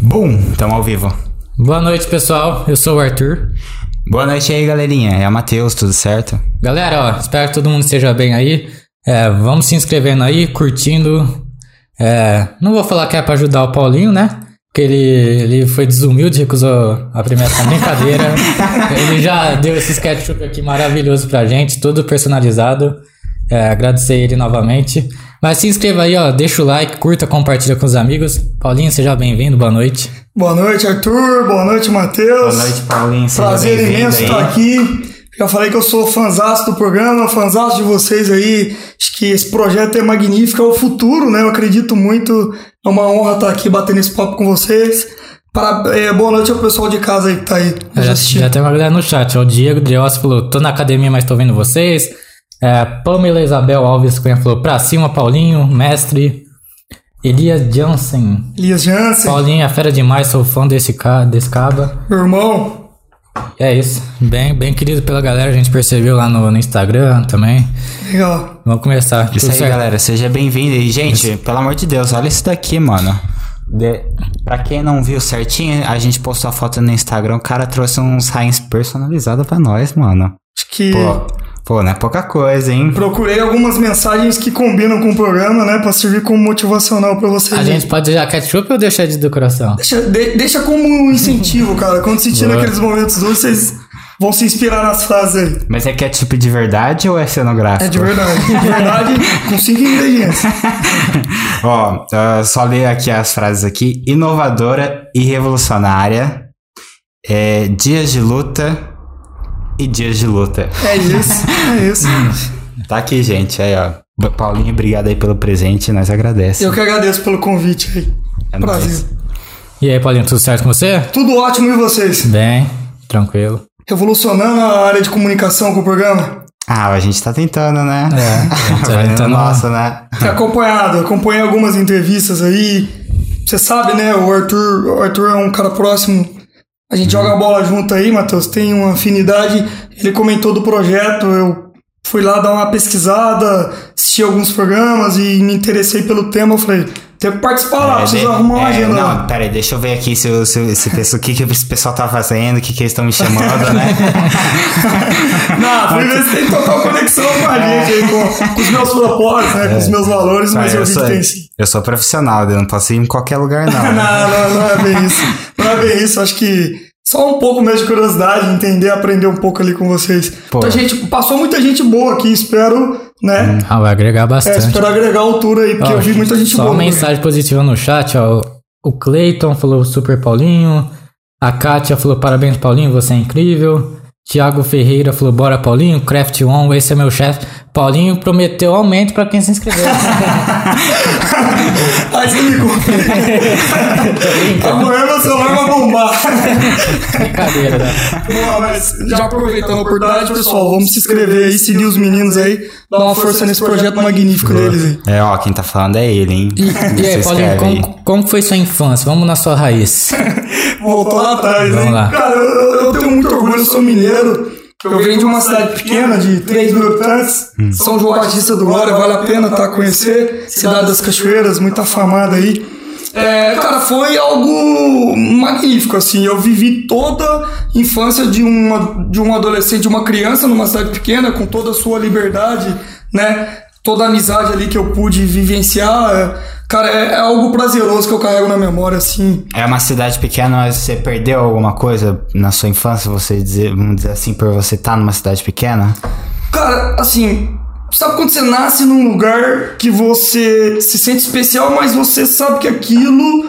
Bum, tamo ao vivo. Boa noite, pessoal. Eu sou o Arthur. Boa noite aí, galerinha. É o Matheus, tudo certo? Galera, ó, espero que todo mundo esteja bem aí. É, vamos se inscrevendo aí, curtindo. É, não vou falar que é pra ajudar o Paulinho, né? Porque ele, ele foi desumilde, recusou a premiação brincadeira. ele já deu esse sketchup aqui maravilhoso pra gente, todo personalizado. É, agradecer ele novamente. Mas se inscreva aí, ó, deixa o like, curta, compartilha com os amigos. Paulinho, seja bem-vindo, boa noite. Boa noite, Arthur. Boa noite, Matheus. Boa noite, Paulinho. Seja Prazer imenso aí. estar aqui. Já falei que eu sou fãzaço do programa, fãzaço de vocês aí. Acho que esse projeto é magnífico, é o futuro, né? Eu acredito muito. É uma honra estar aqui batendo esse papo com vocês. Para, é, boa noite ao pessoal de casa aí que tá aí. Já, Já já tem uma galera no chat. O Diego Driossi falou: tô na academia, mas tô vendo vocês. É, Pamela Isabel Alves Cunha falou: pra cima, Paulinho, mestre. Elias Jansen. Elias Jansen, Paulinho é fera demais, sou fã desse, ca desse caba. meu irmão. É isso. Bem, bem querido pela galera, a gente percebeu lá no, no Instagram também. Legal. Vamos começar. Isso Tudo aí, certo? galera. Seja bem-vindo. E, gente, pelo amor de Deus, olha isso daqui, mano. De... Pra quem não viu certinho, a gente postou a foto no Instagram. O cara trouxe uns rainhos personalizados pra nós, mano. Acho que Pô, pô, não é pouca coisa, hein? procurei algumas mensagens que combinam com o programa, né? Pra servir como motivacional pra vocês. A gente pode já ketchup ou deixar de decoração? Deixa, de- deixa como um incentivo, cara. Quando sentir naqueles momentos dois, vocês vão se inspirar nas frases aí. Mas é ketchup de verdade ou é cenográfico? É de verdade. De verdade, com cinco ingredientes. Ó, ah, só ler aqui as frases aqui. Inovadora e revolucionária. É, dias de luta e dias de luta. É isso, é isso. Tá aqui, gente. Aí, ó. Paulinho, obrigado aí pelo presente. Nós agradecemos. Eu que agradeço pelo convite aí. É Prazer. nóis. E aí, Paulinho, tudo certo com você? Tudo ótimo e vocês? Bem, tranquilo. Revolucionando a área de comunicação com o programa? Ah, a gente tá tentando, né? É, Vai no então, nosso, né? Tenho acompanhado, acompanhei algumas entrevistas aí. Você sabe, né? O Arthur, o Arthur é um cara próximo. A gente joga a bola junto aí, Matheus. Tem uma afinidade. Ele comentou do projeto. Eu fui lá dar uma pesquisada, assisti alguns programas e me interessei pelo tema. Eu falei, tenho que participar lá, É, preciso de- arrumar uma é, agenda Não, pera aí, deixa eu ver aqui se, o- se, se, pessoa- o que, que esse pessoal tá fazendo, o que, que eles estão me chamando, né? Não, fui ver se tem total conexão com a gente aí, com, com os meus propósitos, né? Com os meus valores, mas Ah, eu eu, vi que tem sim. Eu sou profissional, eu não posso ir em qualquer lugar, não. Não, né? não, não é bem isso. Não é bem isso. Acho que só um pouco mesmo de curiosidade, entender, aprender um pouco ali com vocês. Pô. Muita gente, passou muita gente boa aqui, espero, né? Ah, vai agregar É, bastante. espero agregar altura aí, porque Ó, eu vi muita gente só boa. uma né? mensagem positiva no chat, ó. O Cleiton falou Super Paulinho. A Kátia falou parabéns, Paulinho, você é incrível. Tiago Ferreira falou bora, Paulinho. Craft One, esse é meu chefe. Paulinho prometeu aumento pra quem se inscreveu. Aí você me conta. Amanhã meu celular vai bombar. Brincadeira, né? Boa, mas já aproveitando a oportunidade, pessoal, vamos se inscrever aí, seguir os meninos aí, dar uma força nesse projeto magnífico deles aí. É, ó, quem tá falando é ele, hein? E, e aí, Paulinho, como, como foi sua infância? Vamos na sua raiz. Voltou lá atrás, Vamos hein? lá. Cara, eu, eu tenho muito orgulho, eu sou mineiro. Eu venho de uma cidade pequena, de 3 mil habitantes. São João Batista do Glória, vale a pena tá, conhecer. Cidade das Cachoeiras, muito afamada aí. É, cara, foi algo magnífico, assim. Eu vivi toda a infância de, uma, de um adolescente, de uma criança numa cidade pequena, com toda a sua liberdade, né? Toda a amizade ali que eu pude vivenciar. é, Cara, é, é algo prazeroso que eu carrego na memória, assim. É uma cidade pequena, mas você perdeu alguma coisa na sua infância, você dizer, vamos dizer assim, por você estar numa cidade pequena? Cara, assim, sabe quando você nasce num lugar que você se sente especial, mas você sabe que aquilo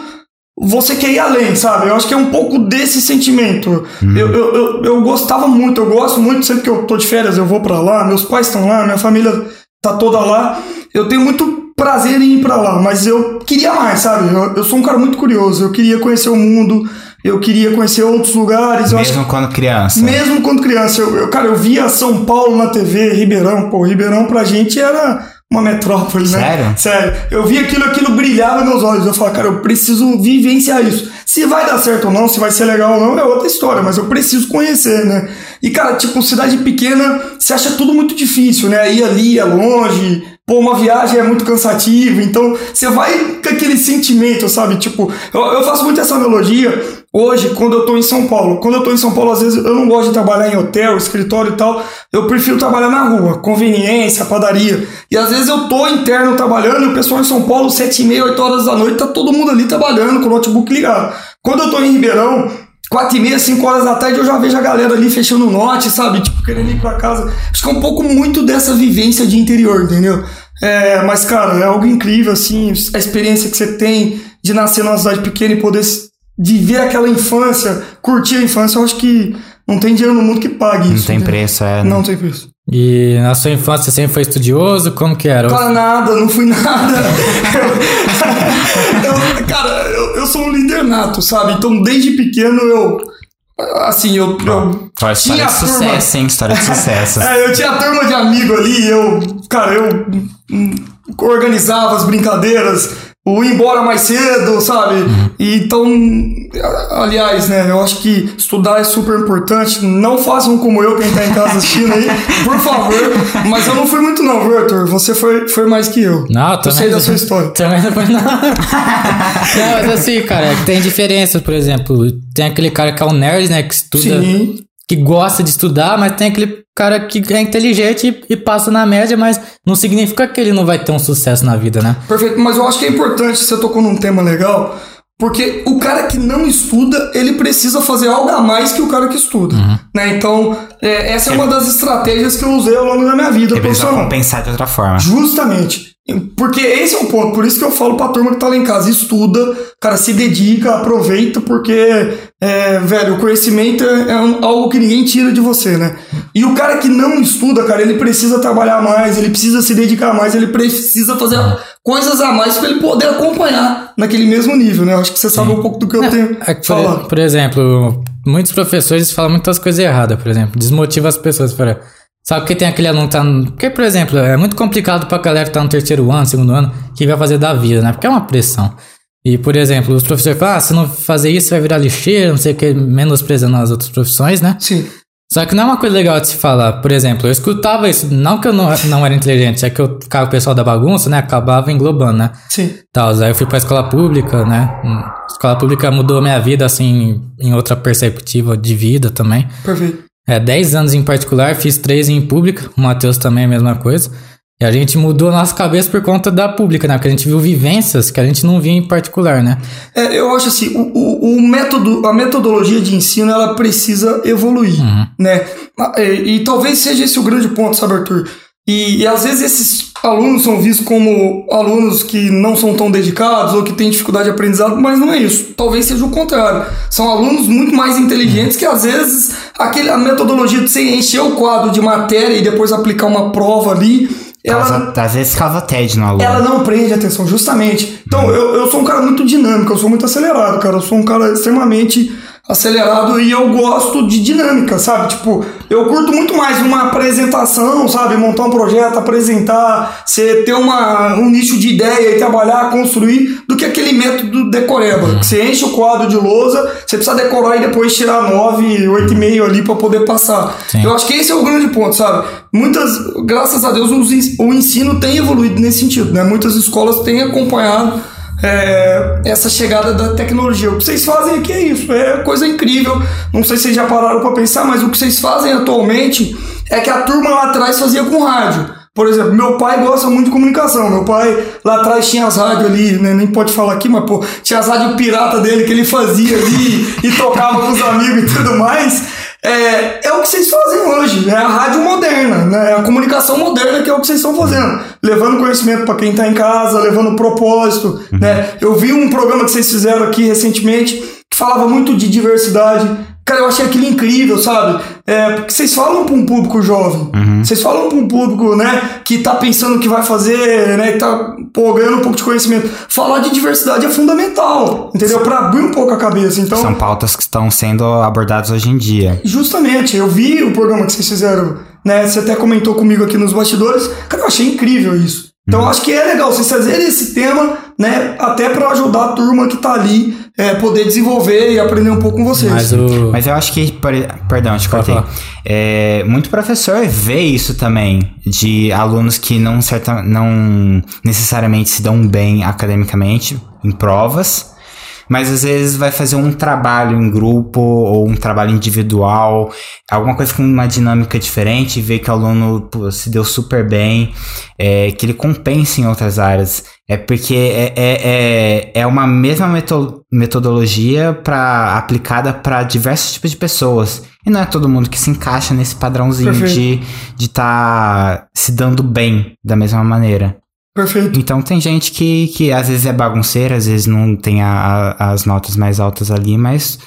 você quer ir além, sabe? Eu acho que é um pouco desse sentimento. Eu, eu, eu, eu gostava muito, eu gosto muito, sempre que eu tô de férias eu vou pra lá, meus pais estão lá, minha família tá toda lá. Eu tenho muito prazer em ir pra lá, mas eu queria mais, sabe? Eu, eu sou um cara muito curioso, eu queria conhecer o mundo, eu queria conhecer outros lugares. Mesmo quando criança. mesmo quando criança, eu, eu- cara, eu via São Paulo na TV, Ribeirão, pô, Ribeirão pra gente era uma metrópole, né? Sério? Sério. Eu via aquilo, aquilo brilhava nos meus olhos. Eu falava, cara, eu preciso vivenciar isso. Se vai dar certo ou não, se vai ser legal ou não, é outra história, mas eu preciso conhecer, né? E, cara, tipo, cidade pequena, você acha tudo muito difícil, né? Ir ali é longe, pô, uma viagem é muito cansativa, então você vai com aquele sentimento, sabe? Tipo, eu, eu faço muito essa analogia hoje, quando eu tô em São Paulo. Quando eu tô em São Paulo, às vezes eu não gosto de trabalhar em hotel, escritório e tal, eu prefiro trabalhar na rua, conveniência, padaria. E às vezes eu tô interno trabalhando o pessoal em São Paulo, sete e meia, oito horas da noite, tá todo mundo ali trabalhando com o notebook ligado. Quando eu tô em Ribeirão, quatro e meia, cinco horas da tarde, eu já vejo a galera ali fechando o note, sabe? Tipo, querendo ir pra casa. Acho que é um pouco muito dessa vivência de interior, entendeu? É, mas, cara, é algo incrível, assim, a experiência que você tem de nascer numa cidade pequena e poder viver aquela infância, curtir a infância, eu acho que não tem dinheiro no mundo que pague Não isso. tem entendeu? preço, é. Não tem preço. E na sua infância você sempre foi estudioso? Como que era? Cara, nada, não fui nada. Eu- eu- cara, eu, eu sou um líder nato, sabe? Então, desde pequeno eu. Assim, eu. eu tinha de turma- sucesso, hein? História de sucesso. É, eu tinha turma de amigo ali, eu. Cara, eu. hum, organizava as brincadeiras, o ir embora mais cedo, sabe? E então. Aliás, né? Eu acho que estudar é super importante. Não façam como eu, quem tá em casa assistindo aí, por favor. Mas eu não fui muito, não, viu, Arthur? Você foi, foi mais que eu. Não, eu sei da sua história. Também não foi não. não, mas assim, cara, tem diferença, por exemplo. Tem aquele cara que é um nerd, né? Que estuda, Sim. Que gosta de estudar, mas tem aquele cara que é inteligente e, e passa na média, mas não significa que ele não vai ter um sucesso na vida, né? Perfeito, mas eu acho que é importante, você tocou num tema legal, porque o cara que não estuda, ele precisa fazer algo a mais que o cara que estuda. Né? Então, é, essa é uma das estratégias que eu usei ao longo da minha vida Ele profissional. compensar de outra forma. Justamente. Porque esse é o ponto. Por isso que eu falo pra turma que tá lá em casa: estuda, cara, se dedica, aproveita, porque, é, velho, o conhecimento é, é um- algo que ninguém tira de você, né? E o cara que não estuda, cara, ele precisa trabalhar mais, ele precisa se dedicar mais, ele precisa fazer coisas a mais pra ele poder acompanhar naquele mesmo nível, né? Eu acho que você sabe um pouco do que eu tenho É que, por, por exemplo, muitos professores falam muitas coisas erradas, por exemplo. Desmotiva as pessoas para. Sabe que tem aquele aluno que tá. no- Porque, por exemplo, é muito complicado pra galera que tá no terceiro ano, segundo ano, que vai fazer da vida, né? Porque é uma pressão. E, por exemplo, os professores falam, ah, se não fazer isso, vai virar lixeiro, não sei o que, menosprezando as outras profissões, né? Sim. Só que não é uma coisa legal de se falar. Por exemplo, eu escutava isso, não que eu não, não era inteligente, é que eu ficava o pessoal da bagunça, né? Acabava englobando, né? Sim. Tal, aí eu fui pra escola pública, né? Hum, A escola pública mudou minha vida, assim, em outra perspectiva de vida também. Perfeito. É, 10 anos em particular, fiz 3 em pública, o Matheus também é a mesma coisa. E a gente mudou a nossa cabeça por conta da pública, né? Porque a gente viu vivências que a gente não via em particular, né? É, eu acho assim, o, o, o método, a metodologia de ensino, ela precisa evoluir, né? E, e talvez seja esse o grande ponto, sabe, Arthur? E, e às vezes esses alunos são vistos como alunos que não são tão dedicados ou que têm dificuldade de aprendizado, mas não é isso. Talvez seja o contrário. São alunos muito mais inteligentes que às vezes aquele, a metodologia de você encher o quadro de matéria e depois aplicar uma prova ali, ela, Causa, às vezes causa TED no aluno. ela não prende atenção, justamente. Então, eu, eu sou um cara muito dinâmico, eu sou muito acelerado, cara. Eu sou um cara extremamente acelerado e eu gosto de dinâmica, sabe? Tipo, eu curto muito mais uma apresentação, sabe? Montar um projeto, apresentar, você ter uma, um nicho de ideia e trabalhar, construir, do que aquele método decoreba. Que você enche o quadro de lousa, você precisa decorar e depois tirar 9, 8,5 ali para poder passar. Sim. Eu acho que esse é o grande ponto, sabe? Muitas, graças a Deus, o ensino tem evoluído nesse sentido, né? Muitas escolas têm acompanhado é, essa chegada da tecnologia. O que vocês fazem aqui é isso, é coisa incrível. Não sei se vocês já pararam para pensar, mas o que vocês fazem atualmente é que a turma lá atrás fazia com rádio. Por exemplo, meu pai gosta muito de comunicação. Meu pai lá atrás tinha as rádios ali, né? nem pode falar aqui, mas pô, tinha as rádios pirata dele que ele fazia ali e tocava com os amigos e tudo mais. É, é o que vocês fazem hoje, é a rádio moderna, né? É a comunicação moderna que é o que vocês estão fazendo, levando conhecimento para quem tá em casa, levando propósito, né? Eu vi um programa que vocês fizeram aqui recentemente que falava muito de diversidade. Cara, eu achei aquilo incrível, sabe? É, porque vocês falam para um público jovem, vocês falam para um público, né, que tá pensando o que vai fazer, né, que tá pô, ganhando um pouco de conhecimento. Falar de diversidade é fundamental, entendeu? Para abrir um pouco a cabeça. Então, São pautas que estão sendo abordadas hoje em dia. Justamente, eu vi o programa que vocês fizeram, né? Você até comentou comigo aqui nos bastidores. Cara, eu achei incrível isso. Então, acho que é legal vocês fazerem esse tema, né? Até para ajudar a turma que tá ali é, poder desenvolver e aprender um pouco com vocês. Mas o. Mas eu acho que, per- perdão, te cortei. É, muito professor vê isso também, de alunos que não, certa, não necessariamente se dão bem academicamente em provas, mas às vezes vai fazer um trabalho em grupo ou um trabalho individual, alguma coisa com uma dinâmica diferente, vê que o aluno pô, se deu super bem, é, que ele compensa em outras áreas. É porque é, é, é, é uma mesma meto- metodologia pra, aplicada para diversos tipos de pessoas. E não é todo mundo que se encaixa nesse padrãozinho Perfeito. de estar de tá se dando bem da mesma maneira. Perfeito. Então tem gente que, que às vezes é bagunceira, às vezes não tem a- a- as notas mais altas ali, mas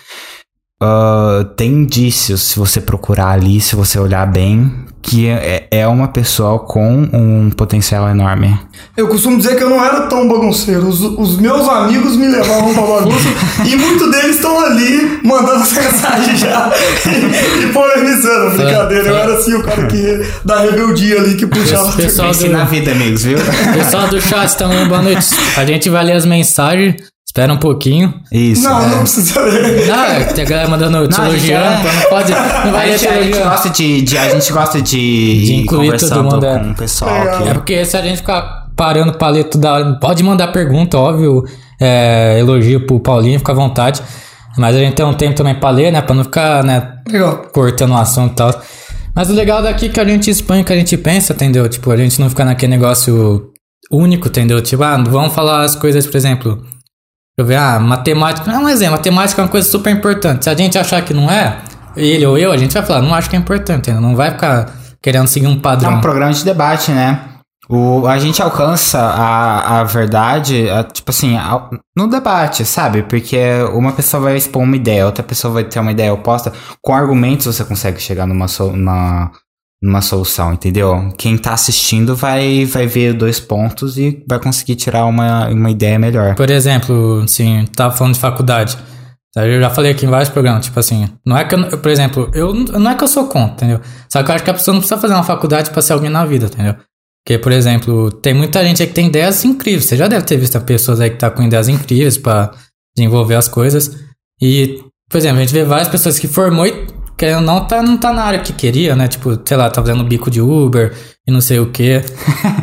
ah, tem indícios, se você procurar ali, se você olhar bem, que é, é uma pessoa com um potencial enorme. Eu costumo dizer que eu não era tão bagunceiro. Os, os meus amigos me levavam pra bagunça e muitos deles estão ali mandando mensagem já e, e polemizando. Brincadeira, eu era assim o cara que da rebeldia ali que puxava. Esse pessoal do- na vida, amigos, viu? Pessoal do chat, estão dando boa noite. A gente vai ler as mensagens. Espera um pouquinho. Isso. Não, é. não precisa ler. Ah, tem a galera mandando te Não, a gente elogiando, é- pô, não pode. Não vai a, gente, a, gente gosta de, de- a gente gosta de, De ir incluir todo mundo, é. com o pessoal. Que- É porque se a gente ficar parando pra ler toda hora, pode mandar pergunta, óbvio, é, elogio pro Paulinho, fica à vontade. Mas a gente tem um tempo também pra ler, né? Pra não ficar, né, Legal. cortando o assunto e tal. Mas o legal daqui é que a gente expõe o que a gente pensa, entendeu? Tipo, a gente não fica naquele negócio único, entendeu? Tipo, ah, vamos falar as coisas, por exemplo. Eu ver, ah, matemática. É um exemplo, matemática é uma coisa super importante. Se a gente achar que não é, ele ou eu, a gente vai falar, não acho que é importante? Não vai ficar querendo seguir um É padrão. um programa de debate, né? O, a gente alcança a, a verdade, a- tipo assim, ao- no debate, sabe? Porque uma pessoa vai expor uma ideia, outra pessoa vai ter uma ideia oposta. Com argumentos você consegue chegar numa, na- numa solução, entendeu? Quem tá assistindo vai, vai ver dois pontos e vai conseguir tirar uma, uma ideia melhor. Por exemplo, assim, tava falando de faculdade. Eu já falei aqui em vários programas, tipo assim, não é que eu, por exemplo, eu não é que eu sou contra, entendeu? Só que eu acho que a pessoa não precisa fazer uma faculdade pra ser alguém na vida, entendeu? Porque, por exemplo, tem muita gente aí que tem ideias incríveis. Você já deve ter visto pessoas aí que tá com ideias incríveis pra desenvolver as coisas. E, por exemplo, a gente vê várias pessoas que formou e querendo ou não, tá, não tá na área que queria, né? Tipo, sei lá, tá fazendo bico de Uber e não sei o quê.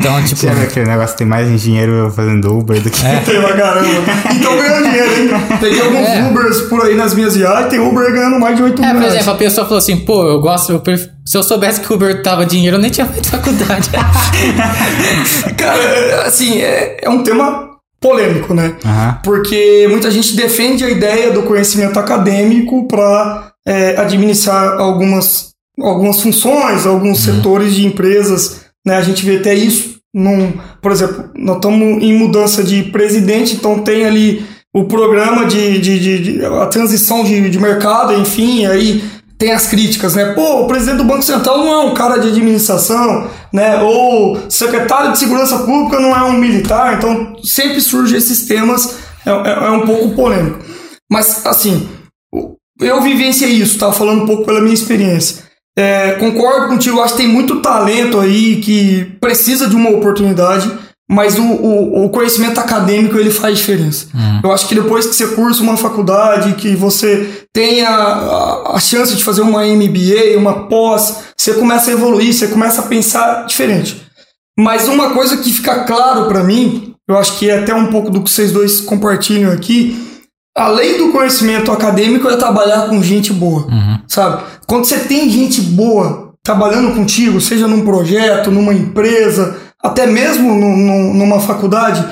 Então, tipo. Sabe aquele negócio tem mais engenheiro fazendo Uber do que. Tem pra caramba. Então ganhando dinheiro, hein? Peguei alguns É. Ubers por aí nas minhas viagens, tem Uber ganhando mais de 8 É, mil por reais. exemplo, a pessoa falou assim, pô, eu gosto, eu pref- se eu soubesse que o Uber tava dinheiro, eu nem tinha feito faculdade. Cara, é, assim, é, é um tema polêmico, né? Aham. Porque muita gente defende a ideia do conhecimento acadêmico para administrar algumas, algumas funções, alguns setores de empresas. Né? A gente vê até isso, num, por exemplo, nós estamos em mudança de presidente, então tem ali o programa de, de, de- de- a transição de, de mercado, enfim, aí tem as críticas, né? Pô, o presidente do Banco Central não é um cara de administração, né? Ou secretário de Segurança Pública não é um militar, então sempre surgem esses temas, é, é- é um pouco polêmico. Mas, assim, eu vivenciei isso, tava falando um pouco pela minha experiência. É, concordo contigo, acho que tem muito talento aí que precisa de uma oportunidade, mas o, o, o conhecimento acadêmico ele faz diferença. Eu acho que depois que você cursa uma faculdade, que você tenha a, a chance de fazer uma MBA, uma pós, você começa a evoluir, você começa a pensar diferente. Mas uma coisa que fica claro pra mim, eu acho que é até um pouco do que vocês dois compartilham aqui, além do conhecimento acadêmico, é trabalhar com gente boa, sabe? Quando você tem gente boa trabalhando contigo, seja num projeto, numa empresa, até mesmo nu- nu- numa faculdade,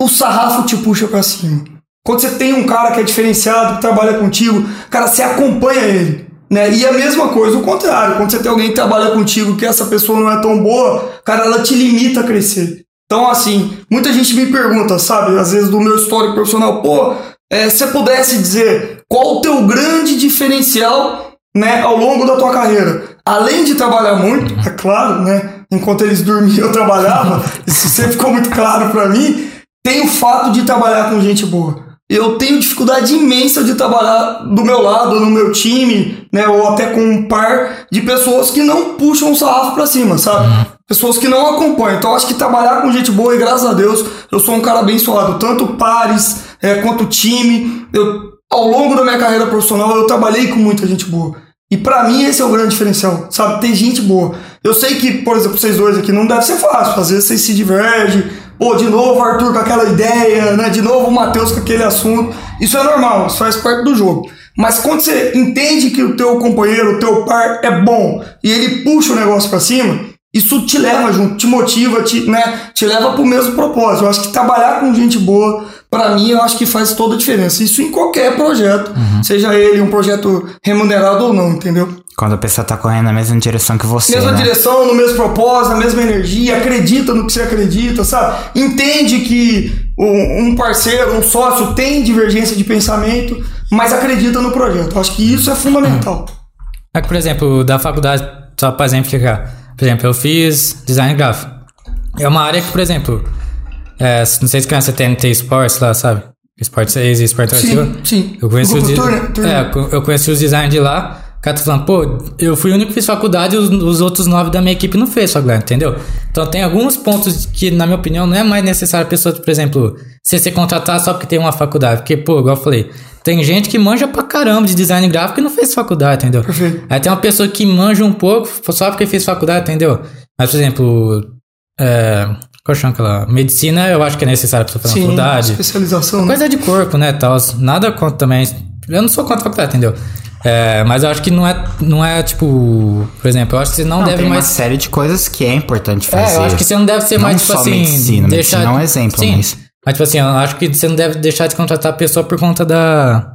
o sarrafo te puxa pra cima. Quando você tem um cara que é diferenciado, que trabalha contigo, cara, você acompanha ele. Né? E a mesma coisa, o contrário, quando você tem alguém que trabalha contigo que essa pessoa não é tão boa, cara, ela te limita a crescer. Então, assim, muita gente me pergunta, sabe, às vezes do meu histórico profissional, pô, é, se você pudesse dizer qual o teu grande diferencial, né, ao longo da tua carreira, além de trabalhar muito, é claro, né, enquanto eles dormiam eu trabalhava, isso sempre ficou muito claro pra mim, tem o fato de trabalhar com gente boa. Eu tenho dificuldade imensa de trabalhar do meu lado, no meu time, né, ou até com um par de pessoas que não puxam o sarrafo pra cima, sabe? pessoas que não acompanham. Então, acho que trabalhar com gente boa, e graças a Deus, eu sou um cara abençoado. Tanto pares é, quanto time. Eu, ao longo da minha carreira profissional, eu trabalhei com muita gente boa. E para mim esse é o grande diferencial, sabe? Ter gente boa. Eu sei que, por exemplo, vocês dois aqui não deve ser fácil. Às vezes vocês se divergem. Pô, de novo o Arthur com aquela ideia, né? De novo o Matheus com aquele assunto. Isso é normal, isso faz parte do jogo. Mas quando você entende que o teu companheiro, o teu par é bom e ele puxa o negócio para cima, isso te leva junto, te motiva, te, né, te leva pro mesmo propósito. Eu acho que trabalhar com gente boa, para mim, eu acho que faz toda a diferença. Isso em qualquer projeto, uhum. seja ele um projeto remunerado ou não, entendeu? Quando a pessoa tá correndo na mesma direção que você. Mesma né? direção, no mesmo propósito, na mesma energia, acredita no que você acredita, sabe? Entende que um parceiro, um sócio tem divergência de pensamento, mas acredita no projeto. Eu acho que isso é fundamental. É que, por exemplo, da faculdade, só para exemplificar. Por exemplo, eu fiz design gráfico. É uma área que, por exemplo, é, não sei se conhece a TNT Sports lá, sabe? Sport 6 e Sport Sim, sim. Eu conheci, os, é, eu conheci os designs de lá. O cara tá falando, pô, eu fui o único que fiz faculdade e os, os, outros nove da minha equipe não fez faculdade, entendeu? Então tem alguns pontos que, na minha opinião, não é mais necessário a pessoa, por exemplo, você ser contratado só porque tem uma faculdade. Porque, pô, igual eu falei, tem gente que manja pra caramba de design gráfico e não fez faculdade, entendeu? Perfeito. Aí tem uma pessoa que manja um pouco só porque fez faculdade, entendeu? Mas, por exemplo, é, qual chama aquela? Medicina, eu acho que é necessário pra você fazer Sim, faculdade. especialização. Né? Coisa de corpo, né, tal. Nada contra também. Eu não sou contra a faculdade, entendeu? É, mas eu acho que não é, não é tipo, por exemplo, eu acho que você não, não deve tem mais. uma série de coisas que é importante fazer. É, eu acho que você não deve ser não mais, tipo só assim. Medicina, deixar... medicina é um exemplo, Sim. mas. Mas, tipo assim, eu acho que você não deve deixar de contratar a pessoa por conta da.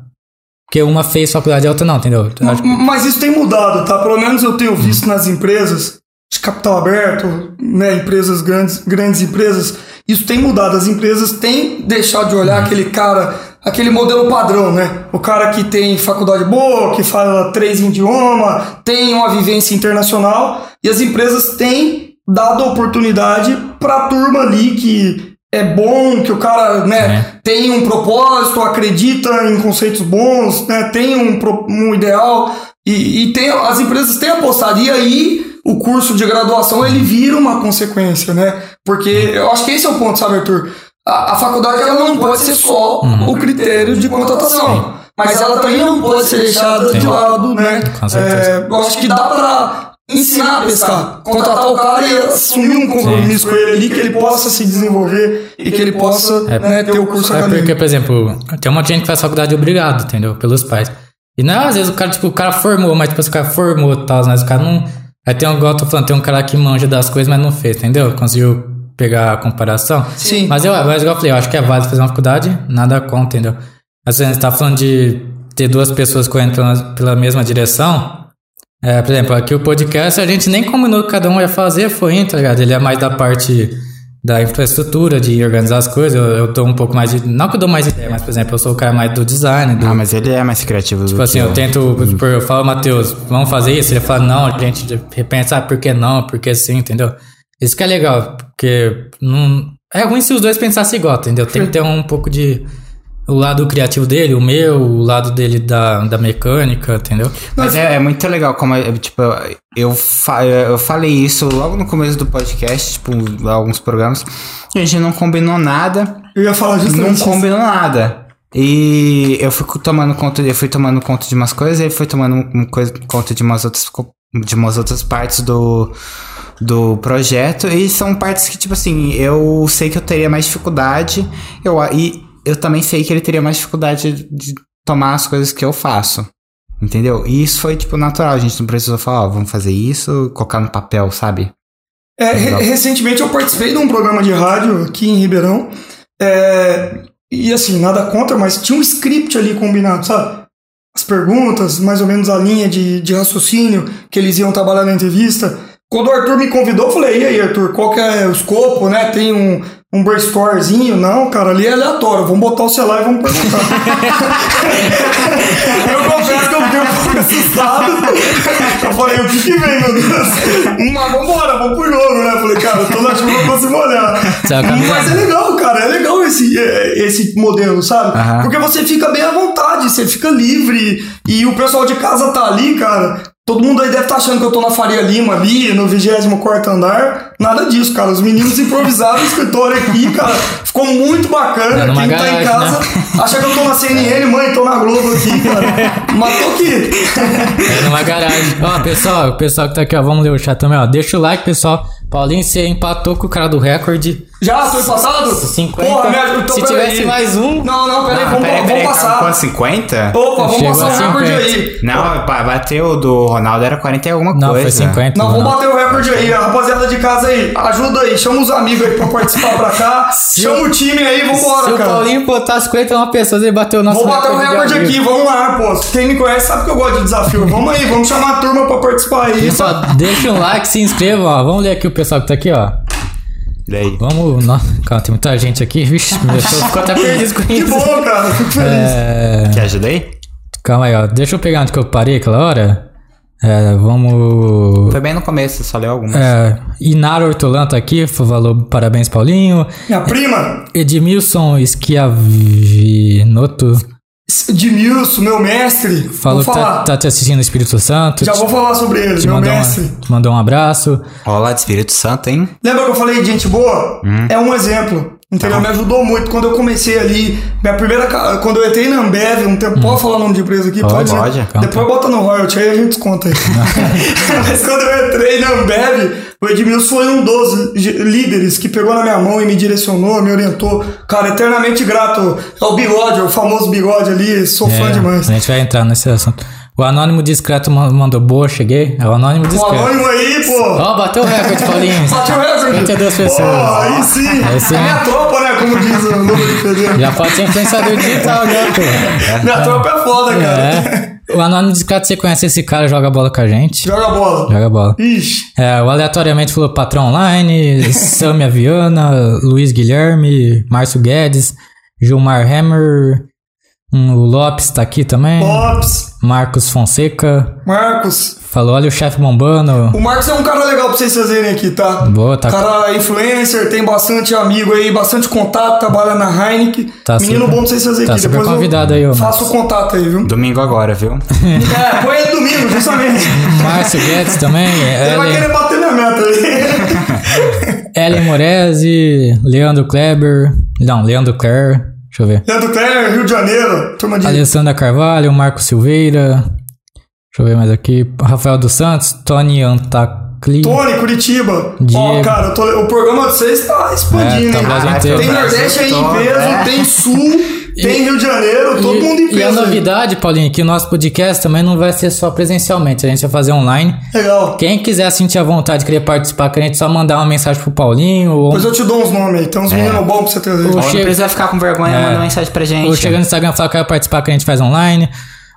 Porque uma fez faculdade e a outra não, entendeu? Mas, que... mas isso tem mudado, tá? Pelo menos eu tenho visto nas empresas de capital aberto, né? Empresas grandes, grandes empresas. Isso tem mudado. As empresas têm deixado de olhar aquele cara aquele modelo padrão, né? O cara que tem faculdade boa, que fala três idiomas, tem uma vivência internacional e as empresas têm dado oportunidade para a turma ali que é bom, que o cara né, é. tem um propósito, acredita em conceitos bons, né, tem um, um ideal e, e tem, as empresas têm apostado. E aí o curso de graduação ele vira uma consequência, né? Porque eu acho que esse é o ponto, sabe, Arthur? a, a faculdade ela não pode ser só uhum. o critério de contratação. Mas ela também não pode ser deixada Sim. de lado, né? É, eu acho que dá pra ensinar a pescar, contratar o cara e assumir um compromisso Sim. com ele ali, que ele possa se desenvolver e que ele possa é, né, ter o curso é acadêmico. Porque, por exemplo, tem uma gente que faz faculdade obrigado, entendeu? Pelos pais. E não, às vezes o cara, tipo, o cara formou, mas tipo, o cara formou e tal, mas o cara não. Aí tem um, igual eu tô falando, tem um cara que manja das coisas, mas não fez, entendeu? Conseguiu pegar a comparação. Sim. Mas eu, mas igual eu falei, eu acho que é válido fazer uma faculdade, nada contra, entendeu? Mas a gente tá falando de ter duas pessoas correndo pela, pela mesma direção. É, por exemplo, aqui o podcast a gente nem combinou que cada um ia fazer, foi tá ligado? Ele é mais da parte da infraestrutura, de organizar as coisas. Eu, eu dou um pouco mais de. Não que eu dou mais ideia, mas, por exemplo, eu sou o cara mais do design. Do, ah, mas ele é mais criativo Tipo assim, eu, eu tento. Tipo, eu falo, Matheus, vamos fazer isso? Ele fala, não, a gente repensa, ah, por que não? Por que sim, entendeu? Isso que é legal, porque não, é ruim se os dois pensassem igual, entendeu? Tem que ter um pouco de. O lado criativo dele, o meu, o lado dele da, da mecânica, entendeu? Mas é, é muito legal como, tipo, eu, fa eu falei isso logo no começo do podcast, tipo, alguns programas, e a gente não combinou nada. Eu ia falar justamente Não combinou nada. E eu fui tomando conta, eu fui tomando conta de umas coisas, ele foi tomando conta de umas outras, de umas outras partes do do projeto. E são partes que, tipo assim, eu sei que eu teria mais dificuldade. Eu, e eu também sei que ele teria mais dificuldade de tomar as coisas que eu faço. Entendeu? E isso foi, tipo, natural. A gente não precisou falar, ó, vamos fazer isso, colocar no papel, sabe? É, re recentemente eu participei de um programa de rádio aqui em Ribeirão. É, e assim, nada contra, mas tinha um script ali combinado, sabe? As perguntas, mais ou menos a linha de, de raciocínio que eles iam trabalhar na entrevista. Quando o Arthur me convidou, eu falei, e aí, Arthur, qual que é o escopo, né? Tem um, um brainstormzinho? Não, cara, ali é aleatório. Vamos botar o celular e vamos perguntar. eu confesso que eu fiquei um pouco assustado. Eu falei, o que que vem, meu Deus? Mas vambora, vamos pro jogo, né? Eu falei, cara, eu tô na chuva, eu consigo olhar. Mas é legal, cara, é legal esse, é, esse modelo, sabe? Uhum. Porque você fica bem à vontade, você fica livre. E o pessoal de casa tá ali, cara Todo mundo aí deve estar achando que eu tô na Faria Lima ali, no 24 andar. Nada disso, cara. Os meninos improvisaram o escritório aqui, cara. Ficou muito bacana. Quem tá em garagem, casa acha que eu tô na CNN, mãe, tô na Globo aqui, cara. Tô aqui. É numa garagem. Ó, pessoal, o pessoal que tá aqui, ó, vamos ler o chat também, ó. Deixa o like, pessoal. Paulinho, você empatou com o cara do recorde. Já, tô passado? 50. Porra, me ajuda. Então, Se tivesse mais um. Não, não, peraí, Ah, vamos, peraí, vamos peraí, passar. Com 50? Opa, vamos Chegou passar o recorde 50. aí. Não, ba- bateu o do Ronaldo, era 40 e alguma Não, coisa. foi 50. Não, vamos não. bater o recorde aí, a rapaziada de casa aí. Ajuda aí, chama os amigos aí pra participar pra cá. chama o time aí, Se vambora, o cara. Paulinho botar 51 pessoas, ele bateu o nosso Vou bater o recorde de aqui, vamos lá, pô. Quem me conhece sabe que eu gosto de desafio. Vamos aí, vamos chamar a turma pra participar aí. Pessoal, deixa um like, se inscreva, ó. Vamos ler aqui o pessoal que tá aqui, ó. Daí. Vamos. Nossa, calma, tem muita gente aqui. Vixe, meu Deus, eu fico até perdido com Que isso. bom, cara, fico feliz. É, Quer ajudar aí? calma aí, ó. Deixa eu pegar onde que eu parei aquela hora. É, vamos. Foi bem no começo, só leu algumas. É, Inara Hortolan tá aqui, falou parabéns, Paulinho. Minha prima, Edmilson Schiavinoto Edmilson, meu mestre. falou vou que tá, tá te assistindo no Espírito Santo. Já vou falar sobre ele, te meu mandou, mestre. um, te mandou um abraço. Olá, de Espírito Santo, hein? Lembra que eu falei de gente boa? Hum. É um exemplo. Entendeu? Me ajudou muito quando eu comecei ali. Minha primeira. Quando eu entrei na Ambev, um tempo. Pode falar o nome de empresa aqui? Hum. Pode, né? pode. Depois bota no royalty, aí a gente desconta aí. Mas quando eu entrei na Ambev, o Edmilson foi um dos líderes que pegou na minha mão e me direcionou, me orientou. Cara, eternamente grato. É o bigode, o famoso bigode ali. Sou fã É, demais. A gente vai entrar nesse assunto. O Anônimo Discreto ma- mandou boa, cheguei. É o Anônimo O Discreto. anônimo aí, pô. Ó, bateu o recorde, Paulinho. Bateu o recorde. 52 pessoas. Pô, aí sim. Aí sim. É minha tropa, né? Como diz o Lula de Pedreiro. Já pode ser influenciador digital, né, pô? Minha tropa é foda, cara. É. O Anônimo Discreto, você conhece esse cara, joga bola com a gente. Joga bola. Joga bola. Ixi. É, o aleatoriamente falou Patrão Online, Samia Viana, Luiz Guilherme, Márcio Guedes, Gilmar Hammer, o Lopes tá aqui também, Ops. Marcos Fonseca, Marcos. falou, olha o chefe bombando. O Marcos é um cara legal pra vocês fazerem aqui, tá? Boa, tá- Cara influencer, tem bastante amigo aí, bastante contato, trabalha na Heineken. Tá Menino super- bom pra vocês fazerem tá aqui. super Depois eu convidado aí, ô, Faço o contato aí, viu? Domingo agora, viu? é, põe ele domingo, justamente. Márcio Guedes também, Ele vai querer bater minha meta aí. Ellen Morese, Leandro Kleber, não, Leandro Clare, deixa eu ver. Leandro Clare, Rio de Janeiro, turma de. Alessandra Carvalho, Marco Silveira, deixa eu ver mais aqui, Rafael dos Santos, Tony Antacli. Tony, Curitiba. Ó, Diego. cara, tô- o programa de vocês tá expandindo, É, tá hein? Brasil inteiro. Tem Nordeste aí em peso, é. tem Sul, tem Rio de Janeiro, todo e, mundo em E a novidade, Paulinho, que o nosso podcast também não vai ser só presencialmente, a gente vai fazer online. Legal. Quem quiser sentir a vontade de querer participar com a gente, só mandar uma mensagem pro Paulinho ou, Depois eu te dou uns nomes aí, tem uns meninos bons pra você trazer. Não chega- precisa ficar com vergonha, É. manda mensagem pra gente. ou chega no Instagram e fala que quer participar que a gente faz online.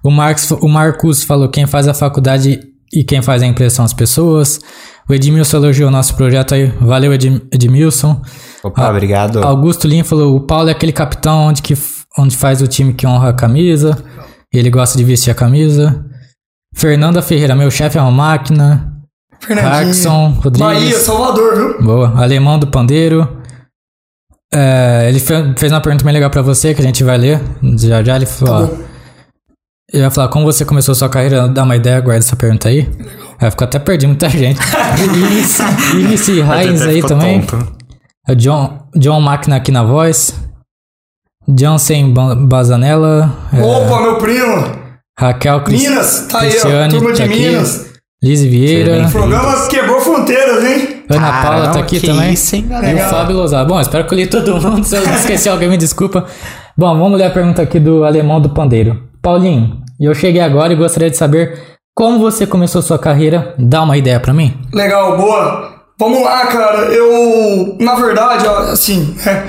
O, Marcos, o Marcos falou quem faz a faculdade e quem faz a impressão as pessoas. O Edmilson elogiou o nosso projeto aí. Valeu, Edim- Edmilson. Opa, obrigado. Augusto Lima falou: o Paulo é aquele capitão onde, que, onde faz o time que honra a camisa. Ele gosta de vestir a camisa. Fernanda Ferreira, meu chefe é uma máquina. Fernandinho. Harkson Rodrigues. Bahia, Salvador, viu? Boa. Alemão do Pandeiro. É, ele fe- fez uma pergunta bem legal pra você que a gente vai ler. Já já ele falou: Tá ele vai falar como você começou sua carreira. Dá uma ideia, guarda essa pergunta aí. Aí ficou até perdi muita gente. Inice Heinz aí também. tonto. É John, John Máquina aqui na voz. Johnson Ba- Bazanella. é, Opa, meu primo. Raquel Cris, Minas, tá aí, ó. Cristiane Turma de tá aqui. Minas. Lise Vieira. O programa quebrou fronteiras, hein? Ana Paula tá aqui também. isso, hein, e o. Fábio Lousada. Bom, espero que eu li todo mundo. Se eu esqueci alguém, me desculpa. Bom, vamos ler a pergunta aqui do Alemão do Pandeiro. Paulinho, eu cheguei agora e gostaria de saber como você começou sua carreira. Dá uma ideia pra mim? Legal, boa. Vamos lá, cara. Eu, na verdade, assim, é,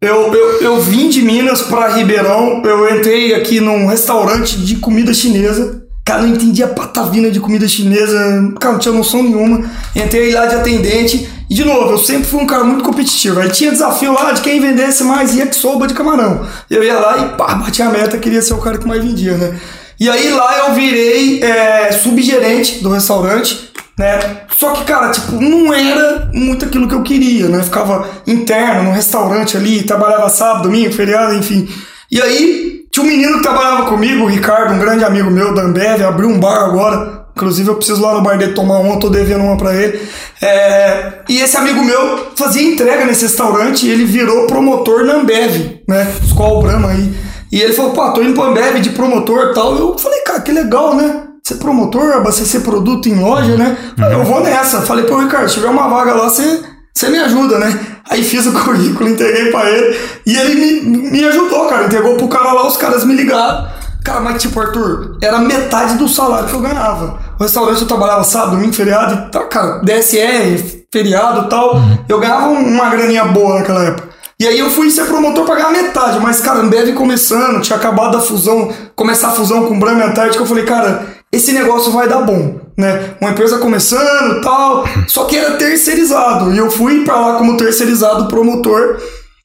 eu, eu, eu vim de Minas pra Ribeirão. Eu entrei aqui num restaurante de comida chinesa. Cara, não entendia patavina de comida chinesa. Cara, não tinha noção nenhuma. Entrei lá de atendente. E, de novo, eu sempre fui um cara muito competitivo. Aí tinha desafio lá de quem vendesse mais yakisoba de camarão. Eu ia lá e pá, batia a meta. Queria ser o cara que mais vendia, né? E aí lá eu virei é, subgerente do restaurante né? Só que, cara, tipo, não era muito aquilo que eu queria, né? Ficava interno no restaurante ali, trabalhava sábado, domingo, feriado, enfim. E aí, tinha um menino que trabalhava comigo, o Ricardo, um grande amigo meu da Ambev, abriu um bar agora. Inclusive, eu preciso lá no bar dele tomar uma, tô devendo uma pra ele. É, e esse amigo meu fazia entrega nesse restaurante e ele virou promotor na Ambev, né? Escola Brahma aí. E ele falou, pô, tô indo pra Ambev de promotor e tal. Eu falei, cara, que legal, né? Ser promotor, abastecer produto em loja, né? Falei, eu vou nessa. Falei, pô, Ricardo, se tiver uma vaga lá, você, você me ajuda, né? Aí fiz o currículo, entreguei pra ele. E ele me, me ajudou, cara. Entregou pro cara lá, os caras me ligaram. Cara, mas tipo, Arthur, era metade do salário que eu ganhava. O restaurante eu trabalhava sábado, domingo, feriado e tal, cara, DSR, feriado e tal. Uhum. Eu ganhava uma graninha boa naquela época. E aí eu fui ser promotor pra ganhar metade, mas, cara, Ambev começando, tinha acabado a fusão, começar a fusão com Brahma e Antártica, eu falei, cara, esse negócio vai dar bom, né? Uma empresa começando tal, só que era terceirizado. E eu fui para lá como terceirizado promotor.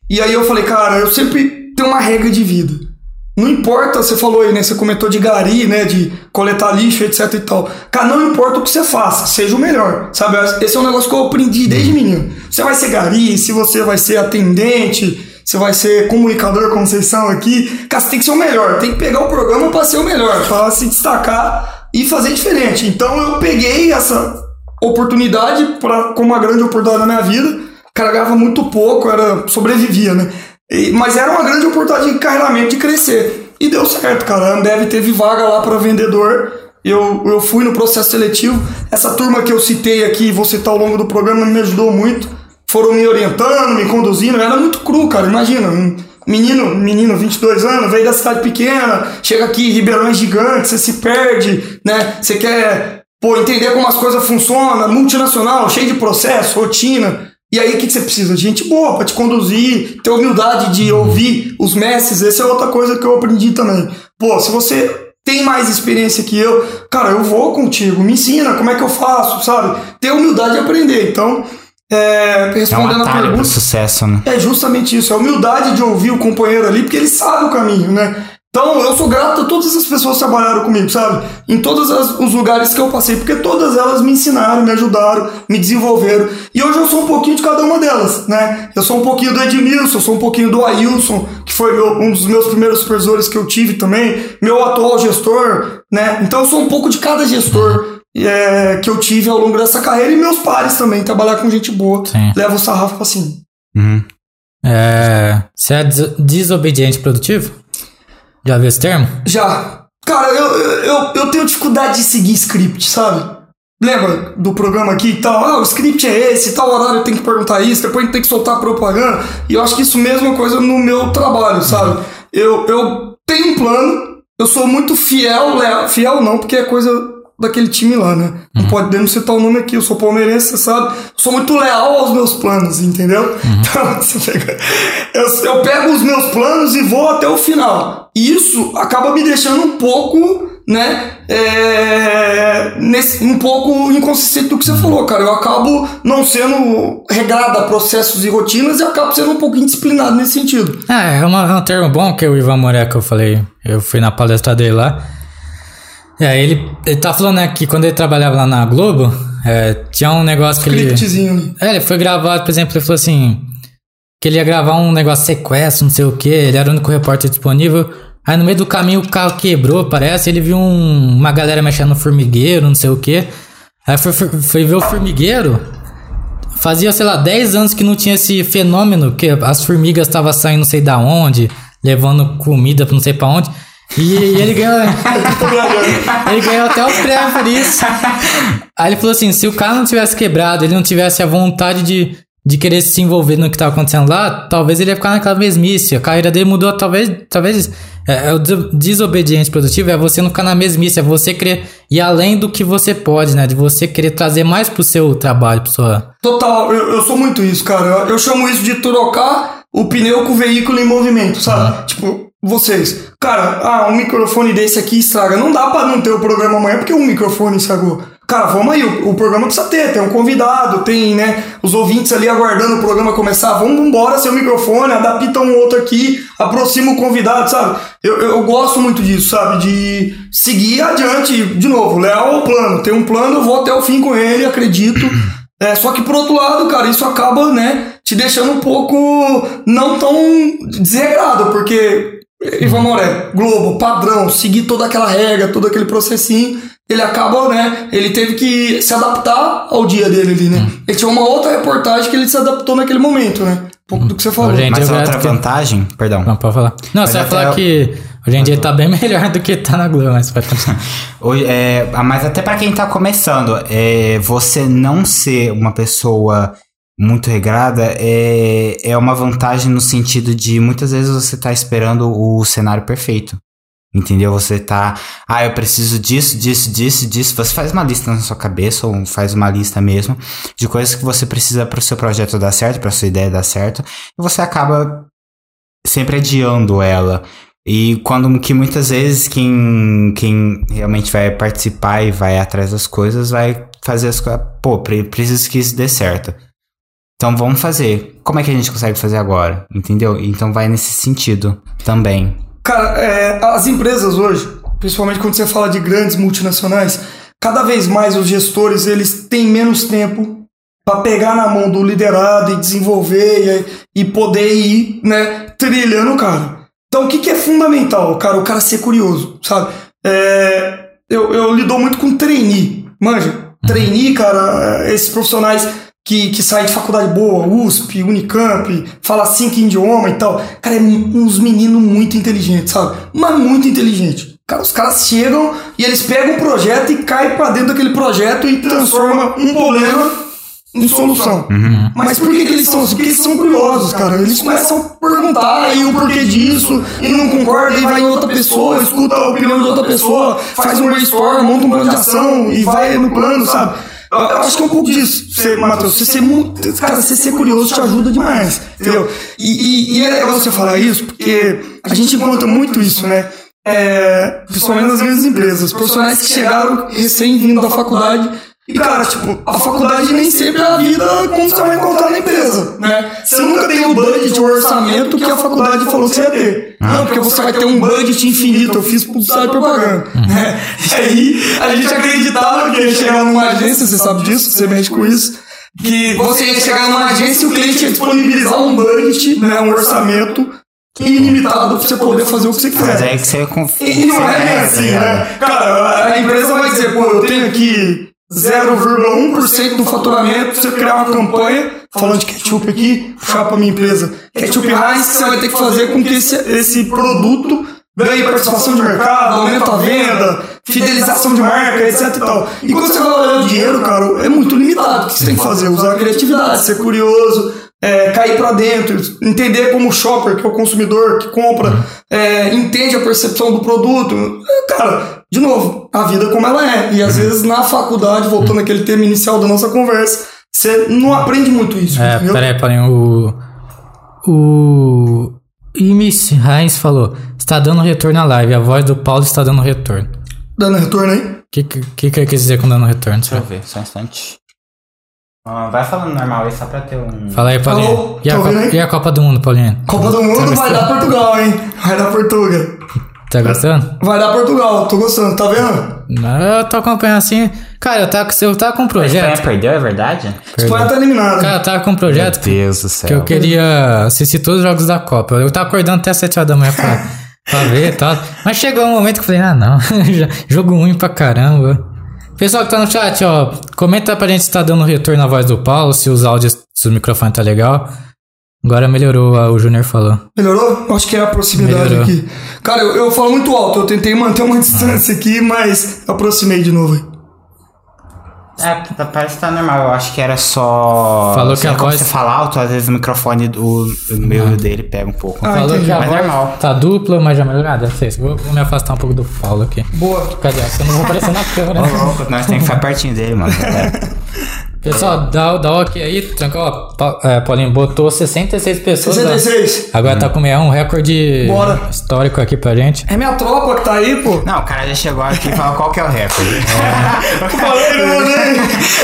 E aí eu falei, cara, eu sempre tenho uma regra de vida. Não importa, você falou aí, né? Você comentou de gari, né? De coletar lixo, etc e tal. Cara, não importa o que você faça, seja o melhor, sabe? Esse é um negócio que eu aprendi desde menino. Você vai ser gari, se você vai ser atendente, você vai ser comunicador, são aqui. Cara, você tem que ser o melhor. Tem que pegar o programa para ser o melhor, para se destacar e fazer diferente. Então eu peguei essa oportunidade pra, como uma grande oportunidade na minha vida. Cara, ganhava muito pouco, era sobrevivia, né? E, mas era uma grande oportunidade de encarreiramento de crescer. E deu certo, cara. A Ambev teve vaga lá para vendedor. Eu, eu fui no processo seletivo. Essa turma que eu citei aqui, vou citar ao longo do programa, me ajudou muito. Foram me orientando, me conduzindo. Eu era muito cru, cara. Imagina, um menino, menino, 22 anos, veio da cidade pequena, chega aqui, Ribeirão é gigante, você se perde, né? Você quer, pô, entender como as coisas funcionam, multinacional, cheio de processo, rotina. E aí, o que, você precisa? Gente boa para te conduzir, ter humildade de ouvir os mestres. Essa é outra coisa que eu aprendi também. Pô, se você tem mais experiência que eu, cara, eu vou contigo, me ensina como é que eu faço, sabe? Ter humildade de aprender. Então, é, respondendo é um a pergunta. sucesso, né? É justamente isso, a humildade de ouvir o companheiro ali, porque ele sabe o caminho, né? Então, eu sou grato a todas as pessoas que trabalharam comigo, sabe? Em todos os lugares que eu passei, porque todas elas me ensinaram, me ajudaram, me desenvolveram. E hoje eu sou um pouquinho de cada uma delas, né? Eu sou um pouquinho do Edmilson, eu sou um pouquinho do Ailson, que foi meu, um dos meus primeiros supervisores que eu tive também, meu atual gestor, né? Então, eu sou um pouco de cada gestor é, que eu tive ao longo dessa carreira e meus pares também, trabalhar com gente boa. Sim. Leva o sarrafo pra cima. Uhum. É, você é desobediente produtivo? Já viu esse termo? Já. Cara, eu, eu, eu tenho dificuldade de seguir script, sabe? Lembra do programa aqui e tal? Ah, o script é esse, tal horário tem que perguntar isso, depois a gente tem que soltar propaganda. E eu acho que isso mesmo é coisa no meu trabalho, sabe? Eu, eu tenho um plano, eu sou muito fiel, fiel não, porque é coisa daquele time lá, né? Não uhum. pode não citar o nome aqui, eu sou palmeirense, você sabe. Sou muito leal aos meus planos, entendeu? Uhum. Então, você pega, eu, eu pego os meus planos e vou até o final. E isso acaba me deixando um pouco, né? É, nesse, um pouco inconsistente do que você uhum. falou, cara. Eu acabo não sendo regrado a processos e rotinas e acabo sendo um pouco indisciplinado nesse sentido. É, é, uma, é um termo bom que o Ivan que eu falei. Eu fui na palestra dele lá. É, ele, ele tá falando né, que quando ele trabalhava lá na Globo, é, tinha um negócio que ele. É, ele foi gravado, por exemplo, ele falou assim. Que ele ia gravar um negócio sequestro, não sei o que, ele era o único repórter disponível. Aí no meio do caminho o carro quebrou, parece, ele viu um, uma galera mexendo no formigueiro, não sei o que. Aí foi, foi ver o formigueiro. Fazia, sei lá, 10 anos que não tinha esse fenômeno, que as formigas estavam saindo não sei da onde, levando comida pra não sei pra onde. E, e ele ganhou. ele ganhou até o prêmio por isso. Aí ele falou assim: se o carro não tivesse quebrado, ele não tivesse a vontade de, de querer se envolver no que estava acontecendo lá, talvez ele ia ficar naquela mesmice. A carreira dele mudou, talvez. talvez é, é o desobediente produtivo é você não ficar na mesmice, é você querer ir além do que você pode, né? De você querer trazer mais pro seu trabalho, pro sua. Total, eu, eu sou muito isso, cara. Eu, eu chamo isso de trocar o pneu com o veículo em movimento, sabe? Tipo, vocês, cara, ah, um microfone desse aqui estraga. Não dá para não ter o programa amanhã porque um microfone estragou. Cara, vamos aí, o, o, programa precisa ter, tem um convidado, tem, né, os ouvintes ali aguardando o programa começar. Vamos embora seu microfone, adapta um outro aqui, aproxima o convidado, sabe? Eu, eu gosto muito disso, sabe? De seguir adiante, de novo, leal ao plano. Tem um plano, eu vou até o fim com ele, acredito. É, só que por outro lado, cara, isso acaba, né, te deixando um pouco não tão desregrado, porque Ivan Moré, Globo, padrão, seguir toda aquela regra, todo aquele processinho, ele acaba, né? Ele teve que se adaptar ao dia dele ali, né? Ele tinha uma outra reportagem que ele se adaptou naquele momento, né? Um pouco do que você falou. Gente, Mas eu outra acho que- vantagem, perdão. Não, pode falar. Não, Mas você vai até falar eu- que hoje em dia tá bem melhor do que tá na Globo, mas pode continuar. Hoje, é, mas até pra quem tá começando, é, você não ser uma pessoa muito regrada é, é uma vantagem no sentido de muitas vezes você tá esperando o cenário perfeito. Entendeu? Você tá, ah, eu preciso disso, disso, disso, disso. Você faz uma lista na sua cabeça, ou faz uma lista mesmo, de coisas que você precisa para o seu projeto dar certo, para sua ideia dar certo, e você acaba sempre adiando ela. E quando que muitas vezes quem, quem realmente vai participar e vai atrás das coisas vai fazer as coisas. Pô, pre- preciso que isso dê certo. Então vamos fazer. Como é que a gente consegue fazer agora? Entendeu? Então vai nesse sentido também. Cara, é, as empresas hoje, principalmente quando você fala de grandes multinacionais, cada vez mais os gestores eles têm menos tempo para pegar na mão do liderado e desenvolver e, e poder ir, né, trilhando o cara. Então, o que, que é fundamental, cara? O cara ser curioso, sabe? É, eu, eu lido muito com trainee, manja? Trainee, cara, é, esses profissionais que, que saem de faculdade boa, USP, Unicamp, fala cinco idiomas e tal. Cara, é uns meninos muito inteligentes, sabe? Mas muito inteligente. Cara, os caras chegam e eles pegam um projeto e caem pra dentro daquele projeto e transformam um problema em solução. Mas por que, que eles são assim? Porque eles são curiosos, cara. Eles começam a perguntar aí o porquê disso, e não concorda, e vai em outra pessoa, escuta a opinião de outra pessoa, faz um brainstorm, monta um plano de ação e vai no plano, sabe? Eu eu acho que é um pouco disso, você, Matheus. Você ser muito. Cara, você ser curioso te ajuda demais, entendeu? E, e, e é legal você falar isso, porque a gente encontra muito isso, né? É, principalmente nas grandes empresas. Profissionais que chegaram recém-vindo da faculdade. E, cara, tipo, a faculdade nem sempre é a vida como você vai encontrar na empresa, né? Você nunca tem o budget, o orçamento que a faculdade falou que você ia ter. Não, porque você vai ter um budget infinito. Eu fiz publicidade e propaganda. Né? E aí, a gente acreditava que ia chegar numa agência, você sabe disso, você mexe com isso. Que você ia chegar numa agência e o cliente ia disponibilizar um budget, né, um orçamento ilimitado pra você poder fazer o que você quiser. Mas aí que você confia. E não é bem assim, né? Cara, a empresa vai dizer, pô, eu tenho aqui 0,1% do faturamento, se eu criar uma campanha falando de ketchup aqui, puxar pra minha empresa. Ketchup Heinz, você vai ter que fazer com que esse, esse produto ganhe participação de mercado, aumenta a venda, fidelização de marca, etc e tal. E quando você vai olhar o dinheiro, cara, é muito limitado. O que você tem que fazer? Usar a criatividade, ser curioso, é, cair pra dentro, entender como o shopper, que é o consumidor que compra, é, entende a percepção do produto. Cara, de novo, a vida como ela é. E às vezes na faculdade, voltando àquele tema inicial da nossa conversa, você não aprende muito isso, É, entendeu? peraí, peraí. O. O. Imis Heinz falou: está dando retorno à live. A voz do Paulo está dando retorno. Dando retorno aí. O que, que, que que ele quis dizer com dando retorno? Deixa eu ver, só um instante. Ah, vai falando normal aí, só pra ter um. Fala aí, Paulinho. Alô, e, a tá Copa, e a Copa do Mundo, Paulinho? Copa do Mundo vai dar Portugal, hein? Vai dar Portugal. Tá gostando? Vai dar Portugal, tô gostando, tá vendo? Não, eu tô acompanhando assim. Cara, eu tava, eu tava com um A Espanha projeto. perdeu, é verdade? Espanha tá eliminada. Cara, eu tava com um projeto Meu Deus do céu. que eu queria assistir todos os jogos da Copa. Eu tava acordando até as 7 horas da manhã pra, pra ver e tal. Mas chegou um momento que eu falei, ah não, jogo ruim pra caramba. Pessoal que tá no chat, ó, comenta pra gente se tá dando retorno na voz do Paulo, se os áudios, se o microfone tá legal. Agora melhorou, o Júnior falou. Melhorou? Acho que é a proximidade Melhorou. aqui. Cara, eu, eu falo muito alto, eu tentei manter uma distância aqui, mas aproximei de novo. É, parece que tá normal. Eu acho que era só. Falou que a voz- você fala alto, às vezes o microfone do o meu o dele pega um pouco. Ah, falou entendi. que a Mas voz normal. tá dupla, mas já melhorou. Ah, deve ser isso. Vou, vou me afastar um pouco do Paulo aqui. Boa. Cadê? Eu não vou aparecer na câmera. Ô, louco, nós temos que ficar pertinho dele, mano. É. Pessoal, dá, dá o ok aí, tranquilo. Ó, é, Paulinho botou 66 pessoas. ó. 66. Agora tá com um recorde Bora. histórico aqui pra gente. É minha tropa que tá aí, pô. Não, o cara já chegou aqui e falou qual que é o recorde. Falei, não mandei.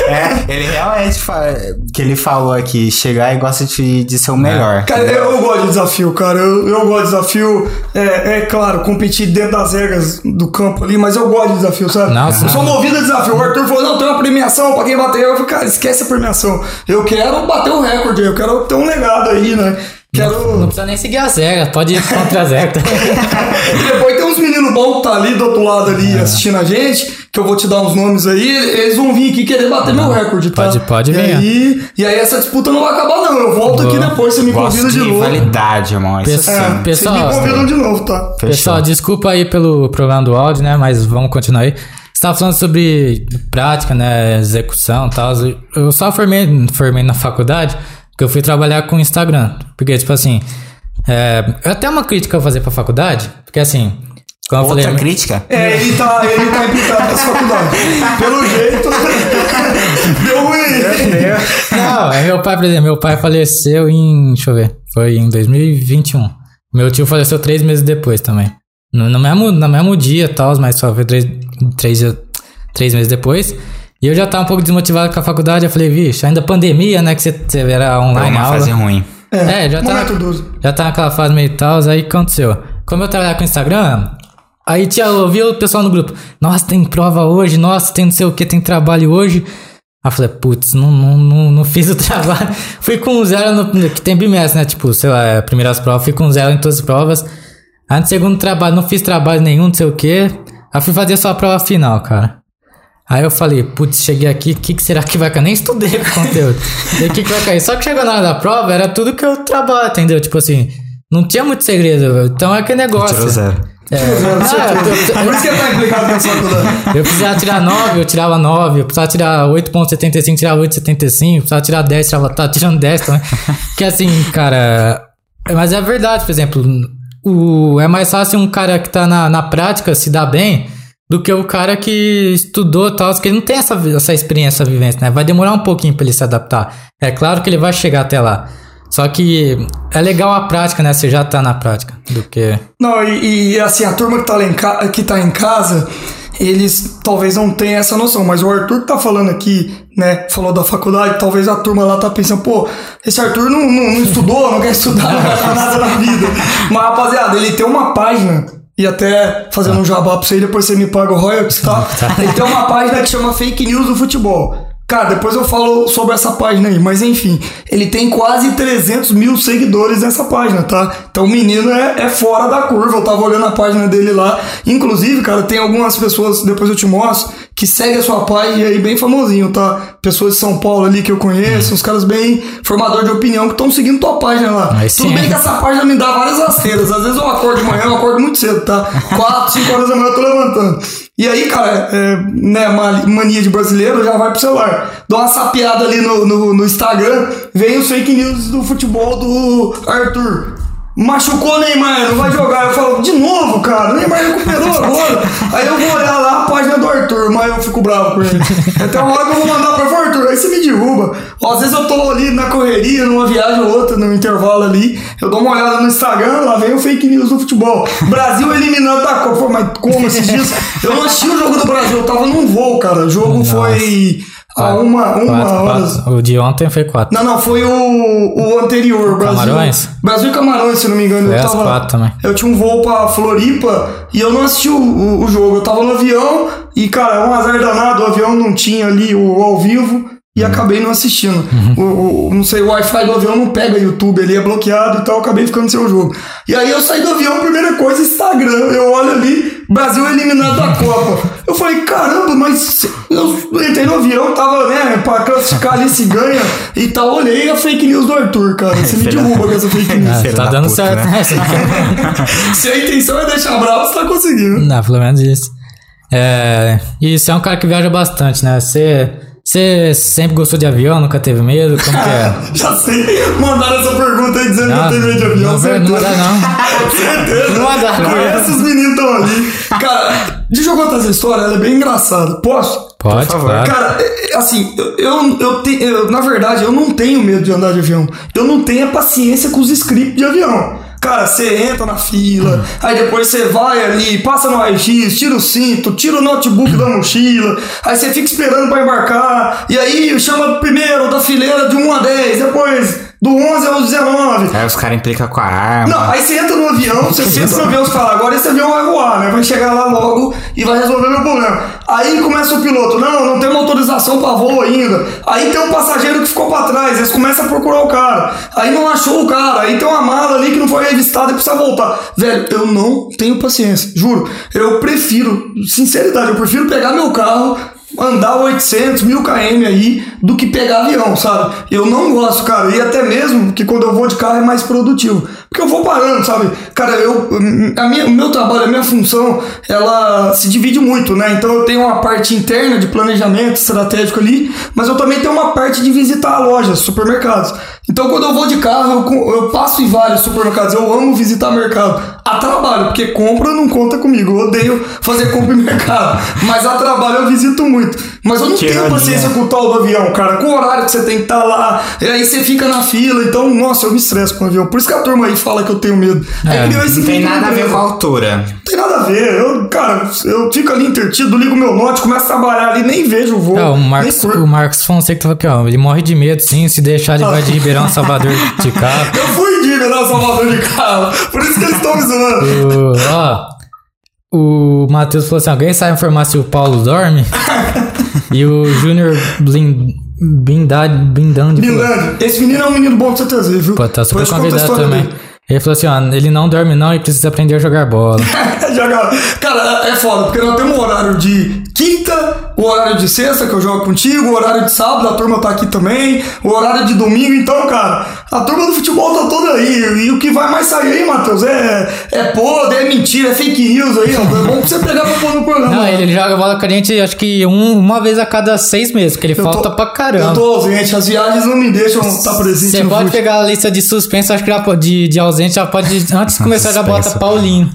É, ele realmente fa- que ele falou aqui, chegar e gosta de, de ser o melhor. Cara, eu, eu gosto de desafio, cara. Eu, eu gosto de desafio. É, é claro, competir dentro das regras do campo ali, mas eu gosto de desafio, sabe? Nossa. eu sou movido a desafio. O Arthur falou: não, tem uma premiação pra quem bater. Eu falei, cara, esquece a premiação. Eu quero bater o recorde, eu quero ter um legado aí, né? Quero. Não precisa nem seguir as regras, pode ir contra as regras. E depois tem uns meninos bons que tá ali do outro lado ali É. assistindo a gente, que eu vou te dar uns nomes aí, eles vão vir aqui querer bater meu recorde, tá? Pode- pode e vir. Aí, e aí essa disputa não vai acabar não, eu volto aqui Boa. depois, você me Gosto convida de de novo. validade, irmão. É, Pessoal, vocês me convidam de novo, tá? Fechou. Pessoal, desculpa aí pelo problema do áudio, né? Mas vamos continuar aí. Você tava falando sobre prática, né? Execução e tal. Eu só formei, formei na faculdade porque eu fui trabalhar com Instagram. Porque, tipo assim, é, eu até uma crítica eu fazer pra faculdade, porque assim, como eu Outra falei. crítica? É, ele tá, ele tá implicado nessa faculdade. Pelo jeito, deu ruim. Não, é meu pai, por exemplo, meu pai faleceu em. Deixa eu ver. Foi em 2021. Meu tio faleceu três meses depois também. No, no mesmo, no mesmo dia e tal, mas só foi três, três, três meses depois. E eu já tava um pouco desmotivado com a faculdade. Eu falei, vixe, ainda pandemia, né? Que você, você era Foi online uma aula. fase ruim. É, já Momento tava, já tava naquela fase meio tal, aí o que aconteceu? Como eu trabalhava com Instagram, aí tinha, eu vi o pessoal no grupo, nossa, tem prova hoje, nossa, tem não sei o que, tem trabalho hoje. Aí eu falei, putz, não, não, não, não fiz o trabalho. fui com zero no. Que tem bimestre, né? Tipo, sei lá, é, primeiras provas, fui com zero em todas as provas. Aí no segundo trabalho, não fiz trabalho nenhum, não sei o que. Aí fui fazer só a prova final, cara. Aí eu falei, putz, cheguei aqui, o que, que será que vai cair? Nem estudei o conteúdo. o que, que vai cair? Só que chegou na hora da prova, era tudo que eu trabalho, entendeu? Tipo assim, não tinha muito segredo. Então é aquele negócio. Tirou zero. É, Zero, ah, eu- Por isso que ele tá implicado nessa faculdade. eu precisava tirar 9, eu tirava 9. Eu precisava tirar 8.75, tirava 8.75. Eu precisava tirar 10, tirava, tava tirando 10 também. que assim, cara... é- Mas é verdade, por exemplo... O, é mais fácil um cara que tá na, na prática se dar bem do que o cara que estudou tal, que ele não tem essa, essa experiência, essa vivência, né? Vai demorar um pouquinho pra ele se adaptar. É claro que ele vai chegar até lá. Só que é legal a prática, né? Você já tá na prática do que... Não, e, e, assim, a turma que tá, lá em que tá em casa, eles talvez não tenham essa noção, mas o Arthur que tá falando aqui, né, falou da faculdade, talvez a turma lá tá pensando, pô, esse Arthur não, não, não estudou, não quer estudar, não quer fazer nada na vida. Mas, rapaziada, ele tem uma página, e até fazendo um jabá pra você, depois você me paga o royalties, tá? Ele tem uma página que chama Fake News do Futebol. Cara, depois eu falo sobre essa página aí, mas enfim, ele tem quase 300 mil seguidores nessa página, tá? Então o menino é, é fora da curva, eu tava olhando a página dele lá. Inclusive, cara, tem algumas pessoas, depois eu te mostro, que seguem a sua página aí bem famosinho, tá? Pessoas de São Paulo ali que eu conheço, uns caras bem formador de opinião que estão seguindo tua página lá. Aí Tudo sim. bem que essa página me dá várias rasteiras, às vezes eu acordo de manhã, eu acordo muito cedo, tá? 4, 5 horas da manhã eu tô levantando. E aí, cara, é, né, ma- mania de brasileiro já vai pro celular. Dou uma sapeada ali no, no, no Instagram, vem os fake news do futebol do Arthur. Machucou o Neymar, não vai jogar. Eu falo, de novo, cara, o Neymar recuperou agora. Aí eu vou olhar lá a página do Arthur, mas eu fico bravo com ele. Até uma hora que eu vou mandar pra falar, Arthur, aí você me derruba. Ó, às vezes eu tô ali na correria, numa viagem ou outra, no intervalo ali, eu dou uma olhada no Instagram, lá vem o fake news do futebol. Brasil eliminando da Copa. Mas como esses dias? Eu não assisti o jogo do Brasil, eu tava num voo, cara. O jogo foi a uma, uma Quatro, hora. quatro. O de ontem foi 4. Não, não, foi o, o anterior, Brasil. Camarões? Brasil e Camarões, se não me engano. Foi eu tava, quatro também. Eu tinha um voo pra Floripa e eu não assisti o, o, o jogo. Eu tava no avião e, cara, um azar danado, o avião não tinha ali o ao vivo e acabei não assistindo. O, o- não sei, o Wi-Fi do avião não pega YouTube, ele é bloqueado e tal, acabei ficando sem o jogo. E aí eu saí do avião, primeira coisa, Instagram. Eu olho ali, Brasil eliminado da Copa. Eu falei, caramba, mas eu entrei no avião, tava, né, pra classificar ali se ganha e tal. Olhei a fake news do Arthur, cara. Você me derruba com essa fake news. Filho tá da dando puta, certo, né? né? Se a intenção é deixar bravo, você tá conseguindo. Não, pelo menos isso. É, e você é um cara que viaja bastante, né? Você, você sempre gostou de avião, nunca teve medo? Como que é? Já sei. Mandaram essa pergunta aí dizendo que eu Não, tenho medo de avião. não, certeza. não dá, não. certeza. Não vai dar, não. Conhece os meninos estão ali. Cara, deixa eu contar essa história, ela é bem engraçada. Posso? Pode, Por favor. claro. Cara, é- é assim, eu, eu, eu, te- eu- na verdade, eu não tenho medo de andar de avião. Eu não tenho a paciência com os scripts de avião. Cara, você entra na fila, aí depois você vai ali, passa no raio-x, tira o cinto, tira o notebook da mochila, aí você fica esperando pra embarcar, e aí chama primeiro da fileira de 1 a 10, depois do 11 ao 19. Aí os caras implicam com a arma. Não, aí você entra no avião, você senta no avião e fala, agora esse avião vai voar, né? Vai chegar lá logo e vai resolver meu problema. Aí começa o piloto, não, não tem uma autorização para voo ainda. Aí tem um passageiro que ficou para trás, eles começam a procurar o cara. Aí não achou o cara, aí tem uma mala ali que não foi revistada e precisa voltar. Velho, eu não tenho paciência, juro. Eu prefiro, sinceridade, eu prefiro pegar meu carro, andar 800, mil km aí do que pegar avião, sabe? Eu não gosto, cara. E até mesmo que quando eu vou de carro é mais produtivo. Porque eu vou parando, sabe? Cara, eu, a minha, o meu trabalho, a minha função, ela se divide muito, né? Então eu tenho uma parte interna de planejamento estratégico ali, mas eu também tenho uma parte de visitar lojas, supermercados. Então quando eu vou de carro, eu, eu passo em vários supermercados. Eu amo visitar mercado. A trabalho, porque compra não conta comigo. Eu odeio fazer compra em mercado. Mas a trabalho eu visito muito. Mas eu não Que tenho ironia. paciência com o tal do avião, cara. Com o horário que você tem que estar lá. E aí você fica na fila. Então, nossa, eu me estresso com o avião. Por isso que a turma aí fala que eu tenho medo. É, criou esse Não tem nada a ver com a altura. Não tem nada a ver. Eu, cara, eu fico ali intertido, ligo meu note, começo a trabalhar ali, nem vejo o voo. É, o Marcos, o Marcos Fonseca falou aqui, ó. Ele morre de medo, sim. Se deixar, ele vai de Ribeirão a Salvador de carro. Eu fui de Ribeirão Salvador de carro. Por isso que eles estão me zoando. O, ó, o Matheus falou assim: alguém sabe informar se o Paulo dorme? e o Júnior Blin, Blindad, Blindando. Esse menino é um menino bom de você trazer, viu? Pô, tá super a convidado também. dele. Ele falou assim: ó, ele não dorme não e precisa aprender a jogar bola. Joga- Cara, é foda, porque nós temos um horário de quinta, o horário de sexta que eu jogo contigo, o horário de sábado, a turma tá aqui também, o horário de domingo, então, cara, a turma do futebol tá toda aí. E o que vai mais sair aí, Matheus, é, é podre, é mentira, é fake news aí, ó. É bom pra você pegar pra pôr no programa. Não, ele joga bola com a gente acho que um- uma vez a cada seis meses, porque ele Eu falta tô- pra caramba. Eu tô ausente, as viagens não me deixam estar presente Você pode fute. pegar a lista de suspenso, acho que já pode, de, de ausente já pode. Antes de começar, já bota. Paulinho.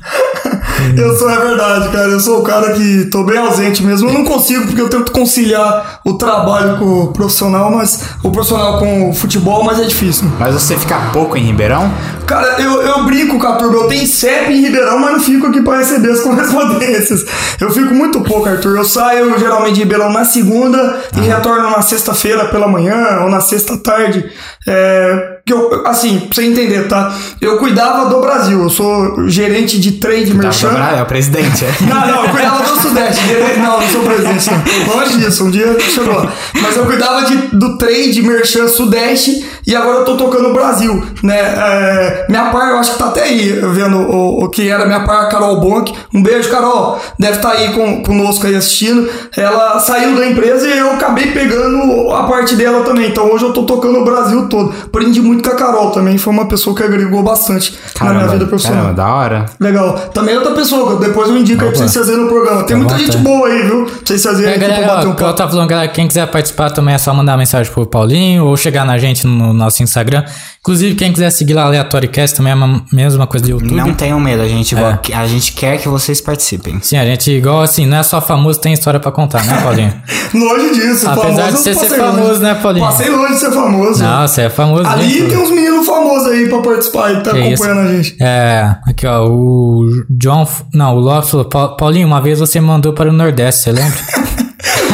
Eu sou, é verdade, cara. Eu sou o cara que tô bem ausente mesmo. Eu não consigo, porque eu tento conciliar o trabalho com o profissional, mas o profissional com o futebol, mas é difícil. Mas você fica pouco em Ribeirão? Cara, eu, eu brinco com a turma. Eu tenho CEP em Ribeirão, mas não fico aqui pra receber as correspondências. Eu fico muito pouco, Arthur. Eu saio geralmente de Ribeirão na segunda e retorno na sexta-feira pela manhã ou na sexta tarde. É, que eu, assim, pra você entender, tá? Eu cuidava do Brasil. Eu sou gerente de trade Tá, merchan. é o presidente, é? Não, não, eu cuidava do Sudeste. Não, não sou presidente, não. Longe disso, um dia chegou lá. Mas eu cuidava de, do trade merchan Sudeste e agora eu tô tocando o Brasil, né? É, minha par, eu acho que tá até aí, vendo o, o que era minha par, a Carol Bonk. Um beijo, Carol. Deve estar aí com, conosco aí assistindo. Ela saiu da empresa e eu acabei pegando a parte dela também. Então hoje eu tô tocando o Brasil todo. Aprendi muito com a Carol também. Foi uma pessoa que agregou bastante na minha vida profissional. caramba, da hora. Legal. Também outra pessoa, que depois eu indico aí pra Opa. vocês fazerem no programa. Tem muita vontade. gente boa aí, viu? Pra vocês fazerem É, aqui pra galera, bater um ó, papo. tava falando, galera, quem quiser participar também é só mandar mensagem pro Paulinho ou chegar na gente no nosso Instagram. Inclusive, quem quiser seguir lá AleatóriCast também é a mesma coisa do YouTube. Não tenham medo, a gente, É. a gente quer que vocês participem. Sim, a gente, igual assim, não é só famoso, tem história pra contar, né, Paulinho? Longe disso, Apesar famoso. de você ser famoso, longe. né, Paulinho? Passei longe de ser famoso. não, você é famoso, Ali tem uns meninos famosos aí pra participar e tá Que isso. acompanhando a gente. É, aqui ó, o John, não, o Lopes falou, "Pa- Paulinho, uma vez você mandou para o Nordeste, você lembra?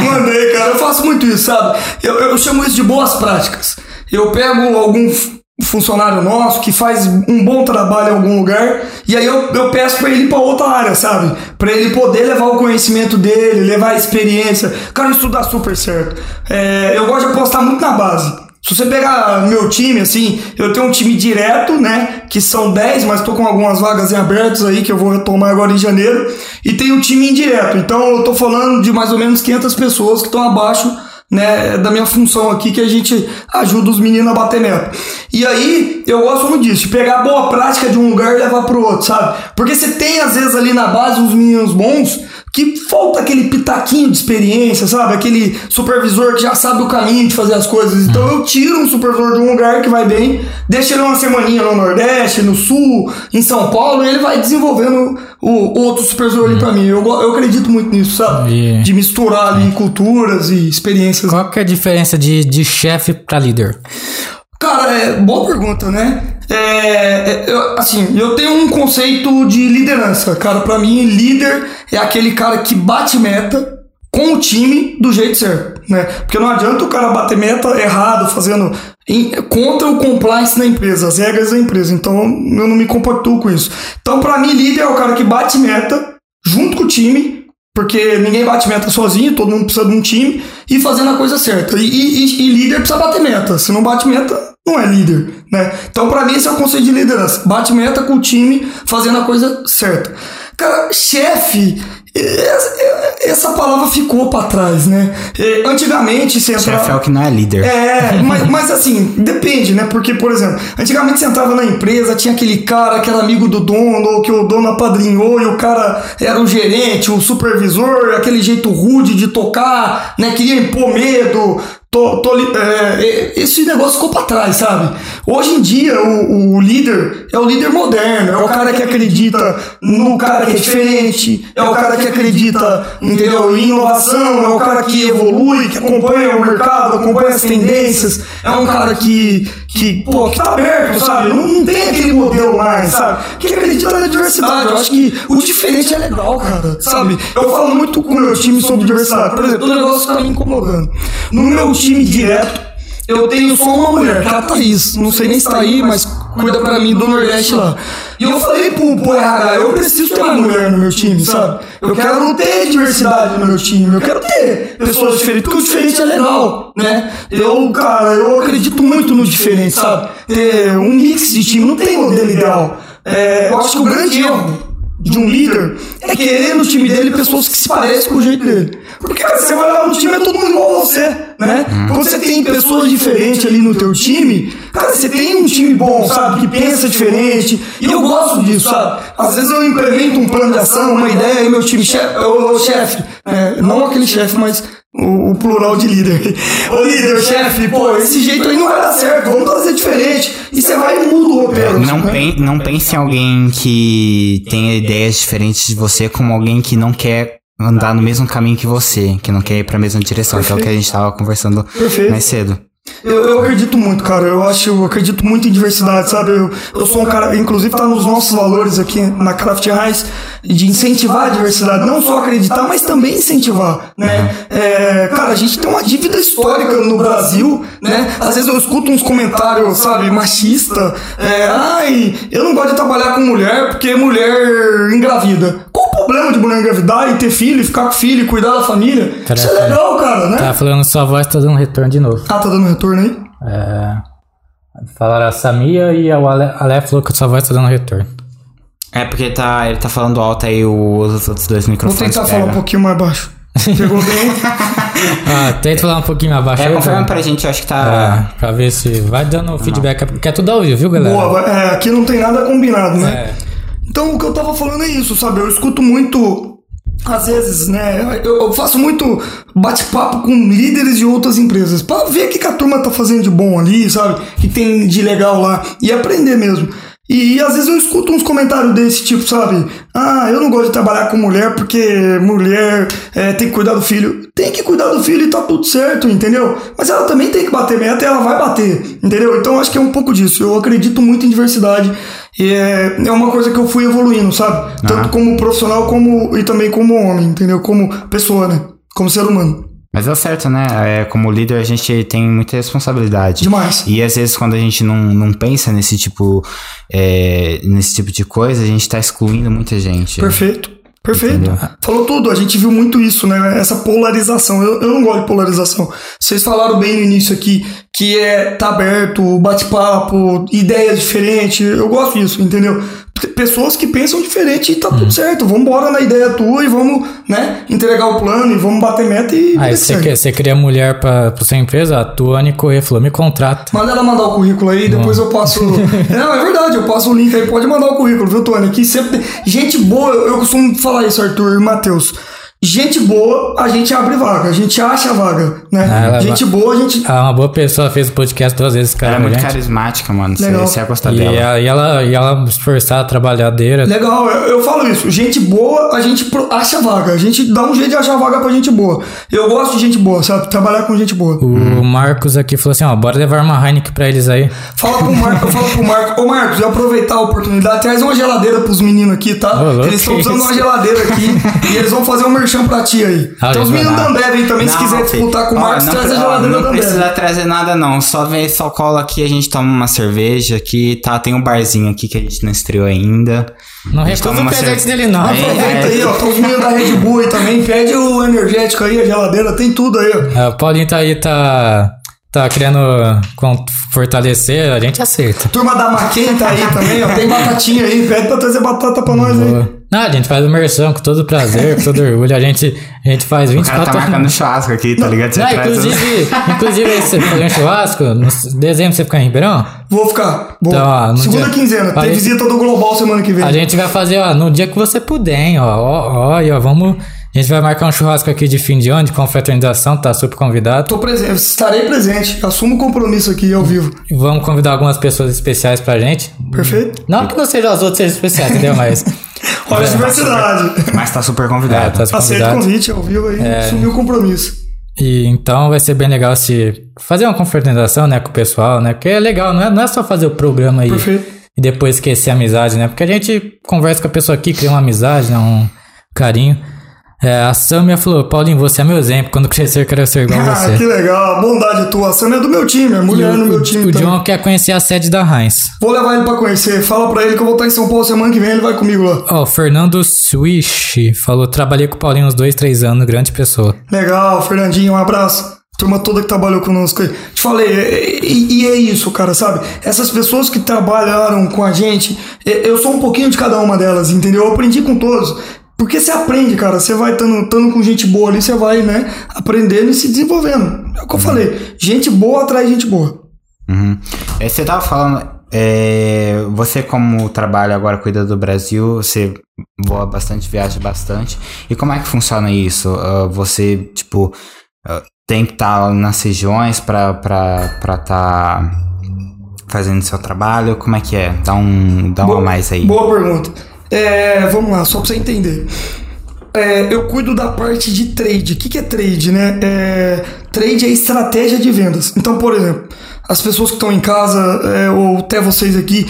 Mandei, cara. Eu faço muito isso, sabe? Eu, eu chamo isso de boas práticas. Eu pego algum funcionário nosso que faz um bom trabalho em algum lugar e aí eu, eu peço pra ele ir pra outra área, sabe? Pra ele poder levar o conhecimento dele, levar a experiência. Cara, isso dá super certo. É, eu gosto de apostar muito na base. Se você pegar meu time, assim, eu tenho um time direto, né? Que são 10, mas tô com algumas vagas em abertos aí que eu vou retomar agora em janeiro. E tem o time indireto. Então eu tô falando de mais ou menos 500 pessoas que estão abaixo, né? Da minha função aqui, que a gente ajuda os meninos a bater meta. E aí eu gosto muito disso, de pegar boa prática de um lugar e levar pro outro, sabe? Porque você tem às vezes ali na base uns meninos bons que falta aquele pitaquinho de experiência, sabe? Aquele supervisor que já sabe o caminho de fazer as coisas. Então eu tiro um supervisor de um lugar que vai bem, deixo ele uma semaninha no Nordeste, no Sul, em São Paulo, e ele vai desenvolvendo o, outro supervisor ali pra mim. Eu, eu acredito muito nisso, sabe? De misturar ali culturas e experiências. Qual que é a diferença de, de chefe pra líder? Cara, é boa pergunta, né? É, é, eu, assim, eu tenho um conceito de liderança, cara. Pra mim, líder é aquele cara que bate meta com o time do jeito certo, né? Porque não adianta o cara bater meta errado, fazendo em- contra o compliance da empresa, as regras da empresa. Então, eu não me compactuo com isso. Então, pra mim, líder é o cara que bate meta junto com o time Porque ninguém bate meta sozinho, todo mundo precisa de um time e fazendo a coisa certa. E, e- e líder precisa bater meta. Se não bate meta, não é líder, né? Então, pra mim, esse é o conceito de liderança. Bate meta com o time, fazendo a coisa certa. Cara, chefe, essa, essa palavra ficou pra trás, né? Eh, Antigamente, você entrava... Chefe é o que não é líder. É, mas, mas assim, depende, né? Porque, por exemplo, antigamente você entrava na empresa, tinha aquele cara que era amigo do dono, ou que o dono apadrinhou, e o cara era o gerente, o supervisor, aquele jeito rude de tocar, né? Queria impor medo. Tô, tô é, é, esse negócio ficou pra trás, sabe? Hoje em dia, o, o líder é o líder moderno, é o cara que acredita no cara que é diferente, é o cara que acredita, entendeu, em inovação, é o cara que evolui, que acompanha o mercado, acompanha as tendências, é um cara que, que pô, que tá aberto, sabe? Não, não tem aquele modelo mais, sabe? Que acredita na diversidade. Eu acho que o diferente é legal, cara, sabe? Eu falo muito com o meu time sobre diversidade. Por exemplo, o negócio tá me incomodando. No meu time direto, eu tenho só uma mulher, que é a Thaís. Não sei nem se tá aí, mas cuida pra mim do Nordeste lá. E eu falei pro, pro eu preciso ter uma mulher no meu time, sabe? Eu quero ter diversidade no meu time, eu quero ter pessoas diferentes, porque o diferente é legal, né? Eu, cara, eu acredito muito no diferente, sabe? Ter um mix de time, não tem modelo ideal. É, eu acho que o grande erro de um líder é querer no time dele pessoas que se parecem com o jeito dele. Porque, cara, você vai lá no time é todo mundo igual a você, né? Quando você tem pessoas diferentes ali no teu time, cara, você tem um time bom, sabe? Que pensa diferente. E eu gosto disso, sabe? Às vezes eu implemento um plano de ação, uma ideia, e meu time chefe, o, o chefe, né? não aquele chefe, mas o, o plural de líder. Ô líder, chefe, pô, esse jeito aí não vai dar certo, vamos fazer diferente. E você vai e muda o roteiro. Não, né? pen- não pense em alguém que tenha ideias diferentes de você como alguém que não quer andar no mesmo caminho que você, que não quer ir pra mesma direção, que é o que a gente tava conversando Perfeito. mais cedo. Eu, eu acredito muito, cara. Eu acho, eu acredito muito em diversidade, sabe? Eu, eu sou um cara, inclusive tá nos nossos valores aqui na Craft House, de incentivar a diversidade. Não só acreditar, mas também incentivar, né? É, cara, a gente tem uma dívida histórica no Brasil, né? Às vezes eu escuto uns comentários, sabe, machista. É, ai, eu não gosto de trabalhar com mulher porque mulher engravida. Qual o problema de mulher engravidar e ter filho, e ficar com filho, e cuidar da família? Isso é legal, cara, né? Tá falando sua voz tá dando retorno de novo. Ah, tá dando retorno aí? É, falaram a Samia e o Ale, Ale falou que sua voz tá dando retorno. É porque tá, ele tá falando alto aí, os outros dois Vou microfones tentar falar um pouquinho mais baixo. Pegou bem? Ah, tenta falar um pouquinho mais baixo É, confirma pra gente, eu acho que tá... É, pra ver se vai dando feedback. Porque é tudo ao vivo, viu, galera? Boa, vai- é, aqui não tem nada combinado, né? É. Então o que eu tava falando é isso, sabe? Eu escuto muito. Às vezes, né? Eu, faço muito bate-papo com líderes de outras empresas pra ver o que a turma tá fazendo de bom ali, sabe? O que tem de legal lá e aprender mesmo. E, às vezes eu escuto uns comentários desse tipo, sabe? Ah, eu não gosto de trabalhar com mulher porque mulher é, tem que cuidar do filho. Tem que cuidar do filho e tá tudo certo, entendeu? Mas ela também tem que bater meta e ela vai bater, entendeu? Então acho que é um pouco disso. Eu acredito muito em diversidade e é, é uma coisa que eu fui evoluindo, sabe? Tanto como profissional como e também como homem, entendeu? Como pessoa, né? Como ser humano. Mas é certo, né? É, como líder, a gente tem muita responsabilidade. Demais. E às vezes, quando a gente não, não pensa nesse tipo, é, nesse tipo de coisa, a gente tá excluindo muita gente. Perfeito. Perfeito. Entendeu? Falou tudo. A gente viu muito isso, né? Essa polarização. Eu, eu não gosto de polarização. Vocês falaram bem no início aqui que é tá aberto, bate-papo, ideias diferentes. Eu gosto disso, entendeu? Pessoas que pensam diferente e tá Uhum. tudo certo. Vamos embora na ideia tua e vamos, né, entregar o plano e vamos bater meta e Aí vida você, quer, você cria mulher pra, pra sua empresa, a Tuane Corrêa falou, me contrata. Manda ela mandar o currículo aí, depois eu passo. Não, é verdade, eu passo o link aí, pode mandar o currículo, viu, Tony? Aqui sempre. Gente boa, eu eu costumo falar isso, Arthur e Matheus. Gente boa, a gente abre vaga, a gente acha a vaga, né? Ah, ela gente boa, a gente. Ela é uma boa pessoa, fez o podcast duas vezes, cara. Ela é muito carismática, mano. Você, Legal. você ia gostar E dela. ela, e, ela, e ela esforçada, trabalhadeira. Legal, eu, eu falo isso. Gente boa, a gente acha vaga. A gente dá um jeito de achar vaga pra gente boa. Eu gosto de gente boa, sabe? Trabalhar com gente boa. O Marcos aqui falou assim, ó, bora levar uma Heineken pra eles aí. Fala pro Marco, eu falo pro Marco, ô Marcos, eu aproveitar a oportunidade, traz uma geladeira pros meninos aqui, tá? Ô, louco, eles estão usando isso? uma geladeira aqui e eles vão fazer um merchan merchan pra ti aí. Ah, Tem os meninos da não. Ambev aí também, se Não, quiser filho. disputar com o Marcos, não traz a geladeira Não da Ambev. precisa trazer nada, não. Só vem, só cola aqui, a gente toma uma cerveja aqui, tá? Tem um barzinho aqui que a gente não estreou ainda. Não recusa o presente dele, não. É, Aproveita aí, ó. Os meninos da Red Bull aí também. Pede o energético aí, a geladeira, tem tudo aí, ó. É, o Paulinho tá aí, tá, tá querendo fortalecer, a gente aceita. Turma da Maquin tá aí também, ó. Tem batatinha aí. Pede pra trazer batata pra nós aí. Não, a gente faz o mersão com todo prazer, com todo orgulho. A gente, a gente faz O cara 24 tá horas. marcando churrasco aqui, tá ligado? Não, inclusive, inclusive você fazer um churrasco, no dezembro você ficar em Ribeirão? Vou ficar. Vou. Então, ó, Segunda dia- quinzena. Tem Aí- visita do Global semana que vem. A gente vai fazer, ó, no dia que você puder, hein, ó, ó, ó, aí, ó, vamos, a gente vai marcar um churrasco aqui de fim de ano, de confraternização, tá super convidado. Tô presente, estarei presente. Assumo o compromisso aqui ao vivo. E Vamos convidar algumas pessoas especiais pra gente. Perfeito? Não que não sejam as outras especiais, entendeu? Mas Olha a diversidade. Mas tá super é, convidado. tá Aceito o convidado. convite ao vivo aí. Assumiu o compromisso. E então vai ser bem legal se fazer uma confraternização, né, com o pessoal, né? Porque é legal, não é, não é só fazer o programa aí Perfeito. e depois esquecer a amizade, né? Porque a gente conversa com a pessoa aqui, cria uma amizade, né, um carinho. É, a Samia falou, Paulinho, você é meu exemplo, quando crescer quero ser igual a Ah, você. que legal. Bondade tua. A Sam é do meu time, é mulher no meu time. o também. John quer conhecer a sede da Heinz. Vou levar ele pra conhecer. Fala pra ele que eu vou estar em São Paulo semana que vem, ele vai comigo lá. Ó, o Fernando Swish falou, trabalhei com o Paulinho uns dois, três anos, grande pessoa. Legal, Fernandinho, um abraço. Turma toda que trabalhou conosco aí. Te falei, é- e, e é isso, cara, sabe? Essas pessoas que trabalharam com a gente, é- eu sou um pouquinho de cada uma delas, entendeu? Eu aprendi com todos. Porque você aprende, cara. Você vai estando com gente boa ali, você vai, né, aprendendo e se desenvolvendo. É o que eu falei. Gente boa atrai gente boa. Uhum. É, Você tava falando, é, você como trabalha agora, cuida do Brasil, você voa bastante, viaja bastante. E como é que funciona isso? Ah, você, tipo, ah, tem que estar nas regiões pra pra tá fazendo seu trabalho? Como é que é? Dá um, dá uma Boa- mais aí. Boa pergunta. É, vamos lá, só pra você entender. É, eu cuido da parte de trade. O que, que é trade, né? É, trade é estratégia de vendas. Então, por exemplo, as pessoas que estão em casa, é, ou até vocês aqui,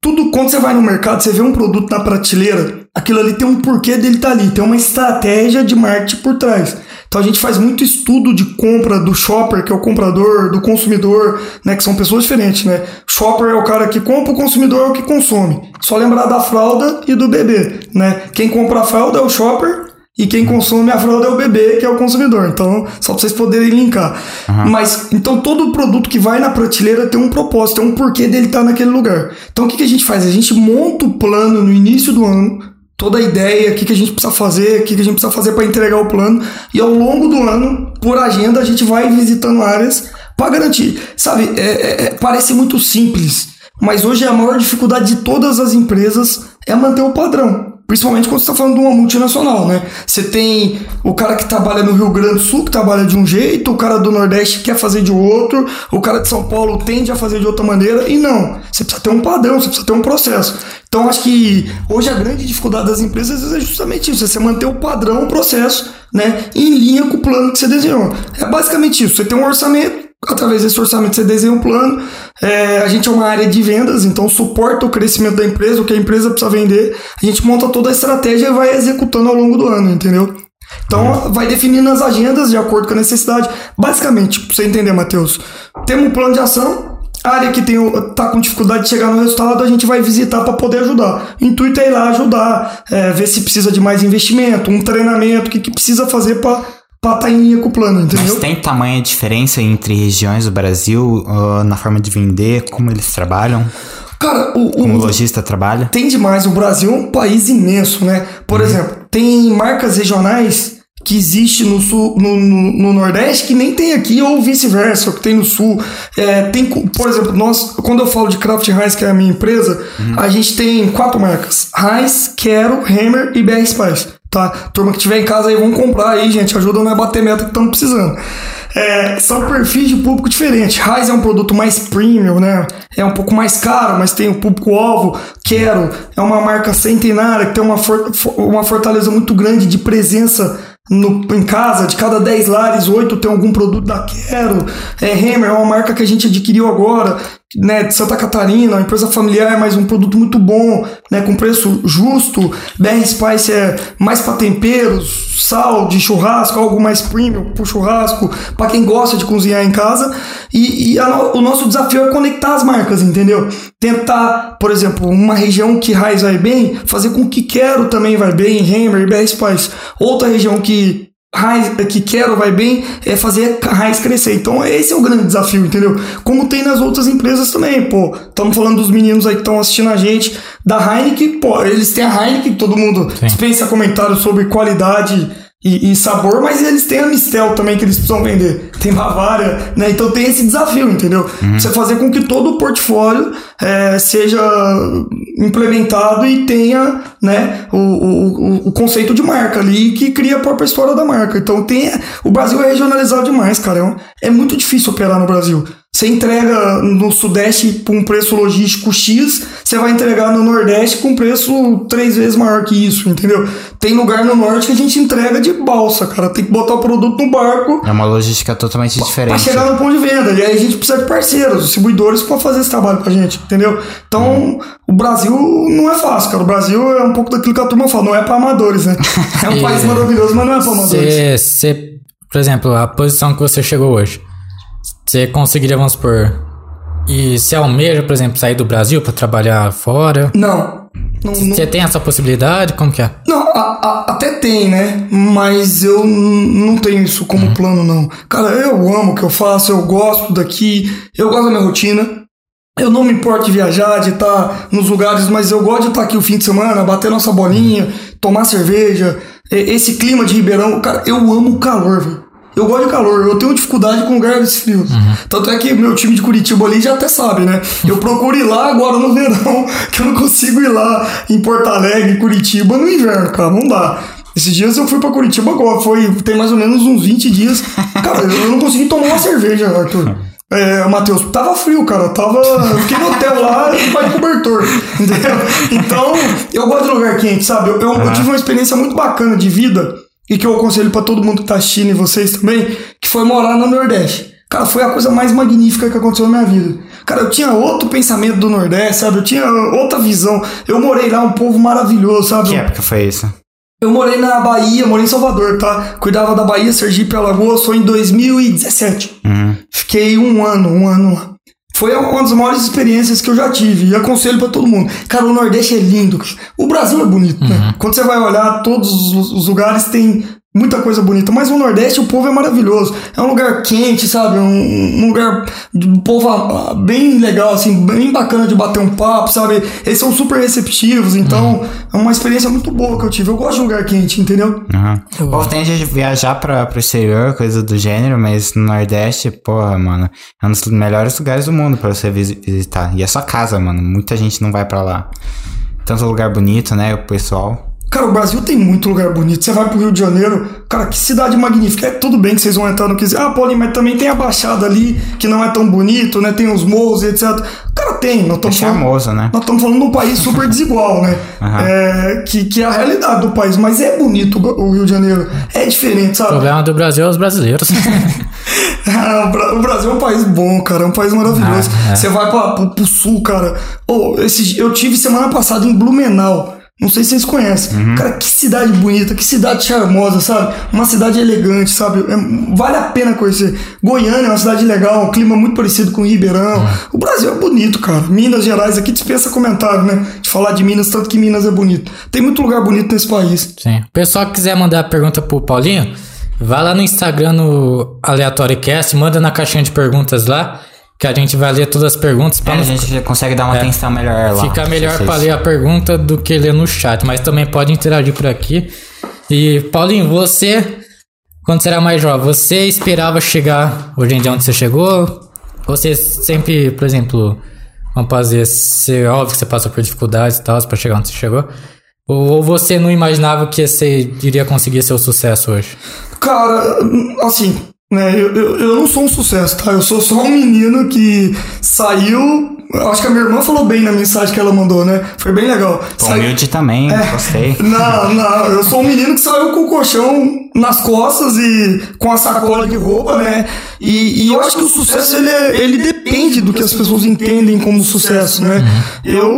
tudo quando você vai no mercado, você vê um produto na prateleira, aquilo ali tem um porquê dele estar ali, tem uma estratégia de marketing por trás. Então a gente faz muito estudo de compra do shopper, que é o comprador, do consumidor, né, que são pessoas diferentes, né? Shopper é o cara que compra, o consumidor é o que consome. Só lembrar da fralda e do bebê, né? Quem compra a fralda é o shopper e quem consome a fralda é o bebê, que é o consumidor. Então, só pra vocês poderem linkar. Mas, então, todo produto que vai na prateleira tem um propósito, tem um porquê dele estar naquele lugar. Então, o que, que a gente faz? A gente monta o plano no início do ano, toda a ideia, o que, que a gente precisa fazer, o que, que a gente precisa fazer para entregar o plano, e ao longo do ano, por agenda, a gente vai visitando áreas para garantir. Sabe, é- é- é- parece muito simples, mas hoje a maior dificuldade de todas as empresas é manter o padrão. Principalmente quando você está falando de uma multinacional, né? Você tem o cara que trabalha no Rio Grande do Sul, que trabalha de um jeito, o cara do Nordeste quer fazer de outro, o cara de São Paulo tende a fazer de outra maneira, e não. Você precisa ter um padrão, você precisa ter um processo. Então, acho que hoje a grande dificuldade das empresas é justamente isso: é você manter o padrão, o processo, né? Em linha com o plano que você desenhou. É basicamente isso: você tem um orçamento, através desse orçamento você desenha um plano. É, a gente é uma área de vendas, então suporta o crescimento da empresa, o que a empresa precisa vender. A gente monta toda a estratégia e vai executando ao longo do ano, entendeu? Então vai definindo as agendas de acordo com a necessidade. Basicamente, pra você entender, Matheus, temos um plano de ação. A área que tem, o- tá com dificuldade de chegar no resultado, a gente vai visitar para poder ajudar. O intuito é ir lá ajudar, é, ver se precisa de mais investimento, um treinamento, o que, que precisa fazer para linha com o plano, entendeu? Mas tem tamanha diferença entre regiões do Brasil ah, na forma de vender, como eles trabalham, Cara, o, como o lojista trabalha? tem demais. O Brasil é um país imenso, né? Por exemplo, tem marcas regionais que existe no sul, no, no, no Nordeste que nem tem aqui, ou vice-versa, que tem no sul. É, tem, por exemplo, nós, quando eu falo de Kraft Heinz, que é a minha empresa, a gente tem quatro marcas: Heinz, Quero, Hammer e BR Spice. Tá? Turma que tiver em casa aí, vamos comprar aí, gente. Ajuda a bater meta que estamos precisando. É, são perfis de público diferentes. Heinz é um produto mais premium, né? É um pouco mais caro, mas tem o público-alvo. Quero é uma marca centenária que tem uma, for- uma fortaleza muito grande de presença no, em casa. De cada 10 lares, 8 tem algum produto da Quero. É, Hammer é uma marca que a gente adquiriu agora. Né, de Santa Catarina, uma empresa familiar, mas um produto muito bom, né, com preço justo. BR Spice é mais para temperos, sal de churrasco, algo mais premium para churrasco, para quem gosta de cozinhar em casa. E, e a, o nosso desafio é conectar as marcas, entendeu? Tentar, por exemplo, uma região que Raiz vai bem, fazer com que Quero também vai bem, Hammer BR Spice. Outra região que raiz que quero vai bem é fazer a raiz crescer. Então esse é o grande desafio, entendeu? Como tem nas outras empresas também, pô. Estamos falando dos meninos aí que estão assistindo a gente da Heineken, pô, eles têm a Heineken, todo mundo Sim. dispensa comentários sobre qualidade e, e, sabor, mas eles têm a Mistel também que eles precisam vender. Tem Bavária, né? Então tem esse desafio, entendeu? Uhum. Você fazer com que todo o portfólio é, seja implementado e tenha né, o, o, o, conceito de marca ali que cria a própria história da marca. Então tem. O Brasil é regionalizado demais, cara. É, é muito difícil operar no Brasil. Você entrega no Sudeste por um preço logístico X, você vai entregar no Nordeste com um preço três vezes maior que isso, entendeu? Tem lugar no Norte que a gente entrega de balsa, cara. Tem que botar o produto no barco. É uma logística totalmente diferente. Pra chegar no ponto de venda. E aí a gente precisa de parceiros, distribuidores para fazer esse trabalho pra gente, entendeu? Então, hum. o Brasil não é fácil, cara. O Brasil é um pouco daquilo que a turma fala, não é para amadores, né? É um país maravilhoso, mas não é para amadores. Você, por exemplo, a posição que você chegou hoje. Você conseguiria, vamos supor. E se almeja, por exemplo, sair do Brasil para trabalhar fora? Não. Você tem essa possibilidade? Como que é? Não, a, a, até tem, né? Mas eu não tenho isso como uhum. plano, não. Cara, eu amo o que eu faço, eu gosto daqui, eu gosto da minha rotina. Eu não me importo de viajar, de estar nos lugares, mas eu gosto de estar aqui o fim de semana, bater nossa bolinha, tomar cerveja. Esse clima de Ribeirão, cara, eu amo o calor, velho. Eu gosto de calor, eu tenho dificuldade com lugares frios. Uhum. Tanto é que meu time de Curitiba ali já até sabe, né? Eu procuro ir lá agora no verão, que eu não consigo ir lá em Porto Alegre, Curitiba no inverno, cara, não dá. Esses dias eu fui pra Curitiba agora, foi, tem mais ou menos uns 20 dias. Cara, eu não consegui tomar uma cerveja, Arthur. É, Matheus, tava frio, cara. Tava. Eu fiquei no hotel lá vai cobertor. Entendeu? Então, eu gosto de lugar quente, sabe? Eu, eu, eu tive uma experiência muito bacana de vida e que eu aconselho para todo mundo que tá assistindo e vocês também, que foi morar no Nordeste. Cara, foi a coisa mais magnífica que aconteceu na minha vida. Cara, eu tinha outro pensamento do Nordeste, sabe? Eu tinha outra visão. Eu morei lá, um povo maravilhoso, sabe? Que época foi isso? Eu morei na Bahia, morei em Salvador, tá? Cuidava da Bahia, Sergipe, Alagoas, foi em 2017. Uhum. Fiquei um ano, um ano lá. Foi uma das maiores experiências que eu já tive. E aconselho para todo mundo. Cara, o Nordeste é lindo. O Brasil é bonito, né? uhum. né? Quando você vai olhar, todos os lugares têm muita coisa bonita. Mas o Nordeste, o povo é maravilhoso. É um lugar quente, sabe? Um, um lugar de povo ah, bem legal, assim, bem bacana de bater um papo, sabe? Eles são super receptivos, então uhum. é uma experiência muito boa que eu tive. Eu gosto de lugar quente, entendeu? Uhum. O povo tem de viajar pra, pro exterior, coisa do gênero, mas no Nordeste, porra, mano, é um dos melhores lugares do mundo pra você visitar. E é sua casa, mano. Muita gente não vai pra lá. Tanto lugar bonito, né? O pessoal. Cara, o Brasil tem muito lugar bonito. Você vai pro Rio de Janeiro, cara, que cidade magnífica. É tudo bem que vocês vão entrar no que Ah, Paulinho, mas também tem a Baixada ali, que não é tão bonito, né? Tem os morros e etc. Cara, tem. Nós estamos é famoso, falando, né? Nós estamos falando de um país super desigual, né? Uhum. É, que, que é a realidade do país. Mas é bonito o Rio de Janeiro. É diferente, sabe? O problema do Brasil é os brasileiros. o Brasil é um país bom, cara. É um país maravilhoso. Ah, é. Você vai pra, pro, pro sul, cara. Oh, esse, eu tive semana passada em Blumenau. Não sei se vocês conhecem. Uhum. Cara, que cidade bonita, que cidade charmosa, sabe? Uma cidade elegante, sabe? É, vale a pena conhecer. Goiânia é uma cidade legal, um clima muito parecido com Ribeirão. Uhum. O Brasil é bonito, cara. Minas Gerais aqui dispensa comentário, né? De falar de Minas, tanto que Minas é bonito. Tem muito lugar bonito nesse país. Sim. O pessoal que quiser mandar pergunta pro Paulinho, vai lá no Instagram no Aleatório Cast, manda na caixinha de perguntas lá que a gente vai ler todas as perguntas. É, a gente consegue dar uma é, atenção melhor lá. Fica melhor para ler a pergunta do que ler no chat, mas também pode interagir por aqui. E Paulinho, você, quando você era mais jovem, você esperava chegar hoje em dia onde você chegou? Você sempre, por exemplo, vamos fazer, ser óbvio que você passou por dificuldades e tal para chegar onde você chegou? Ou você não imaginava que você iria conseguir seu sucesso hoje? Cara, assim, né? Eu, eu, eu, não sou um sucesso, tá? Eu sou só um menino que saiu acho que a minha irmã falou bem na mensagem que ela mandou, né? Foi bem legal. Pô, humilde também, gostei. Não, não, eu sou um menino que saiu com o colchão nas costas e com a sacola de roupa, né? E, e eu acho que o sucesso ele, é- ele depende do que as pessoas entendem como sucesso, né? Eu,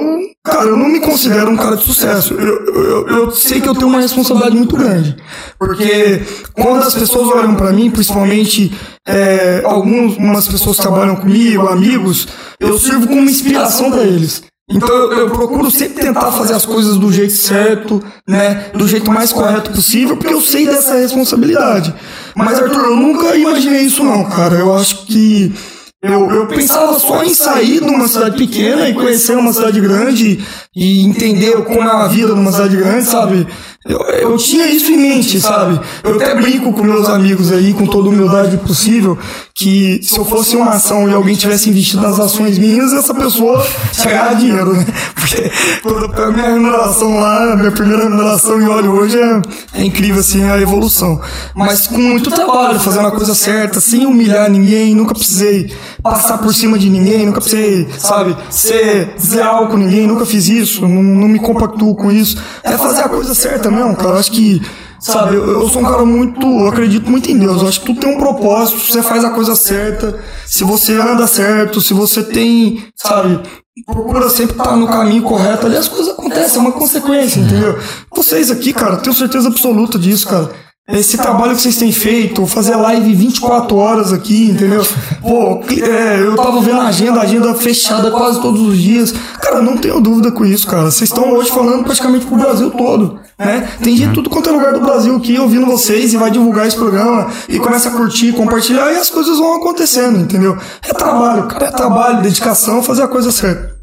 cara, eu não me considero um cara de sucesso. Eu, eu, eu sei que eu tenho uma responsabilidade muito grande. Porque quando as pessoas olham pra mim, principalmente é, algumas pessoas trabalham comigo, amigos, eu sirvo como inspiração pra eles. Então eu, eu procuro sempre tentar fazer as coisas do jeito certo, né? Do jeito mais correto possível, porque eu sei dessa responsabilidade. Mas, Arthur, eu nunca imaginei isso não, cara. Eu acho que eu, eu pensava só em sair de uma cidade pequena e conhecer uma cidade grande e entender como é a vida numa cidade grande, sabe? Eu, eu tinha isso em mente, sabe? Eu até brinco com meus amigos aí, com toda humildade possível, que se eu fosse uma ação e alguém tivesse investido nas ações minhas, essa pessoa ganhar dinheiro, né? Porque toda a minha remuneração lá, minha primeira remuneração em óleo hoje é, é incrível, assim, a evolução. Mas com muito trabalho, fazendo a coisa certa, sem humilhar ninguém, nunca precisei passar por cima de ninguém, nunca precisei, sabe, ser desleal com ninguém, nunca fiz isso, não, não me compactuo com isso. É fazer a coisa certa mesmo, cara. Eu acho que, sabe, eu, eu sou um cara muito, eu acredito muito em Deus. Eu acho que tudo tem um propósito, você faz a coisa certa, se você anda certo, se você tem, sabe, procura sempre estar no caminho correto ali, as coisas acontecem, é uma consequência, entendeu? Vocês aqui, cara, tenho certeza absoluta disso, cara. Esse trabalho que vocês têm feito, fazer live 24 horas aqui, entendeu? Pô, é, eu tava vendo a agenda, a agenda fechada quase todos os dias. Cara, não tenho dúvida com isso, cara. Vocês estão hoje falando praticamente pro Brasil todo, né? Tem gente de tudo quanto é lugar do Brasil aqui ouvindo vocês e vai divulgar esse programa e começa a curtir, compartilhar e as coisas vão acontecendo, entendeu? É trabalho, cara, é trabalho, dedicação, fazer a coisa certa.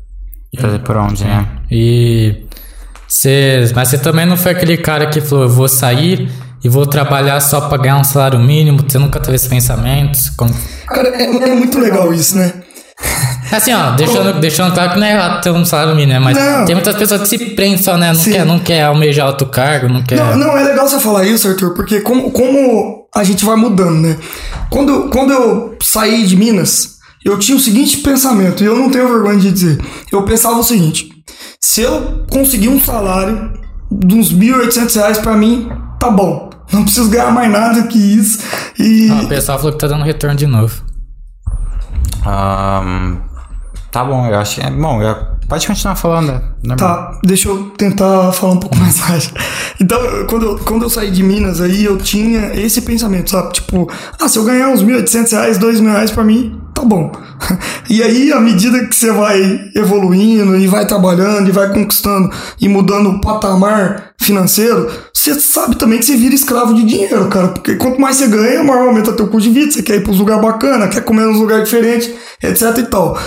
Fazer por onde, né? E você, mas você também não foi aquele cara que falou, eu vou sair e vou trabalhar só pra ganhar um salário mínimo, você nunca teve esse pensamento? Como... Cara, é, é muito legal isso, né? Assim, ó, deixando, deixando claro que não é errado ter um salário mínimo, né? Mas Não. tem muitas pessoas que se prendem só, né? Não Sim. quer, não quer almejar alto cargo, não quer. Não, não, é legal você falar isso, Arthur, porque como, como a gente vai mudando, né? Quando, quando eu saí de Minas, eu tinha o seguinte pensamento, e eu não tenho vergonha de dizer. Eu pensava o seguinte: se eu conseguir um salário de uns 1.800 reais pra mim, tá bom. Não preciso ganhar mais nada que isso. E. Ah, o pessoal falou que tá dando retorno de novo. Ahn, tá bom, eu acho que é bom. eu- pode continuar falando. né? Tá, deixa eu tentar falar um pouco mais baixo. Então, quando eu, quando eu saí de Minas aí, eu tinha esse pensamento, sabe? Tipo, ah, se eu ganhar uns 1.800 reais, 2 mil reais pra mim, tá bom. E aí, à medida que você vai evoluindo e vai trabalhando e vai conquistando e mudando o patamar financeiro, você sabe também que você vira escravo de dinheiro, cara. Porque quanto mais você ganha, maior aumenta teu custo de vida. Você quer ir pros lugares bacanas, quer comer nos lugares diferentes, etc e tal.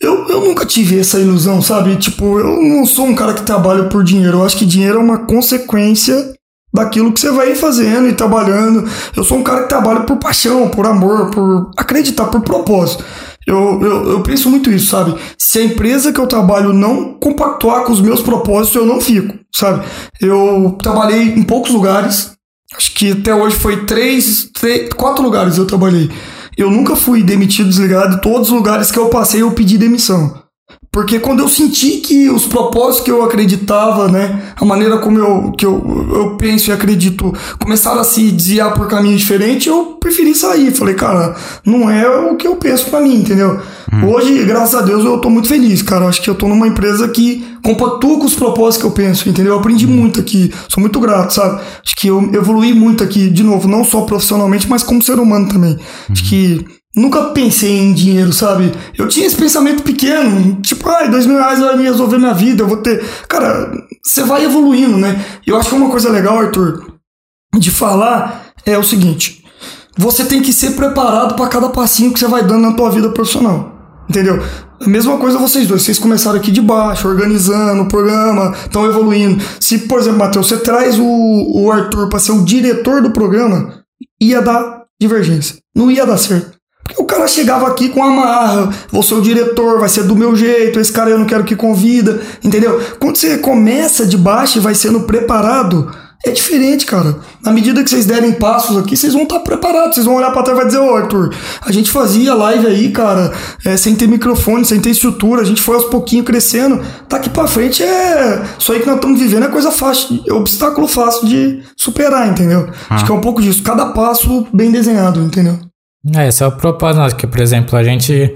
Eu, eu nunca tive essa ilusão, sabe? Tipo, eu não sou um cara que trabalha por dinheiro. Eu acho que dinheiro é uma consequência daquilo que você vai fazendo e trabalhando. Eu sou um cara que trabalha por paixão, por amor, por acreditar, por propósito. Eu, eu, eu penso muito isso, sabe? Se a empresa que eu trabalho não compactuar com os meus propósitos, eu não fico, sabe? Eu trabalhei em poucos lugares. Acho que até hoje foi três, três quatro lugares eu trabalhei. Eu nunca fui demitido, desligado. Todos os lugares que eu passei, eu pedi demissão. Porque quando eu senti que os propósitos que eu acreditava, né, a maneira como eu, que eu, eu penso e acredito começaram a se desviar por caminho diferente, eu preferi sair. Falei, cara, não é o que eu penso pra mim, entendeu? Hoje, graças a Deus, eu tô muito feliz, cara. Acho que eu tô numa empresa que compactua com os propósitos que eu penso, entendeu? Eu aprendi muito aqui, sou muito grato, sabe? Acho que eu evolui muito aqui, de novo, não só profissionalmente, mas como ser humano também. Acho que Nunca pensei em dinheiro, sabe? Eu tinha esse pensamento pequeno, tipo, ai, dois mil reais vai me resolver minha vida, eu vou ter. Cara, você vai evoluindo, né? Eu acho que uma coisa legal, Arthur, de falar é o seguinte: você tem que ser preparado para cada passinho que você vai dando na tua vida profissional. Entendeu? A mesma coisa vocês dois. Vocês começaram aqui de baixo, organizando o programa, estão evoluindo. Se, por exemplo, Matheus, você traz o, o Arthur para ser o diretor do programa, ia dar divergência. Não ia dar certo. Porque o cara chegava aqui com a marra, vou ser o diretor, vai ser do meu jeito, esse cara eu não quero que convida, entendeu? Quando você começa de baixo e vai sendo preparado, É diferente, cara. Na medida que vocês derem passos aqui, vocês vão estar preparados. Vocês vão olhar pra trás e vai dizer, ô Arthur, a gente fazia live aí, cara, é, sem ter microfone, sem ter estrutura, a gente foi aos pouquinhos crescendo. Tá aqui pra frente é. Isso aí que nós estamos vivendo é coisa fácil, é obstáculo fácil de superar, entendeu? Ah. Acho que é um pouco disso. Cada passo bem desenhado, entendeu? É, esse é o propósito que, por exemplo, a gente.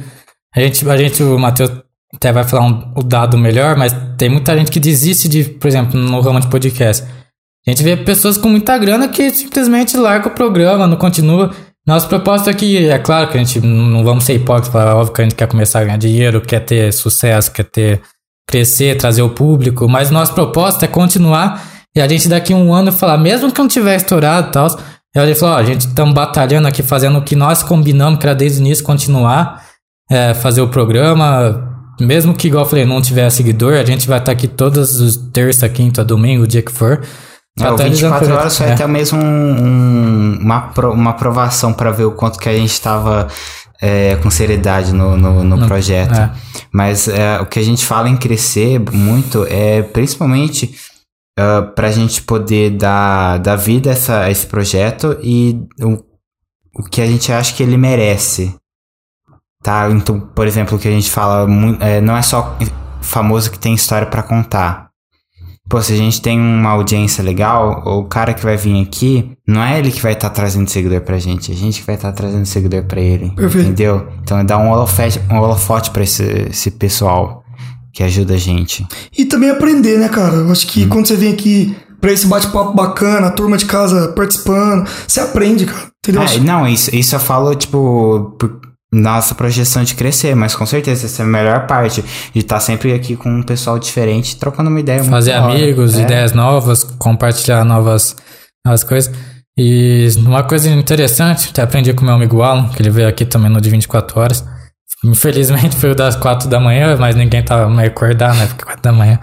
A gente, a gente o Matheus até vai falar um, o dado melhor, mas tem muita gente que desiste de, por exemplo, no ramo de podcast. A gente vê pessoas com muita grana que simplesmente larga o programa, não continua. Nosso propósito aqui, é claro que a gente não vamos ser hipócritas, é óbvio que a gente quer começar a ganhar dinheiro, quer ter sucesso, quer ter crescer, trazer o público, mas nosso propósito é continuar e a gente daqui a um ano falar, mesmo que não tiver estourado e tal, e gente falou, ó, a gente estamos batalhando aqui, fazendo o que nós combinamos, que era desde o início continuar, é, fazer o programa, mesmo que, igual eu falei, não tiver seguidor, a gente vai estar aqui todas as terça, quinta, domingo, o dia que for. É, o atualizando 24 projeto. horas foi É. até mesmo um- um- uma, uma aprovação para ver o quanto que a gente estava é, com seriedade no, no, no projeto. é. Mas é, o que a gente fala em crescer muito é principalmente para a gente poder dar, dar vida a, essa, a esse projeto e o, o que a gente acha que ele merece. Tá? Então, por exemplo, o que a gente fala é, não é só famoso que tem história para contar. Pô, se a gente tem uma audiência legal, o cara que vai vir aqui, não é ele que vai estar trazendo seguidor pra gente, é a gente que vai estar trazendo seguidor pra ele. Perfeito. Entendeu? Então é dar um holofote, um holofote pra esse, esse pessoal que ajuda a gente. E também aprender, né, cara? Eu acho que quando você vem aqui pra esse bate-papo bacana, a turma de casa participando, você aprende, cara. Entendeu? Ah, não, isso, isso eu falo, tipo, por nossa projeção de crescer, mas com certeza essa é a melhor parte, de estar sempre aqui com um pessoal diferente, trocando uma ideia muito fazer amigos, É. ideias novas, compartilhar novas, novas coisas. E uma coisa interessante, até aprendi com meu amigo Alan, que ele veio aqui também no de 24 horas. Infelizmente foi o das 4 da manhã, mas ninguém tava meio acordado, né? Porque 4 da manhã.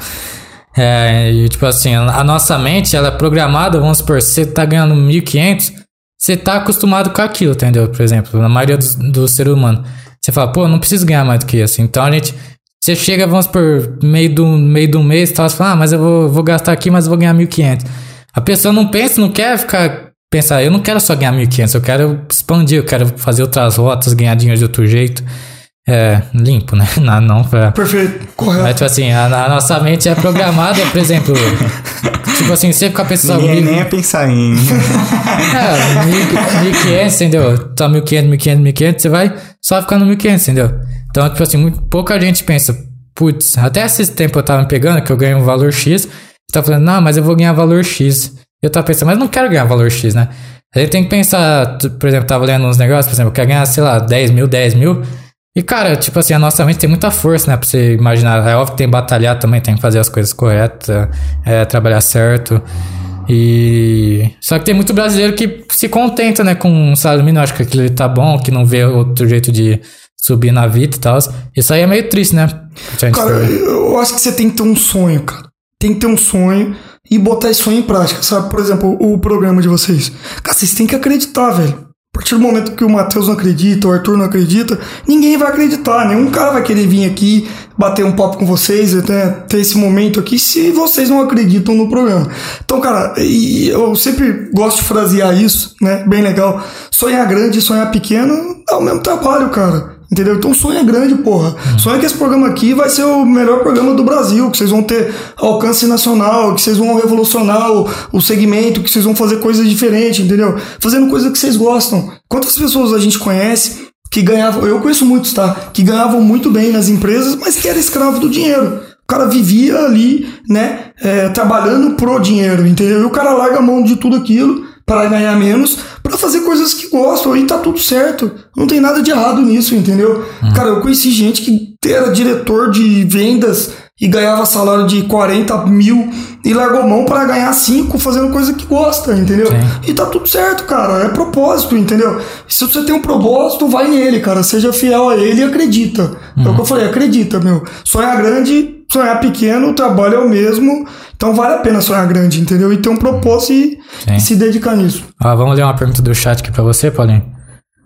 É, e tipo assim, a nossa mente, ela é programada, vamos supor, você tá ganhando 1.500, você tá acostumado com aquilo, entendeu? Por exemplo, na maioria do, do ser humano. Você fala, pô, não preciso ganhar mais do que isso. Então a gente, você chega, vamos por meio do, meio do mês tal, você fala, ah, mas eu vou, vou gastar aqui, mas eu vou ganhar 1.500. A pessoa não pensa, não quer ficar, pensar, eu não quero só ganhar 1.500, eu quero expandir, eu quero fazer outras rotas, ganhar dinheiro de outro jeito. É, limpo, né? Não, não pra... Perfeito, Mas, correto. tipo assim, a, a nossa mente é programada, por exemplo. tipo assim, você fica pensando. Ninguém mil- nem ia pensar em. é, mil- 1.500, entendeu? Tá 1.500, 1.500, 1.500, você vai só ficar no 1.500, entendeu? Então, tipo assim, muito, pouca gente pensa, putz, até esse tempo eu tava me pegando, que eu ganho um valor X, você tá falando, não, mas eu vou ganhar valor X. Eu tava pensando, mas eu não quero ganhar valor X, né? A gente tem que pensar, por exemplo, tava lendo uns negócios, por exemplo, eu quero ganhar, sei lá, 10 mil, 10 mil. E, cara, tipo assim, a nossa mente tem muita força, né? Pra você imaginar. É óbvio que tem que batalhar também, tem que fazer as coisas corretas, é, trabalhar certo. E. Só que tem muito brasileiro que se contenta, né, com um salário mínimo. Acho que aquilo tá bom, que não vê outro jeito de subir na vida e tal. Isso aí é meio triste, né? Cara, eu acho que você tem que ter um sonho, cara. Tem que ter um sonho e botar esse sonho em prática, sabe? Por exemplo, o programa de vocês. Cara, vocês têm que acreditar, velho. A partir do momento que o Matheus não acredita, o Arthur não acredita, ninguém vai acreditar. Nenhum cara vai querer vir aqui bater um papo com vocês, até ter esse momento aqui, se vocês não acreditam no programa. Então, cara, eu sempre gosto de frasear isso, né? Bem legal. Sonhar grande e sonhar pequeno é o mesmo trabalho, cara. Entendeu? Então sonha grande, porra. Sonha que esse programa aqui vai ser o melhor programa do Brasil, que vocês vão ter alcance nacional, que vocês vão revolucionar o, o segmento, que vocês vão fazer coisas diferentes, entendeu? Fazendo coisa que vocês gostam. Quantas pessoas a gente conhece que ganhavam, eu conheço muitos, tá? Que ganhavam muito bem nas empresas, mas que era escravo do dinheiro. O cara vivia ali, né, é, trabalhando pro dinheiro, entendeu? E o cara larga a mão de tudo aquilo para ganhar menos, para fazer coisas que gostam e tá tudo certo. Não tem nada de errado nisso, entendeu? Cara, eu conheci gente que era diretor de vendas e ganhava salário de 40 mil e largou mão para ganhar 5 fazendo coisa que gosta, entendeu? Sim. E tá tudo certo, cara. É propósito, entendeu? Se você tem um propósito, vai nele, cara. Seja fiel a ele e acredita. É o que eu falei, acredita, meu. Sonhar grande, sonhar pequeno, o trabalho é o mesmo. Então vale a pena sonhar grande, entendeu? E ter um propósito e, e se dedicar nisso. Ó, vamos ler uma pergunta do chat aqui pra você, Paulinho.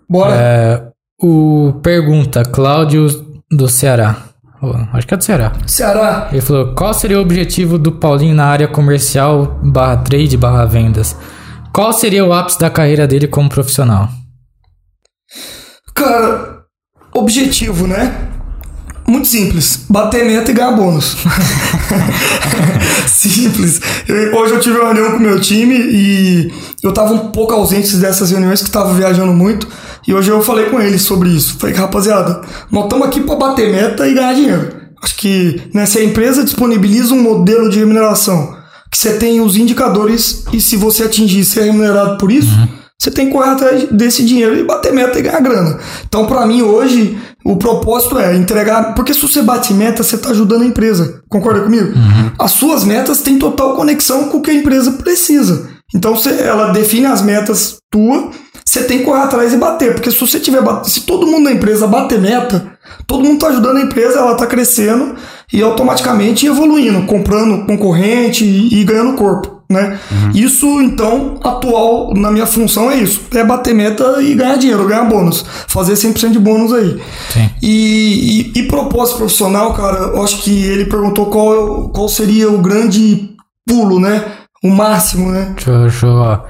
Bora. É, o pergunta, Cláudio do Ceará. Oh, acho que é do Ceará. Ceará. Ele falou: qual seria o objetivo do Paulinho na área comercial barra trade barra vendas? Qual seria o ápice da carreira dele como profissional? Cara, objetivo, né? Muito simples. Bater meta e ganhar bônus. simples. Eu- hoje eu tive uma reunião com o meu time e eu tava um pouco ausente dessas reuniões que tava viajando muito. E hoje eu falei com eles sobre isso. Falei, rapaziada, nós estamos aqui para bater meta e ganhar dinheiro. Acho que né, se a empresa disponibiliza um modelo de remuneração, que você tem os indicadores e se você atingir ser remunerado por isso, você tem que correr atrás desse dinheiro e bater meta e ganhar grana. Então, pra mim, hoje, o propósito é entregar. Porque se você bate meta, você tá ajudando a empresa. Concorda comigo? As suas metas têm total conexão com o que a empresa precisa. Então, você, ela define as metas tua, você tem que correr atrás e bater. Porque se você tiver. Se todo mundo na empresa bater meta, todo mundo tá ajudando a empresa, ela tá crescendo e automaticamente evoluindo, comprando concorrente e, e ganhando corpo. Né? Isso, então, atual na minha função é isso: é bater meta e ganhar dinheiro, ganhar bônus, fazer 100% de bônus aí. E, e, e propósito profissional, cara, eu acho que ele perguntou qual, qual seria o grande pulo, né? O máximo, né? Deixa, eu- deixa eu.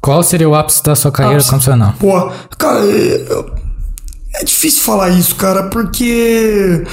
Qual seria o ápice da sua carreira Ápice. profissional? Pô, cara, é, é difícil falar isso, cara, porque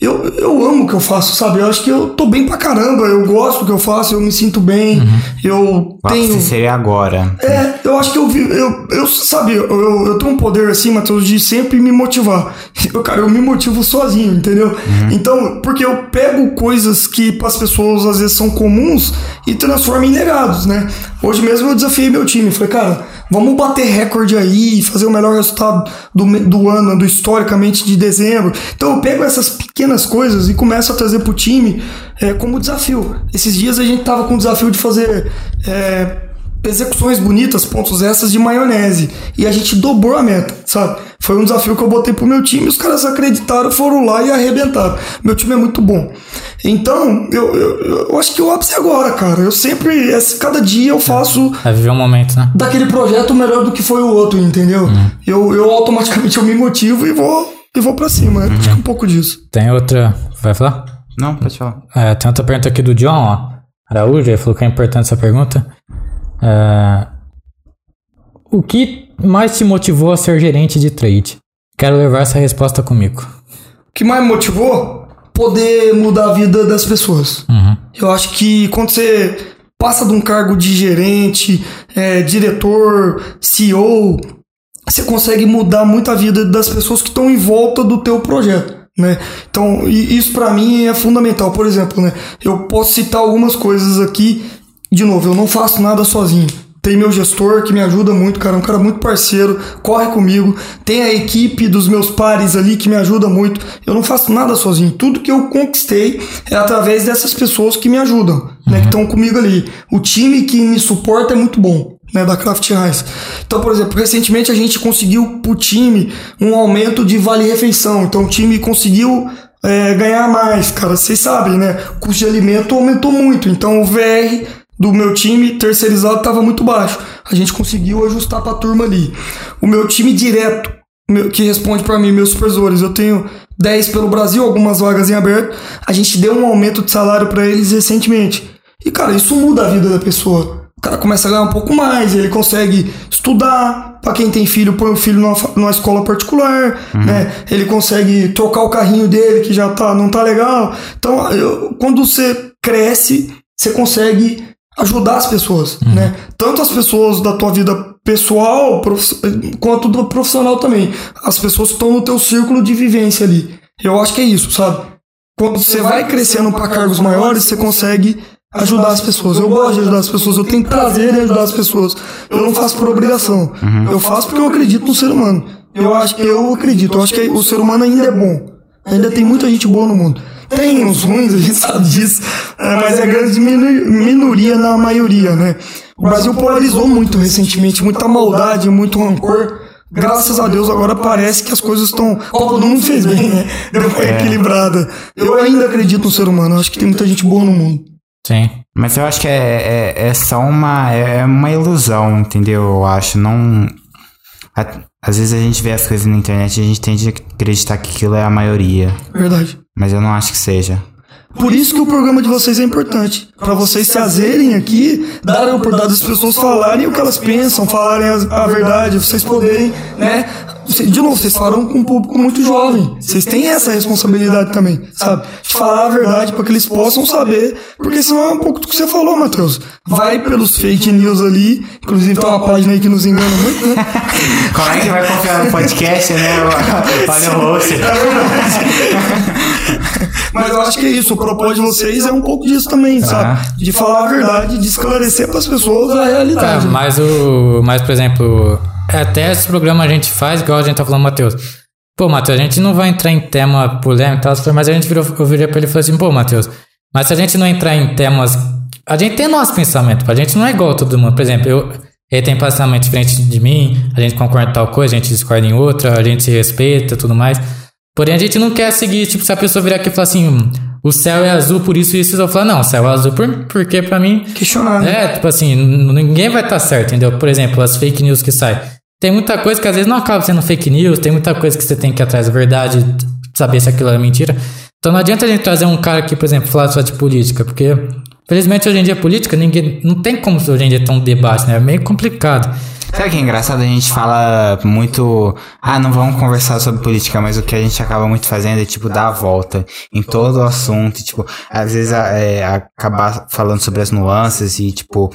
eu, eu amo o que eu faço, sabe? Eu acho que eu tô bem pra caramba, eu gosto do que eu faço, eu me sinto bem, eu O ápice tenho. seria agora. É, eu acho que eu vi. Eu, eu sabe, eu, eu, eu tenho um poder assim, Matheus, de sempre me motivar. Eu, cara, eu me motivo sozinho, entendeu? Então, porque eu pego coisas que para as pessoas às vezes são comuns e transformo em legados, né? Hoje mesmo eu desafiei meu time. Falei, cara, vamos bater recorde aí, fazer o melhor resultado do, do ano, do historicamente de dezembro. Então eu pego essas pequenas coisas e começo a trazer pro time é, como desafio. Esses dias a gente tava com o desafio de fazer. é, execuções bonitas, pontos extras de maionese. E a gente dobrou a meta, sabe? Foi um desafio que eu botei pro meu time, os caras acreditaram, foram lá e arrebentaram. Meu time é muito bom. Então, eu, eu, eu acho que o ápice é agora, cara. Eu sempre, esse- cada dia eu faço Vai viver um momento, né? daquele projeto melhor do que foi o outro, entendeu? Eu, eu automaticamente eu me motivo e vou, e vou pra cima. Acho que é um pouco disso. Tem outra. Vai falar? Não, pode falar. É, tem outra pergunta aqui do John, ó. Araújo, ele falou que é importante essa pergunta. É, o que mais te motivou a ser gerente de trade? Quero levar essa resposta comigo. O que mais me motivou? Poder mudar a vida das pessoas. Uhum. Eu acho que quando você passa de um cargo de gerente, é, diretor, CEO, você consegue mudar muito a vida das pessoas que estão em volta do teu projeto. Né? Então, isso para mim é fundamental. Por exemplo, né, eu posso citar algumas coisas aqui. De novo, eu não faço nada sozinho. Tem meu gestor que me ajuda muito, cara, é um cara muito parceiro, corre comigo. Tem a equipe dos meus pares ali que me ajuda muito. Eu não faço nada sozinho. Tudo que eu conquistei é através dessas pessoas que me ajudam, né, que estão comigo ali. O time que me suporta é muito bom né, da Craft Rice. Então, por exemplo, recentemente a gente conseguiu pro time um aumento de vale-refeição. Então, o time conseguiu é, ganhar mais, cara. Vocês sabem, né? O custo de alimento aumentou muito. Então, o VR do meu time terceirizado estava muito baixo. A gente conseguiu ajustar para a turma ali. O meu time direto, meu- que responde para mim, meus supervisores, eu tenho 10 pelo Brasil, algumas vagas em aberto. A gente deu um aumento de salário para eles recentemente. E, cara, isso muda a vida da pessoa. O cara começa a ganhar um pouco mais, ele consegue estudar. Pra quem tem filho, põe o filho numa, numa escola particular, né? Ele consegue trocar o carrinho dele que já tá, não tá legal. Então, eu- quando você cresce, você consegue ajudar as pessoas, né? Tanto as pessoas da tua vida pessoal, quanto do profissional também. As pessoas que estão no teu círculo de vivência ali. Eu acho que é isso, sabe? Quando você vai crescendo para cargos maiores, você consegue ajudar as pessoas. Eu gosto de ajudar as pessoas, eu tenho prazer em ajudar as pessoas. Eu não faço por obrigação. Eu faço porque eu acredito no ser humano. Eu acho, eu acredito, eu acho que o ser humano ainda é bom. Ainda tem muita gente boa no mundo. Tem uns ruins, a gente sabe disso, é, mas é grande minoria na maioria, né? O Brasil polarizou muito recentemente, muita maldade, muito rancor. Graças a Deus agora parece que as coisas estão. A Copa do Mundo fez bem, né? Deu uma equilibrada. Eu ainda acredito no ser humano, acho que tem muita gente boa no mundo. Sim. Mas eu acho que é, é, é só uma, é uma ilusão, entendeu? Eu acho. Não. a- às vezes a gente vê as coisas na internet e a gente tende a acreditar que aquilo é a maioria. Verdade. Mas eu não acho que seja. Por isso que o programa de vocês é importante. Pra vocês trazerem aqui, darem a oportunidade das pessoas falarem o que elas pensam, falarem a, a verdade, vocês poderem, né? De novo, vocês falaram com um público muito jovem. Vocês têm essa responsabilidade também, sabe? De falar a verdade para que eles possam saber. Porque senão é um pouco do que você falou, Matheus. Vai pelos fake news ali. Inclusive tem uma página aí que nos engana muito, né? Como é que vai confiar no podcast, né? O host. Mas eu acho que é isso. O propósito de vocês é um pouco disso também, sabe? De falar a verdade, de esclarecer para as pessoas a É, realidade. né? mas o. Mas, por exemplo, até esse programa a gente faz, igual a gente tá falando, Matheus. Pô, Matheus, a gente não vai entrar em tema polêmico e tal, mas a gente virou, eu virei pra ele e falei assim, pô, Matheus, mas se a gente não entrar em temas. A gente tem nosso pensamento, a gente não é igual a todo mundo. Por exemplo, eu, ele tem pensamento diferente de mim, a gente concorda em tal coisa, a gente discorda em outra, a gente se respeita tudo mais. Porém, a gente não quer seguir, tipo, se a pessoa virar aqui e falar assim, hum, o céu é azul, por isso isso, eu falar, não, o céu é azul por, porque pra mim Questionar. né? é, tipo assim, ninguém vai estar certo, entendeu? Por exemplo, as fake news que saem. Tem muita coisa que às vezes não acaba sendo fake news, tem muita coisa que você tem que ir atrás da verdade, saber se aquilo é mentira. Então não adianta a gente trazer um cara aqui, por exemplo, falar só de política, porque felizmente hoje em dia política, ninguém. Não tem como hoje em dia ter um debate, né? É meio complicado. Sabe o que é engraçado? A gente fala muito. Ah, não vamos conversar sobre política, mas o que a gente acaba muito fazendo é, tipo, dar a volta em todo o assunto. Tipo, às vezes é, acabar falando sobre as nuances e, tipo,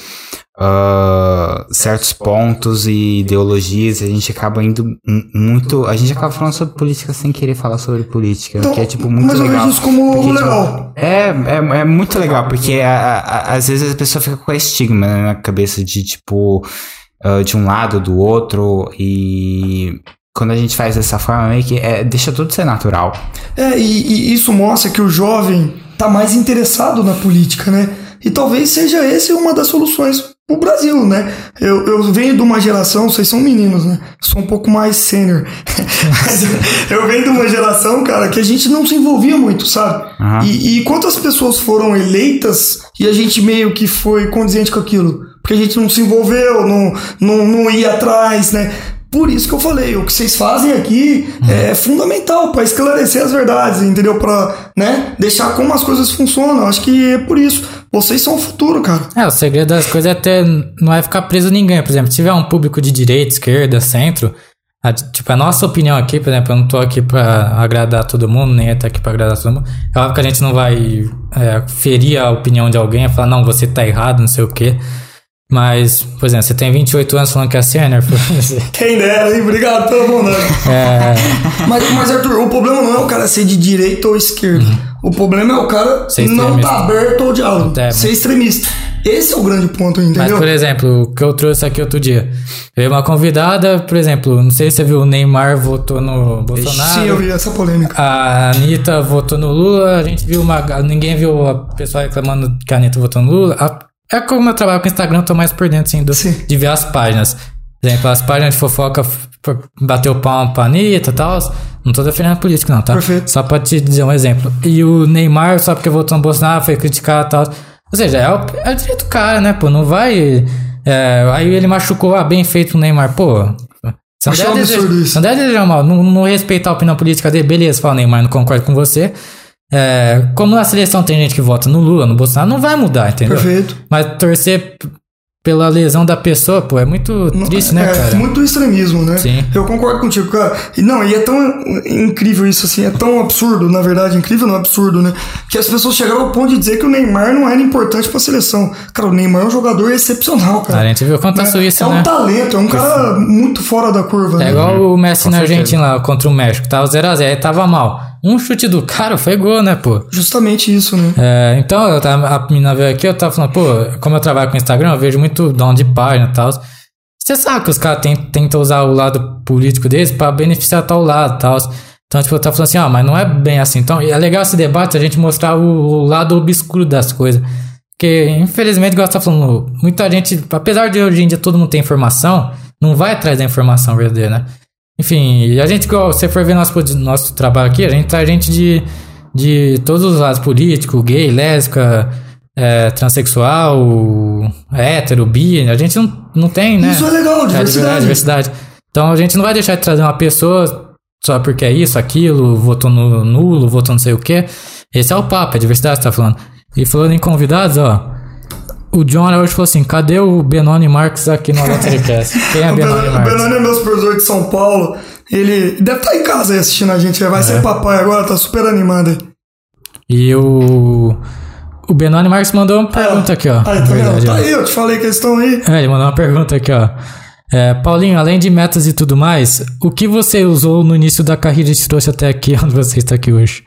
ah, certos pontos e ideologias. A gente acaba indo mu- muito. A gente acaba falando sobre política sem querer falar sobre política. Então, que é, tipo, muito mas eu legal. isso como Porque, tipo, legal. é, é, é muito legal, porque a- a- às vezes a pessoa fica com estigma na cabeça de, tipo, ah, de um lado, do outro, e quando a gente faz dessa forma, meio que é, deixa tudo ser natural. É, e, e isso mostra que o jovem tá mais interessado na política, né? E talvez seja esse uma das soluções pro Brasil, né? Eu, eu venho de uma geração, vocês são meninos, né? Eu sou um pouco mais sênior. Mas eu, eu venho de uma geração, cara, que a gente não se envolvia muito, sabe? Aham. E, e quantas pessoas foram eleitas e a gente meio que foi condizente com aquilo? Porque a gente não se envolveu, não, não, não ia atrás, né? Por isso que eu falei, o que vocês fazem aqui é fundamental para esclarecer as verdades, entendeu? Para, né, deixar como as coisas funcionam. Acho que é por isso. Vocês são o futuro, cara. É, o segredo das coisas é ter. Não é ficar preso ninguém. Por exemplo, se tiver um público de direita, esquerda, centro. A, tipo, a nossa opinião aqui, por exemplo, eu não tô aqui pra agradar todo mundo, nem eu tô aqui pra agradar todo mundo. É óbvio que a gente não vai é, ferir a opinião de alguém, falar, não, você tá errado, não sei o quê. Mas, por exemplo, você tem 28 anos falando que é sênior. Quem dera, hein? Obrigado pela bondade. é, Mas, mas, Arthur, o problema não é o cara ser de direita ou esquerda. O problema é o cara não tá aberto ao diálogo. É, ser extremista. Esse é o grande ponto, Mas, entendeu? por exemplo, o que eu trouxe aqui outro dia. Veio uma convidada, por exemplo, não sei se você viu, o Neymar votou no Bolsonaro. Sim, eu vi essa polêmica. A Anitta votou no Lula, a gente viu uma. Ninguém viu a pessoa reclamando que a Anitta votou no Lula. A- é como eu trabalho com Instagram, eu tô mais por dentro, assim, do- de ver as páginas. Por exemplo, as páginas de fofoca bateu palma pra Anitta e tal. Não tô defendendo político, não, tá? Perfeito. Só pra te dizer um exemplo. E o Neymar, só porque votou no Bolsonaro, foi criticar e tal. Ou seja, é o, é o direito do cara, né, pô? Não vai. é, aí ele machucou, ah, bem feito o Neymar, pô. Você não, deve desejar, não deve desejar mal, não, não respeitar a opinião política dele, beleza, fala Neymar, não concordo com você. É, como na seleção tem gente que vota no Lula, no Bolsonaro, não vai mudar, entendeu? Perfeito. Mas torcer pela lesão da pessoa, pô, é muito triste, né, é, cara? muito extremismo, né? Sim. Eu concordo contigo, cara. E não, e é tão incrível isso, assim, é tão absurdo, na verdade, incrível não é absurdo, né? Que as pessoas chegaram ao ponto de dizer que o Neymar não era importante pra seleção. Cara, o Neymar é um jogador excepcional, cara. A gente viu contra a Né? Suíça, é um né? talento, é um cara muito fora da curva, É né? igual o Messi Com na certeza. Argentina lá contra o México, tava 0x0, aí tava mal. Um chute do cara foi gol, né, pô? Justamente isso, né? É, então, a menina veio aqui, eu tava falando, pô, como eu trabalho com Instagram, eu vejo muito dono de página e tal. Você sabe que os caras tentam usar o lado político deles pra beneficiar tal lado e tal. Então, tipo, eu tava falando assim, ó, mas não é bem assim. Então, é legal esse debate, a gente mostrar o, o lado obscuro das coisas. Porque, infelizmente, igual você tá falando, muita gente, apesar de hoje em dia todo mundo ter informação, não vai atrás da informação verdadeira, né? Enfim, e a gente, igual você for ver nosso, nosso trabalho aqui, a gente traz gente de, de todos os lados político, gay, lésbica, é, transexual, hétero, bi, a gente não, não tem, né? Isso é legal, É, diversidade. diversidade. Então a gente não vai deixar de trazer uma pessoa só porque é isso, aquilo, votou no nulo, votou não sei o que. Esse é o papo, é diversidade que você tá falando. E falando em convidados, ó. O John hoje falou assim: cadê o Benoni Marques aqui no Electricast? Quem é O Benoni Ben- o Marques? Benoni é meu supervisor de São Paulo. Ele deve estar em casa aí assistindo a gente. Vai É. ser papai agora, tá super animado aí. E o. O Benoni Marques mandou uma pergunta aqui, ó. Aí, tá Verdade? Tá aí, eu te falei que eles estão aí. É, ele mandou uma pergunta aqui, ó. É, Paulinho, além de metas e tudo mais, o que você usou no início da carreira e te trouxe até aqui, onde você está aqui hoje?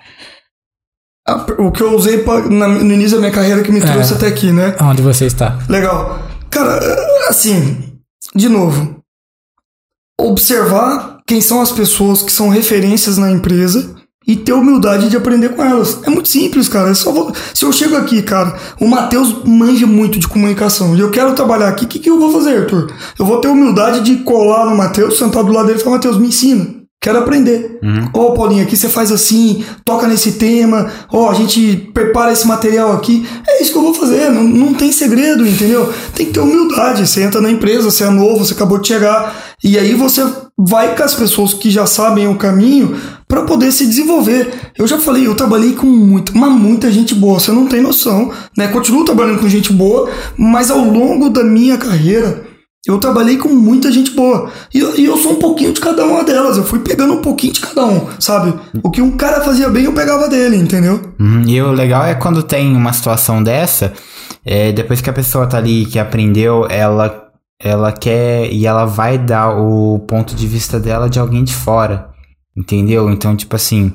Ah, O que eu usei pra- na- no início da minha carreira que me É. trouxe até aqui, né? Onde você está? Legal. Cara, assim, de novo, observar quem são as pessoas que são referências na empresa e ter humildade de aprender com elas. É muito simples, cara. É só vou- Se eu chego aqui, cara, o Matheus manja muito de comunicação e eu quero trabalhar aqui, o que, que eu vou fazer, Arthur? Eu vou ter humildade de colar no Matheus, sentar do lado dele e falar, Matheus, me ensina. Quero aprender. Ó, Paulinho, aqui você faz assim, toca nesse tema, ó, a gente prepara esse material aqui. É isso que eu vou fazer, não, não tem segredo, entendeu? Tem que ter humildade. Você entra na empresa, você é novo, você acabou de chegar, e aí você vai com as pessoas que já sabem o caminho para poder se desenvolver. Eu já falei, eu trabalhei com muito, mas muita gente boa, você não tem noção, né? Continuo trabalhando com gente boa, mas ao longo da minha carreira, eu trabalhei com muita gente boa. E eu, e eu sou um pouquinho de cada uma delas. Eu fui pegando um pouquinho de cada um, sabe? O que um cara fazia bem, eu pegava dele, entendeu? Uhum, E o legal é quando tem uma situação dessa, é, depois que a pessoa tá ali, que aprendeu, ela, ela quer e ela vai dar o ponto de vista dela de alguém de fora. Entendeu? Então, tipo assim,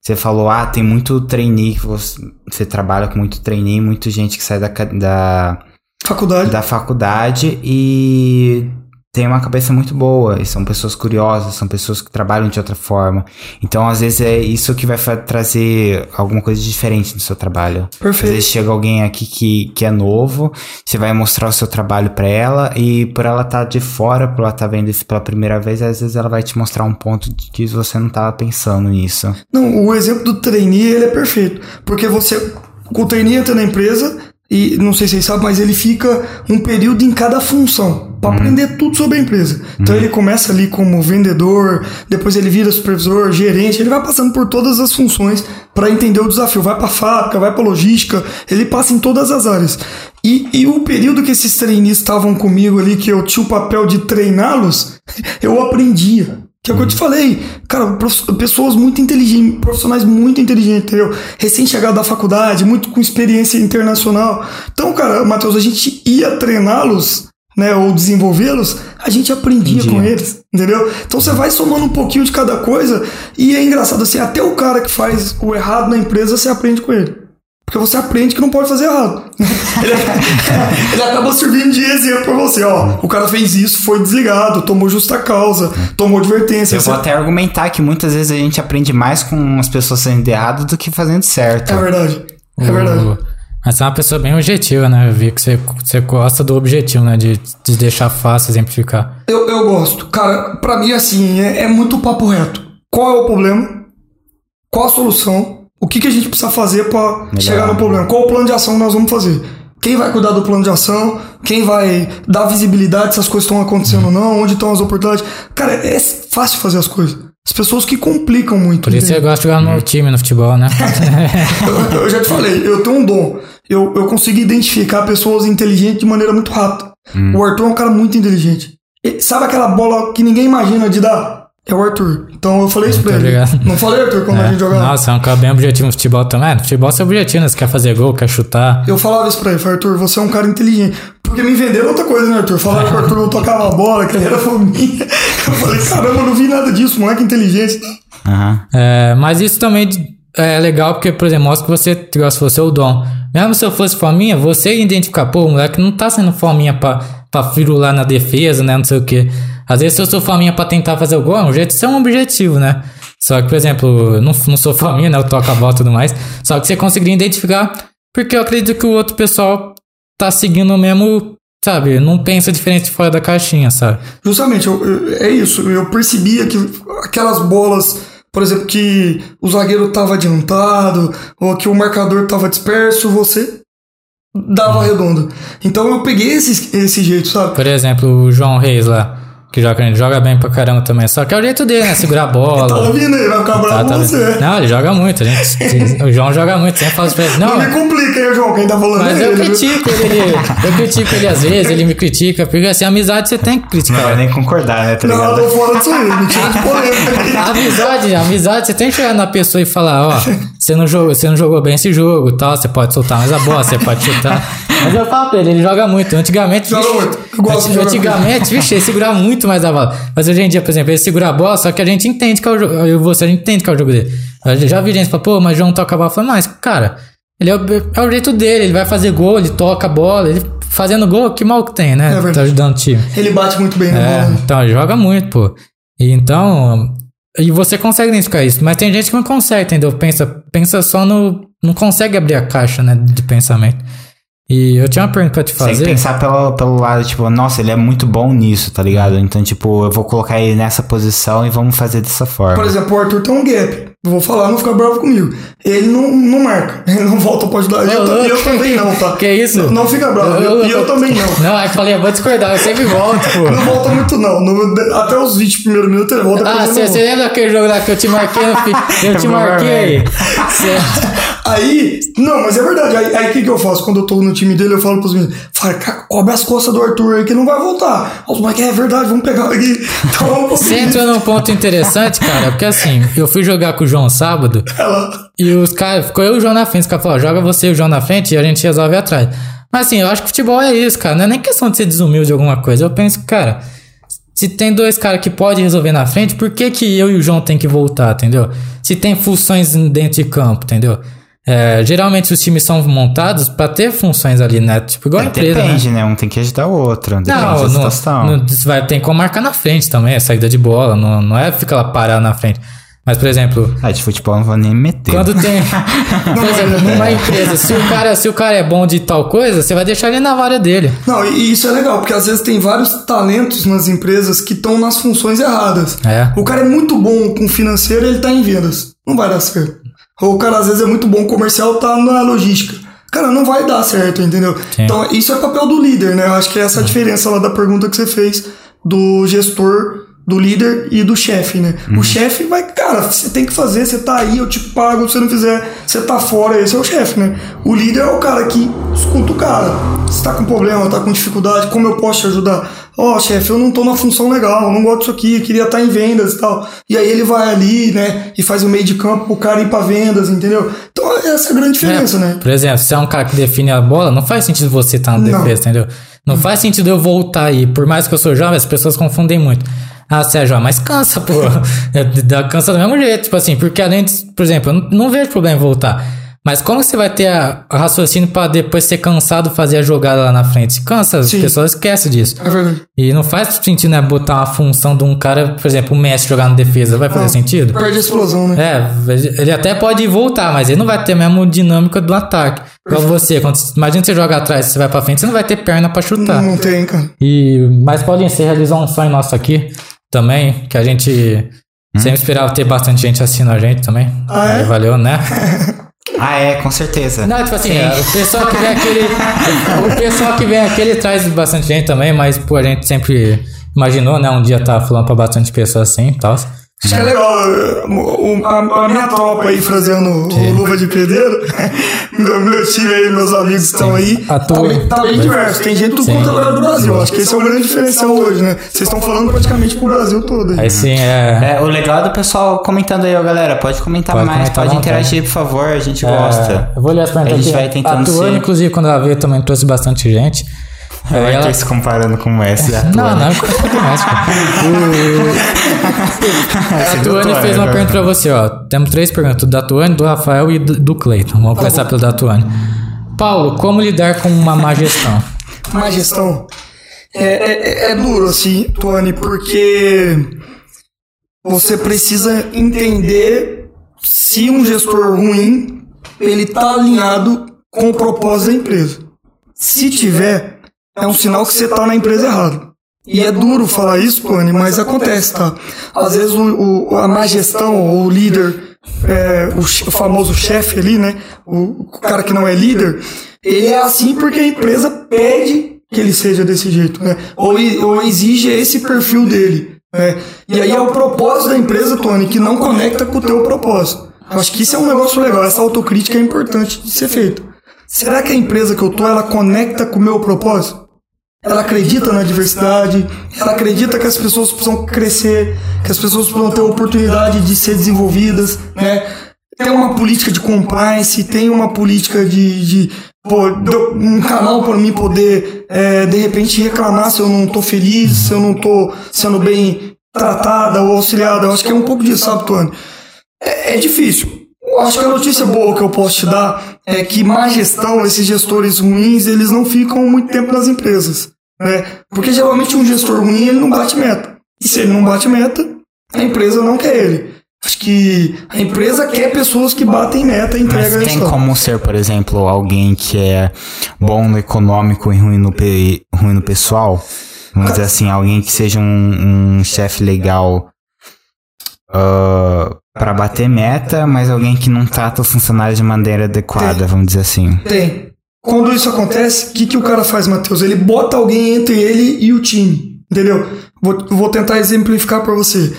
você falou, ah, tem muito trainee, você, você trabalha com muito trainee, muita gente que sai da, da, Faculdade. da faculdade e tem uma cabeça muito boa. E são pessoas curiosas, são pessoas que trabalham de outra forma. Então, às vezes, é isso que vai trazer alguma coisa diferente no seu trabalho. Às Perfeito. vezes chega alguém aqui que, que é novo, você vai mostrar o seu trabalho pra ela e por ela estar de fora, por ela estar vendo isso pela primeira vez, às vezes ela vai te mostrar um ponto de que você não tava pensando nisso. Não, o exemplo do trainee, ele é perfeito. Porque você, o trainee entra na empresa e, não sei se vocês sabem, mas ele fica um período em cada função. Pra aprender tudo sobre a empresa. Então ele começa ali como vendedor, depois ele vira supervisor, gerente, ele vai passando por todas as funções para entender o desafio. Vai pra fábrica, vai pra logística, ele passa em todas as áreas. E, e o período que esses trainees estavam comigo ali, que eu tinha o papel de treiná-los, eu aprendia. Que é o que eu te falei. Cara, pessoas muito inteligentes, profissionais muito inteligentes, entendeu? Recém-chegado da faculdade, muito com experiência internacional. Então, cara, Matheus, a gente ia treiná-los, né, ou desenvolvê-los, a gente aprendia Entendi. com eles, entendeu? Então você vai somando um pouquinho de cada coisa e é engraçado assim, até o cara que faz o errado na empresa, você aprende com ele. Porque você aprende que não pode fazer errado. Ele, ele acaba servindo de exemplo pra você, ó. O cara fez isso, foi desligado, tomou justa causa, tomou advertência. Eu Você- vou até argumentar que muitas vezes a gente aprende mais com as pessoas fazendo errado do que fazendo certo. É verdade. É O- verdade. Mas você é uma pessoa bem objetiva, né? Eu vi que você, você gosta do objetivo, né? De, de deixar fácil exemplificar. Eu, eu gosto. Cara, pra mim, assim, é, é muito papo reto. Qual é o problema? Qual a solução? O que, que a gente precisa fazer pra chegar no problema? Qual o plano de ação que nós vamos fazer? Quem vai cuidar do plano de ação? Quem vai dar visibilidade se as coisas estão acontecendo ou não? Onde estão as oportunidades? Cara, é fácil fazer as coisas. As pessoas que complicam muito. Por isso entendeu? você gosta de jogar no time, no futebol, né? eu, eu já te falei, eu tenho um dom. Eu, eu consigo identificar pessoas inteligentes de maneira muito rápida. O Arthur é um cara muito inteligente. E sabe aquela bola que ninguém imagina de dar? É o Arthur. Então eu falei isso pra Tô ele. ligado. Não falei, Arthur, quando a gente jogava. Nossa, é um cara bem objetivo no futebol também. No futebol você é objetivo, né? Você quer fazer gol, quer chutar. Eu falava isso pra ele, falei, Arthur, você é um cara inteligente. Porque me venderam outra coisa, né, Arthur? Falaram que o Arthur não tocava a bola, que ele era fominha. Eu falei, caramba, eu não vi nada disso, moleque inteligente. Aham. É, mas isso também é legal porque, por exemplo, mostra que você, se fosse o dom. Mesmo se eu fosse fominha, você ia identificar, pô, o moleque não tá sendo fominha pra, pra firular na defesa, né? Não sei o quê. Às vezes, se eu sou fominha pra tentar fazer o gol, é um jeito de ser um objetivo, né? Só que, por exemplo, eu não, não sou fominha, né? Eu toco a bola e tudo mais. Só que você conseguiria identificar, porque eu acredito que o outro pessoal tá seguindo o mesmo, sabe? Não pensa diferente fora da caixinha, sabe? Justamente, eu- eu- é isso. Eu percebia que aquelas bolas, por exemplo, que o zagueiro estava adiantado, ou que o marcador estava disperso, você dava redonda. Então eu peguei esse, esse jeito, sabe? Por exemplo, o João Reis lá. Que joga, ele joga bem pra caramba também. Só que é o jeito dele, né? Segurar a bola. Tá ouvindo aí, vai ficar bravo Tá, com você. Não, ele joga muito. A gente, o João joga muito. Sempre fala isso pra ele. Não Não, me complica aí, João, quem tá falando mas é eu ele, viu? critico ele. Eu critico ele às vezes, ele me critica. Porque assim, amizade você tem que Não criticar. vai nem concordar, né? Tá Não, eu tô fora disso aí, me tira de polêmica amizade, amizade, você tem que chegar na pessoa e falar, ó, você não jogou, você não jogou bem esse jogo, tal, você pode soltar mais a bola, você pode chutar. Mas eu falo pra ele, ele joga muito. Antigamente, Joga vixe, muito. Eu gosto de jogar antigamente, vixe, ele segurava muito mais a bola. Mas hoje em dia, por exemplo, ele segura a bola, só que a gente entende que é o jogo. Eu e você, a gente entende que é o jogo dele. Eu já vi gente falar, pô, mas o João toca a bola. Eu falo, mas, cara, ele é o, é o jeito dele, ele vai fazer gol, ele toca a bola, ele fazendo gol, que mal que tem, né? verdade. tá ajudando o time. Ele bate muito bem na É, bola. então, ele joga muito, pô. E então. E você consegue identificar isso, mas tem gente que não consegue, entendeu? Pensa, pensa só no. Não consegue abrir a caixa, né, de pensamento. E eu tinha uma pergunta pra te Tem que fazer. pensar pelo, pelo lado, tipo, nossa, ele é muito bom nisso, tá ligado? Então, tipo, eu vou colocar ele nessa posição e vamos fazer dessa forma. Por exemplo, o Arthur tem um gap. Eu vou falar, não fica bravo comigo. Ele não, não marca. Ele não volta pra ajudar. E eu, e eu louco. também não, tá? Que isso? Não, não fica bravo. Eu- E eu, eu- também não. Não, aí eu falei, eu vou discordar, eu sempre volto, pô. Não volta muito, não. No- até os 20 primeiros minutos ele volta. Ah, você lembra daquele jogo lá que eu te marquei? no fi- Eu te marquei. Cê- Aí, não, mas é verdade. Aí o que, que eu faço? Quando eu tô no time dele, eu falo pros meninos: fala, cobre as costas do Arthur aí que não vai voltar. Os moleques, é verdade, vamos pegar aqui. Então, vamos Você entrou num ponto interessante, cara, porque assim, eu fui jogar com o João sábado ela. e os caras, ficou eu e o João na frente, os caras falaram, joga você e o João na frente e a gente resolve atrás. Mas assim, eu acho que futebol é isso, cara, não é nem questão de ser desumilde de alguma coisa. Eu penso, cara, se tem dois caras que podem resolver na frente, por que que eu e o João tem que voltar, entendeu? Se tem funções dentro de campo, entendeu? É, geralmente os times são montados pra ter funções ali, né? Tipo, igual a É, empresa, né? depende, né? Um tem que ajudar o outro. Depende Não, da não, situação. não, vai, tem como marcar na frente também, a saída de bola, não, não é ficar lá parado na frente. Mas, por exemplo, Ah, de futebol não vou nem me meter. quando tem. por exemplo, numa empresa, se o, cara, se o cara é bom de tal coisa, você vai deixar ele na vara dele. Não, e isso é legal, porque às vezes tem vários talentos nas empresas que estão nas funções erradas. É. O cara é muito bom com financeiro ele tá em vendas. Não vai dar certo. Ou o cara às vezes é muito bom comercial, tá na logística. Cara, não vai dar certo, entendeu? Sim. Então, isso é papel do líder, né? Eu acho que é essa a diferença lá da pergunta que você fez do gestor, do líder e do chefe, né? O chefe vai, cara, você tem que fazer, você tá aí, eu te pago, se você não fizer, você tá fora, esse é o chefe, né? O líder é o cara que escuta o cara. Você tá com problema, tá com dificuldade, como eu posso te ajudar? Ó, chefe, eu não tô na função legal, eu não gosto disso aqui, eu queria estar em vendas e tal. E aí ele vai ali, né, e faz o meio de campo pro cara ir pra vendas, entendeu? Então essa é a grande diferença, É, né? Por exemplo, se é um cara que define a bola, não faz sentido você estar na Não. defesa, entendeu? Não faz sentido eu voltar aí. Por mais que eu sou jovem, as pessoas confundem muito. Ah, jovem, mas cansa, pô. É, cansa do mesmo jeito. Tipo assim, porque além de, por exemplo, eu não, não vejo problema em voltar. Mas como você vai ter a, a raciocínio pra depois ser cansado fazer a jogada lá na frente? Cansa, as Sim. pessoas esquecem disso. É verdade. E não faz sentido, né, botar uma função de um cara, por exemplo, o Messi jogar na defesa. Vai fazer Não, sentido? Perde a explosão, né? É, ele até pode voltar, mas ele não vai ter a mesma dinâmica do ataque. Igual você, quando, imagina você joga atrás, você vai pra frente, você não vai ter perna pra chutar. Não tem, cara. E, mas Paulinho, você realizou um sonho nosso aqui também, que a gente sempre esperava ter bastante gente assistindo a gente também. Ah, é? Aí valeu, né? Ah, é, com certeza. Não, tipo assim, é, o pessoal que vem aqui, ele, o pessoal que vem aqui, ele traz bastante gente também, mas pô, a gente sempre imaginou, né, um dia tá falando pra bastante pessoas assim e tal. Acho que é legal. o- o- a, a minha tropa aí fazendo o Luva de Pedreiro, meu, meu time aí, meus amigos estão aí. A Tá tá bem diverso. Tem gente do Sim. quanto agora do Brasil. Acho que esse é o grande diferencial hoje, né? Vocês estão falando praticamente pro Brasil todo. Aí. Aí sim, é... É, o legal é do pessoal comentando aí, ó, galera. Pode comentar Pode mais, comentar pode vontade. interagir, por favor. A gente É, gosta. eu vou ler as perguntas A gente aqui. vai tentando A Tuane, ser- inclusive, quando ela veio, também trouxe bastante gente. O Aí ela- Arthur se comparando com o Messi. a Não, Tuane. não, é demais, pô. Você A Tuane fez uma agora? pergunta pra você, ó. Temos três perguntas, da Tuane, do Rafael e do, do Cleiton. Vamos começar pelo da Tuane. Paulo, como lidar com uma má gestão? Má gestão. É, é, é duro, assim, Tony, porque você precisa entender se um gestor ruim ele tá alinhado com o propósito da empresa. Se tiver, é um sinal que você tá na empresa errada. E é duro falar isso, Tony, mas acontece, tá? Às vezes o, o- a má gestão, ou o líder, é, o, o famoso chefe ali, né? O, o cara que não é líder, ele é assim porque a empresa pede que ele seja desse jeito, né? Ou, ou exige esse perfil dele, né? E aí é o propósito da empresa, Tony, que não conecta com o teu propósito. Eu acho que isso é um negócio legal, essa autocrítica é importante de ser feita. Será que a empresa que eu tô, ela conecta com o meu propósito? Ela acredita na diversidade, ela acredita que as pessoas precisam crescer, que as pessoas precisam ter oportunidade de ser desenvolvidas, né? Tem uma política de compliance, tem uma política de, de um canal para mim poder é, de repente reclamar se eu não tô feliz, se eu não tô sendo bem tratada ou auxiliada. Eu acho que é um pouco disso, sabe, Tony? É, é difícil. Eu acho que a notícia boa que eu posso te dar é que má gestão, esses gestores ruins, eles não ficam muito tempo nas empresas. Né? Porque geralmente um gestor ruim, ele não bate meta. E se ele não bate meta, a empresa não quer ele. Acho que a empresa quer pessoas que batem meta e entregam Mas tem como ser, por exemplo, alguém que é bom no econômico e ruim no, pe ruim no pessoal? Vamos dizer assim, alguém que seja um, um chefe legal uh, para bater meta, mas alguém que não trata o funcionário de maneira adequada, tem. vamos dizer assim. Tem. Quando isso acontece, o que, que o cara faz, Matheus? Ele bota alguém entre ele e o time, entendeu? Vou, vou tentar exemplificar para você.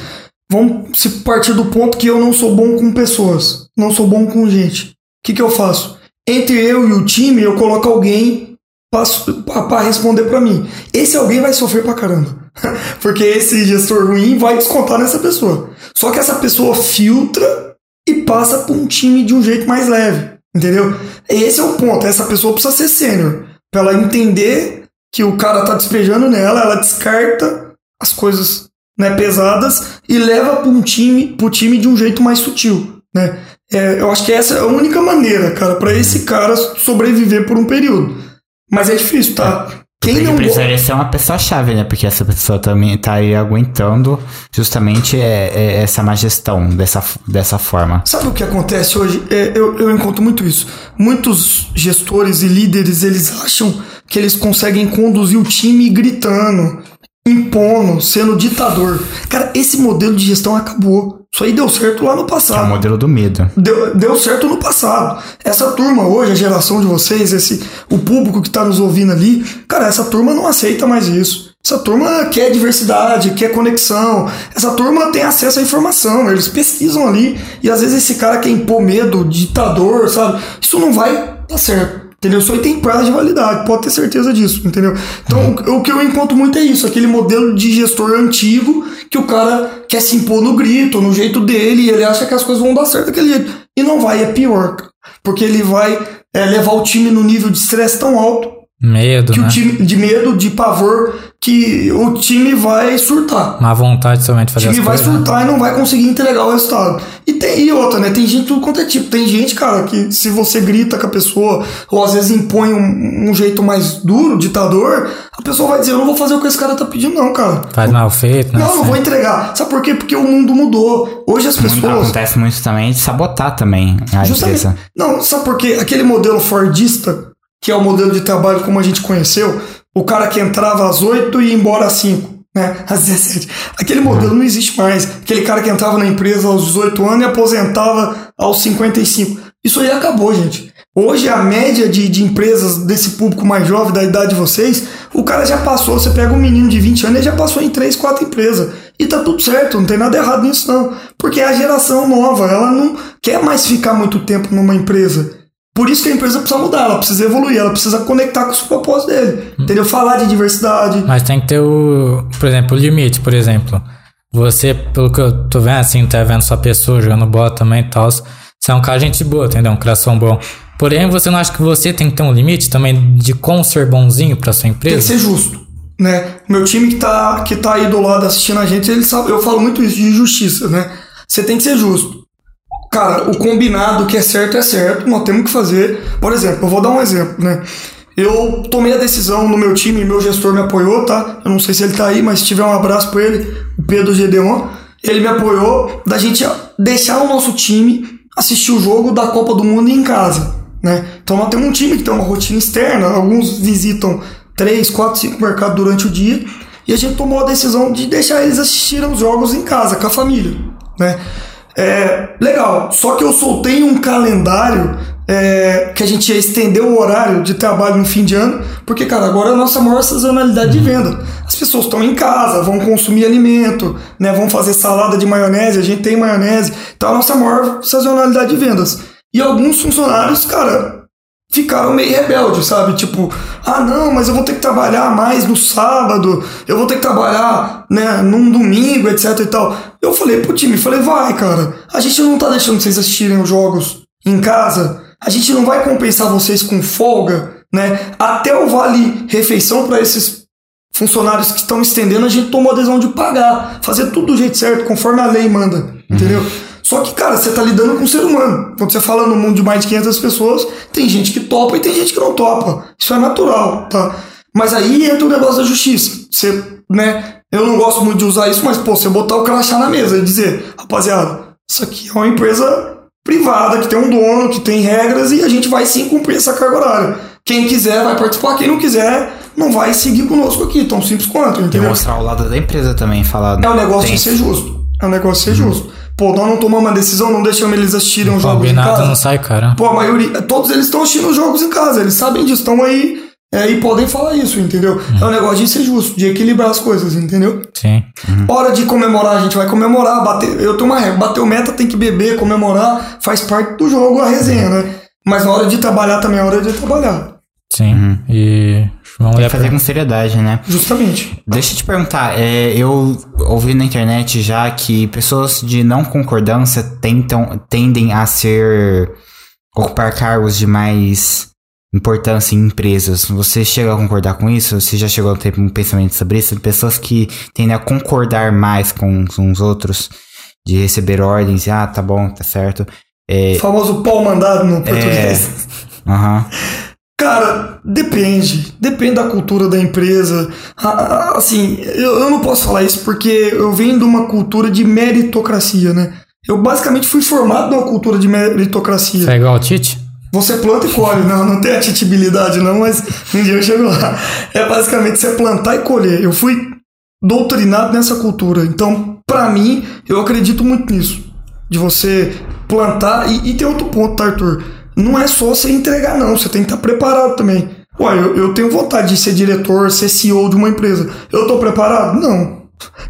Vamos se partir do ponto que eu não sou bom com pessoas, não sou bom com gente. O que, que eu faço? Entre eu e o time, eu coloco alguém para responder para mim. Esse alguém vai sofrer pra caramba. Porque esse gestor ruim vai descontar nessa pessoa. Só que essa pessoa filtra e passa para um time de um jeito mais leve. Entendeu? Esse é o ponto. Essa pessoa precisa ser sênior. Pra ela entender que o cara tá despejando nela, ela descarta as coisas né, pesadas e leva para um time, pro time de um jeito mais sutil, né? É, eu acho que essa é a única maneira, cara, para esse cara sobreviver por um período. Mas é difícil, tá? Quem Porque não precisaria ser uma pessoa-chave, né? Porque essa pessoa também tá aí aguentando justamente é, é essa má gestão dessa, dessa forma. Sabe o que acontece hoje? É, eu, eu encontro muito isso. Muitos gestores e líderes, eles acham que eles conseguem conduzir o time gritando, impondo, sendo ditador. Cara, esse modelo de gestão acabou. Isso aí deu certo lá no passado. É o modelo do medo. Deu, deu certo no passado. Essa turma hoje, a geração de vocês, esse o público que está nos ouvindo ali, cara, essa turma não aceita mais isso. Essa turma quer diversidade, quer conexão. Essa turma tem acesso à informação. Eles pesquisam ali e às vezes esse cara quer impor medo, ditador, sabe? Isso não vai dar certo. Entendeu? Isso aí tem prazo de validade, pode ter certeza disso, entendeu? Então, uhum. o que eu encontro muito é isso, aquele modelo de gestor antigo que o cara quer se impor no grito, no jeito dele, e ele acha que as coisas vão dar certo daquele jeito. E não vai, é pior. Porque ele vai é, levar o time no nível de estresse tão alto Medo, que né? o time de medo, de pavor, que o time vai surtar. Má vontade somente de fazer O time vai coisas, né? surtar né? e não vai conseguir entregar o resultado. E tem e outra, né? Tem gente tudo quanto é tipo. Tem gente, cara, que se você grita com a pessoa, ou às vezes impõe um, um jeito mais duro, ditador, a pessoa vai dizer, eu não vou fazer o que esse cara tá pedindo, não, cara. Faz mal feito, né? Não, não vou entregar. Sabe por quê? Porque o mundo mudou. Hoje as pessoas. Acontece muito também de sabotar também a Justamente. empresa. Não, sabe por quê? Aquele modelo Fordista que é o modelo de trabalho como a gente conheceu, o cara que entrava às 8 e ia embora às 5, né? Às 17. Aquele modelo não existe mais. Aquele cara que entrava na empresa aos 18 anos e aposentava aos 55. Isso aí acabou, gente. Hoje a média de, de empresas desse público mais jovem, da idade de vocês, o cara já passou, você pega um menino de 20 anos, ele já passou em 3, 4 empresas. E tá tudo certo, não tem nada errado nisso não. Porque é a geração nova, ela não quer mais ficar muito tempo numa empresa. Por isso que a empresa precisa mudar, ela precisa evoluir, ela precisa conectar com os propósitos dele. Hum. Entendeu? Falar de diversidade. Mas tem que ter o, por exemplo, o limite, por exemplo. Você, pelo que eu tô vendo, assim, tá vendo sua pessoa jogando bola também e tal. Você é um cara gente boa, entendeu? Um coração bom. Porém, você não acha que você tem que ter um limite também de como ser bonzinho pra sua empresa? Tem que ser justo. Né? Meu time que tá, que tá aí do lado assistindo a gente, ele sabe, eu falo muito isso de justiça, né? Você tem que ser justo. Cara, o combinado que é certo é certo, nós temos que fazer. Por exemplo, eu vou dar um exemplo, né? Eu tomei a decisão no meu time, meu gestor me apoiou, tá? Eu não sei se ele tá aí, mas se tiver um abraço para ele, o Pedro Gedeon. Ele me apoiou da gente deixar o nosso time assistir o jogo da Copa do Mundo em casa, né? Então nós temos um time que tem uma rotina externa, alguns visitam 3, 4, 5 mercados durante o dia, e a gente tomou a decisão de deixar eles assistirem os jogos em casa, com a família, né? É, legal, só que eu soltei um calendário é, que a gente ia estender o horário de trabalho no fim de ano, porque, cara, agora é a nossa maior sazonalidade de venda. As pessoas estão em casa, vão consumir alimento, né, vão fazer salada de maionese, a gente tem maionese, então é a nossa maior sazonalidade de vendas. E alguns funcionários, cara, ficaram meio rebeldes, sabe? Tipo, ah, não, mas eu vou ter que trabalhar mais no sábado, eu vou ter que trabalhar, né, num domingo, etc e tal. Eu falei pro time, falei, vai, cara, a gente não tá deixando vocês assistirem os jogos em casa, a gente não vai compensar vocês com folga, né? Até o vale refeição para esses funcionários que estão estendendo, a gente tomou a adesão de pagar, fazer tudo do jeito certo, conforme a lei manda, entendeu? Só que, cara, você tá lidando com um ser humano. Quando você fala no mundo de mais de 500 pessoas, tem gente que topa e tem gente que não topa. Isso é natural, tá? Mas aí entra o negócio da justiça. Você, né? Eu não gosto muito de usar isso, mas, pô, você botar o crachá na mesa e dizer, rapaziada, isso aqui é uma empresa privada, que tem um dono, que tem regras e a gente vai sim cumprir essa carga horária. Quem quiser vai participar, quem não quiser não vai seguir conosco aqui, tão simples quanto, entendeu? Demonstrar o lado da empresa também, falar. É um negócio de ser justo. É um negócio de ser justo. Pô, nós não tomamos uma decisão, não deixamos eles assistirem os jogos em casa. não sai, cara. Pô, a maioria, todos eles estão assistindo os jogos em casa, eles sabem disso, estão aí é, e podem falar isso, entendeu? É um negócio de ser justo, de equilibrar as coisas, entendeu? Sim. Hora de comemorar, a gente vai comemorar, bater. Eu tenho uma regra, bateu meta, tem que beber, comemorar, faz parte do jogo, a resenha, né? Mas na hora de trabalhar também é hora de trabalhar. Sim. E. Tem olhar que fazer pra... com seriedade, né? Justamente. Deixa eu te perguntar, é, eu ouvi na internet já que pessoas de não concordância tentam, tendem a ser. ocupar cargos de mais importância em empresas. Você chega a concordar com isso? Você já chegou a ter um pensamento sobre isso? Pessoas que tendem a concordar mais com, com os outros, de receber ordens, ah, tá bom, tá certo. É, O famoso pau mandado no português. aham. Cara, depende. Depende da cultura da empresa. Assim, eu, eu não posso falar isso porque eu venho de uma cultura de meritocracia, né? Eu basicamente fui formado numa cultura de meritocracia. Você é igual o Tite? Você planta e colhe, não, não tem atitibilidade não, mas um dia eu chego lá. É basicamente você plantar e colher. Eu fui doutrinado nessa cultura. Então, pra mim, eu acredito muito nisso. De você plantar. E, e tem outro ponto, tá, Arthur? Não é só você entregar, não. Você tem que estar preparado também. Ué, eu, eu tenho vontade de ser diretor, ser CEO de uma empresa. Eu tô preparado? Não.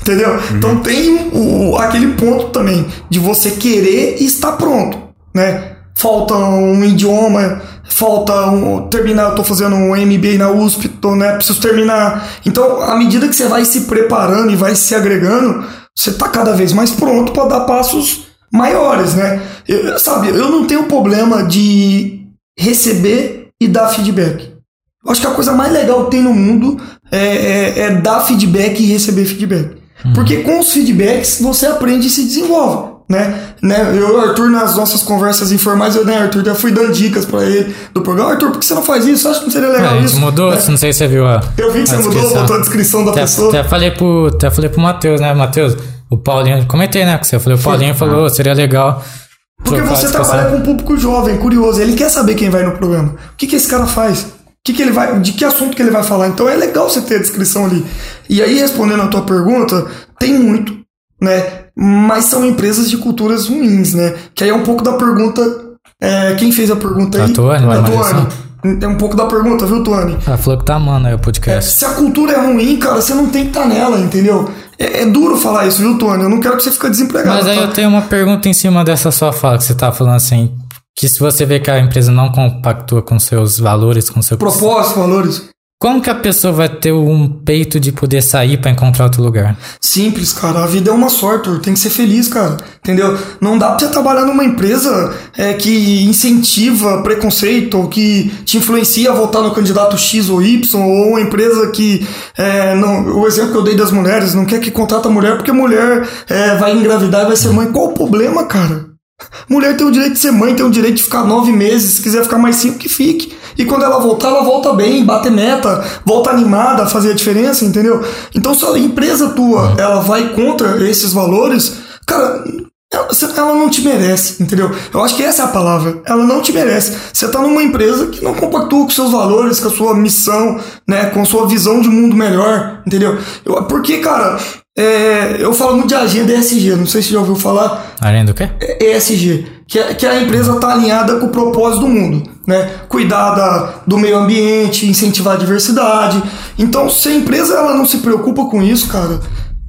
Entendeu? Então tem o, aquele ponto também de você querer e estar pronto, né? Falta um idioma, falta um, terminar, eu tô fazendo um MBA na USP, tô, né, preciso terminar. Então, à medida que você vai se preparando e vai se agregando, você tá cada vez mais pronto para dar passos maiores, né? Eu- sabe, eu não tenho problema de receber e dar feedback. Eu acho que a coisa mais legal que tem no mundo é, é- é dar feedback e receber feedback. Porque com os feedbacks você aprende e se desenvolve. Né? né? Eu Arthur, nas nossas conversas informais, eu, né, Arthur, já fui dando dicas pra ele do programa. Arthur, por que você não faz isso? Acho que não seria É, legal gente isso. mudou, Né? não sei se você viu a. Eu vi que você mudou, botou a descrição da Até, pessoa. até falei pro, até falei pro Matheus, né, Matheus? O Paulinho, comentei, né, com você. Eu falei, o Paulinho falou, seria legal. Porque você trabalha com um público jovem, curioso, ele quer saber quem vai no programa. O que, que esse cara faz? O que, que ele vai, de que assunto que ele vai falar? Então é legal você ter a descrição ali. E aí, respondendo a tua pergunta, tem muito, né? Mas são empresas de culturas ruins, né? Que aí é um pouco da pergunta. é, quem fez a pergunta aí? A Tuane, lá a Tuane. É um pouco da pergunta, viu, Tuane? Ela falou que tá amando aí o podcast. Se a cultura é ruim, cara, você não tem que estar nela, entendeu? É, é duro falar isso, viu, Tuane? Eu não quero que você fique desempregado. Mas aí tá? eu tenho uma pergunta em cima dessa sua fala, que você tá falando assim, que se você vê que a empresa não compactua com seus valores, com seu... Propósito, valores. Como que a pessoa vai ter um peito de poder sair pra encontrar outro lugar? Simples, cara. A vida é uma sorte, tem que ser feliz, cara. Entendeu? Não dá pra você trabalhar numa empresa é, que incentiva preconceito ou que te influencia a votar no candidato X ou Y, ou uma empresa que. é, não, o exemplo que eu dei das mulheres, não quer que contrata mulher porque mulher é, vai engravidar e vai ser mãe. Qual o problema, cara? Mulher tem o direito de ser mãe, tem o direito de ficar nove meses, se quiser ficar mais cinco, que fique. E quando ela voltar, ela volta bem, bate meta, volta animada fazer a diferença, entendeu? Então, se a empresa tua ela vai contra esses valores, cara, ela, não te merece, entendeu? Eu acho que essa é a palavra. Ela não te merece. Você tá numa empresa que não compactua com seus valores, com a sua missão, né? Com a sua visão de mundo melhor, entendeu? Eu, porque, cara, é, eu falo muito de agenda ESG, não sei se já ouviu falar. Agenda do quê? ESG, que, é, que a empresa está alinhada com o propósito do mundo, né? Cuidar da, do meio ambiente, incentivar a diversidade. Então, se a empresa ela não se preocupa com isso, cara,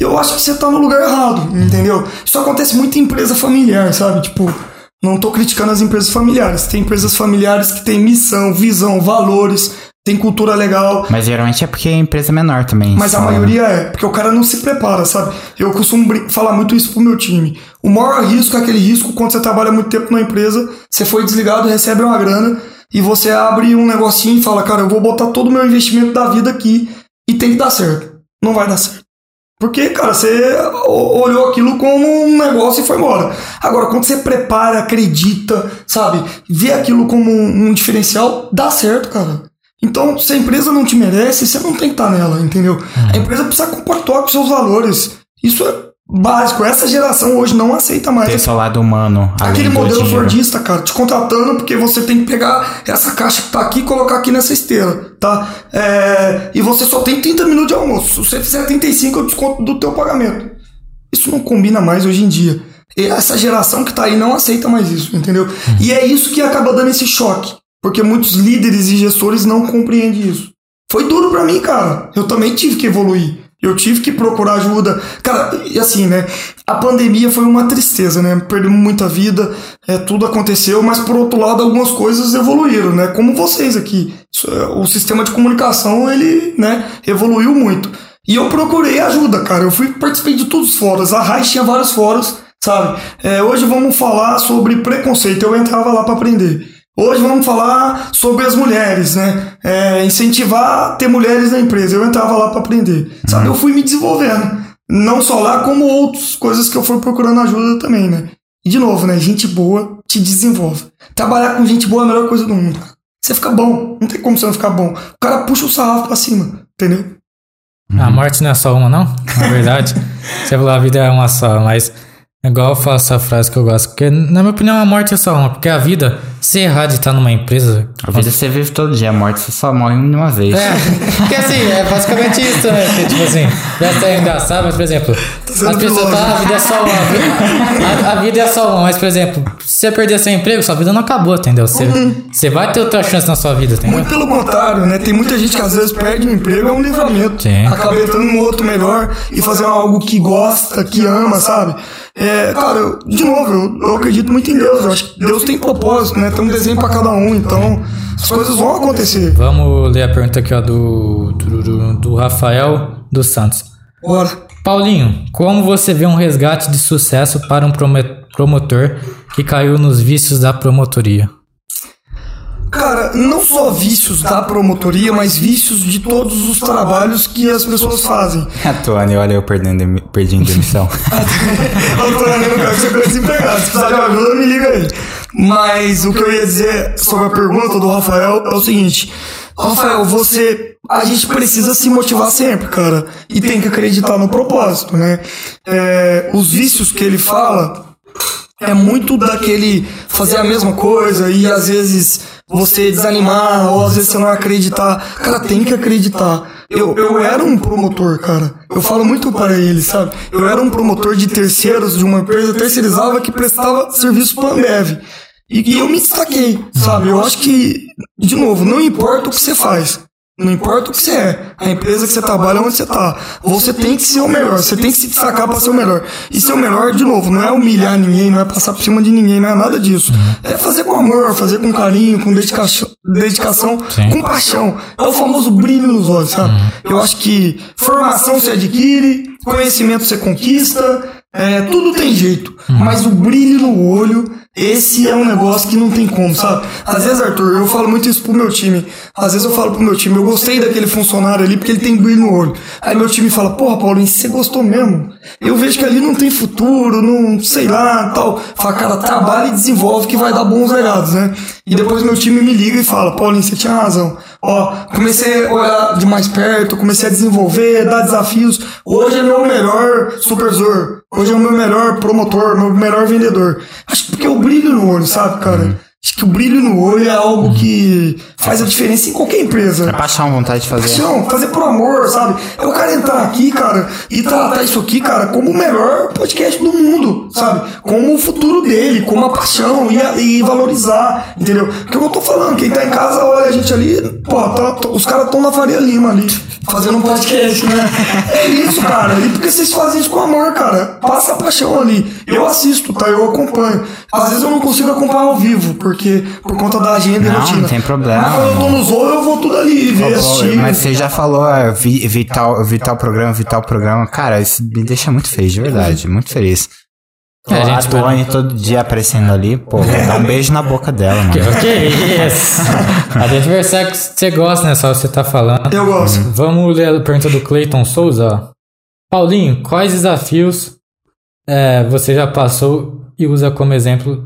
eu acho que você está no lugar errado, entendeu? Isso acontece muito em empresa familiar, sabe? Tipo, não estou criticando as empresas familiares. Tem empresas familiares que têm missão, visão, valores, tem cultura legal. Mas geralmente é porque é empresa menor também. Mas a só- maioria é, porque o cara não se prepara, sabe? Eu costumo falar muito isso pro meu time. O maior risco é aquele risco quando você trabalha muito tempo na empresa, você foi desligado, recebe uma grana, e você abre um negocinho e fala, cara, eu vou botar todo o meu investimento da vida aqui e tem que dar certo. Não vai dar certo. Porque, cara, você olhou aquilo como um negócio e foi embora. Agora, quando você prepara, acredita, sabe? Vê aquilo como um, um diferencial, dá certo, cara. Então, se a empresa não te merece, você não tem que estar nela, entendeu? A empresa precisa compactuar com seus valores. Isso é básico. Essa geração hoje não aceita mais. Ter seu lado humano. Aquele modelo fordista, cara, te contratando porque você tem que pegar essa caixa que tá aqui e colocar aqui nessa esteira, tá? É, e você só tem 30 minutos de almoço. Se você fizer 35, eu desconto do teu pagamento. Isso não combina mais hoje em dia. E essa geração que tá aí não aceita mais isso, entendeu? E é isso que acaba dando esse choque. Porque muitos líderes e gestores não compreendem isso. Foi duro pra mim, cara. Eu também tive que evoluir. Eu tive que procurar ajuda. Cara, e assim, né? A pandemia foi uma tristeza, né? Perdemos muita vida, é, tudo aconteceu, mas por outro lado, algumas coisas evoluíram, né? Como vocês aqui. É- o sistema de comunicação, ele, né, evoluiu muito. E eu procurei ajuda, cara. Eu fui participei de todos os fóruns. A Raiz tinha vários fóruns, sabe? É, hoje vamos falar sobre preconceito. Eu entrava lá para aprender. Hoje vamos falar sobre as mulheres, né? É, incentivar a ter mulheres na empresa. Eu entrava lá para aprender. Sabe? Eu fui me desenvolvendo. Não só lá, como outras coisas que eu fui procurando ajuda também, né? E de novo, né? Gente boa te desenvolve. Trabalhar com gente boa é a melhor coisa do mundo. Você fica bom. Não tem como você não ficar bom. O cara puxa o sarrafo pra cima, entendeu? A morte não é só uma, não? Na verdade, você falou a vida é uma só, mas igual eu falo essa frase que eu gosto. Porque, na minha opinião, a morte é só uma. Porque a vida, se errar de estar numa empresa. A vida você vive todo dia, a morte você só morre uma vez. É, porque assim, é basicamente isso, né? Que, tipo assim, deve ser engraçado, mas por exemplo, as pessoas falam, "Ah, a vida é só uma. A, a vida é só uma, mas por exemplo, se você perder seu emprego, sua vida não acabou, entendeu? Você, você vai ter outra chance na sua vida, entendeu? Muito pelo contrário, né? Tem muita gente que às vezes perde um emprego, é um livramento. Sim. Acaba entrando num outro melhor e fazendo algo que gosta, que ama, sabe? É, cara, eu- de novo, eu, eu acredito muito em Deus. Eu acho que Deus tem propósito, né? Tem um desenho pra cada um, então as coisas vão acontecer. Vamos ler a pergunta aqui, ó, do, do, do Rafael dos Santos. Bora. Paulinho, como você vê um resgate de sucesso para um promotor que caiu nos vícios da promotoria? Cara, não só vícios da promotoria, mas vícios de todos os trabalhos que as pessoas fazem. Antônio, olha eu perdendo, perdendo demissão. Antônio, eu quero que você fique desempregado. Se precisar de ajuda, me liga aí. Mas o que eu ia dizer sobre a pergunta do Rafael é o seguinte. Rafael, você. A gente precisa se motivar sempre, cara. E tem que acreditar no propósito, né? É, os vícios que ele fala é muito daquele fazer a mesma coisa e às vezes você desanimar ou às vezes você não acreditar. Cara, tem que acreditar. Eu, eu era um promotor, cara. Eu falo muito para ele, sabe? Eu era um promotor de terceiros de uma empresa terceirizava que prestava serviço para a Ambev. E, e eu me destaquei, sabe? Eu acho que, de novo, não importa o que você faz. Não importa o que você é, a empresa que você trabalha, onde você tá. Você tem que ser o melhor, você tem que se destacar para ser o melhor. E ser o melhor, de novo, não é humilhar ninguém, não é passar por cima de ninguém, não é nada disso. É fazer com amor, fazer com carinho, com dedicação, dedicação Sim. com paixão. É o famoso brilho nos olhos, sabe? Eu acho que formação você adquire, conhecimento você conquista, é, tudo tem jeito. Mas o brilho no olho, esse é um negócio que não tem como, sabe? Às vezes, Arthur, eu falo muito isso pro meu time. Às vezes eu falo pro meu time, eu gostei daquele funcionário ali porque ele tem brilho no olho. Aí meu time fala, porra, Paulinho, você gostou mesmo? Eu vejo que ali não tem futuro, não sei lá, tal. Fala, cara, trabalha e desenvolve que vai dar bons legados, né? E depois meu time me liga e fala, Paulinho, você tinha razão. Ó, comecei a olhar de mais perto, comecei a desenvolver, dar desafios. Hoje é meu melhor supervisor. Hoje é o meu melhor promotor, meu melhor vendedor. Acho que porque eu brilho no olho, sabe, cara? Acho que o brilho no olho é algo que faz a diferença em qualquer empresa. É paixão, vontade de fazer. Paixão, fazer por amor, sabe? É o cara entrar aqui, cara, e tratar isso aqui, cara, como o melhor podcast do mundo, sabe? Como o futuro dele, como a paixão e, a- e valorizar, entendeu? Porque eu tô falando, quem tá em casa olha a gente ali, pô, tá- tá- os caras estão na Faria Lima ali, fazendo um podcast, né? É isso, cara. E porque vocês fazem isso com amor, cara. Passa a paixão ali. Eu assisto, tá? Eu acompanho. Às vezes eu não consigo acompanhar ao vivo, porque por conta da agenda e Não, rotina. não tem problema. Mas quando eu tô no Zoo, eu vou tudo ali, ver, assistir. Mas você já falou, ah, vi, vi, tal, vi tal programa, vi tal programa. Cara, isso me deixa muito feliz, de verdade. Muito feliz. É, a gente Tuane todo dia aparecendo ali, pô, dá um beijo na boca dela, mano. Que isso? A gente percebe que você gosta, né? Só você tá falando. Eu gosto. Vamos ler a pergunta do Clayton Souza. ó. Paulinho, quais desafios é, você já passou e usa como exemplo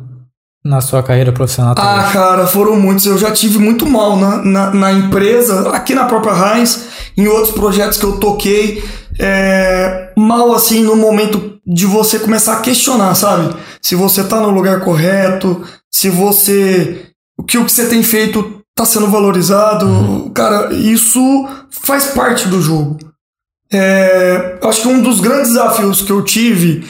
na sua carreira profissional? Ah, também? cara, foram muitos. Eu já tive muito mal na, na, na empresa, aqui na própria Heinz, em outros projetos que eu toquei. É, mal assim no momento de você começar a questionar, sabe? Se você tá no lugar correto, se você. O que o que você tem feito tá sendo valorizado. Cara, isso faz parte do jogo. É, acho que um dos grandes desafios que eu tive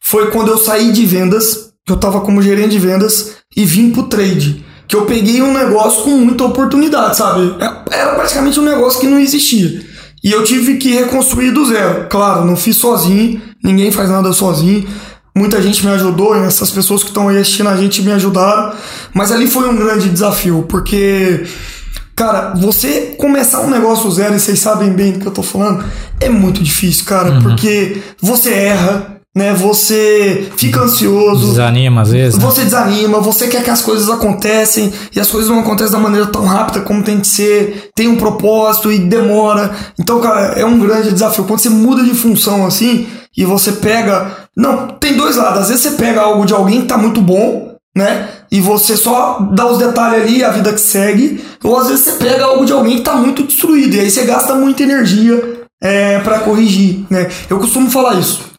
foi quando eu saí de vendas, que eu tava como gerente de vendas, e vim pro trade. Que eu peguei um negócio com muita oportunidade, sabe? É- Era praticamente um negócio que não existia. E eu tive que reconstruir do zero. Claro, não fiz sozinho, ninguém faz nada sozinho. Muita gente me ajudou, essas pessoas que estão aí assistindo a gente me ajudaram. Mas ali foi um grande desafio, porque Cara, você começar um negócio zero, e vocês sabem bem do que eu tô falando, é muito difícil, cara, porque você erra, né? Você fica ansioso. Desanima às vezes. né? Você desanima, você quer que as coisas acontecem e as coisas não acontecem da maneira tão rápida como tem que ser, tem um propósito e demora. Então, cara, é um grande desafio. Quando você muda de função assim e você pega. Não, tem dois lados. Às vezes você pega algo de alguém que tá muito bom, né? E você só dá os detalhes ali, a vida que segue. Ou às vezes você pega algo de alguém que tá muito destruído e aí você gasta muita energia é, para corrigir, né? Eu costumo falar isso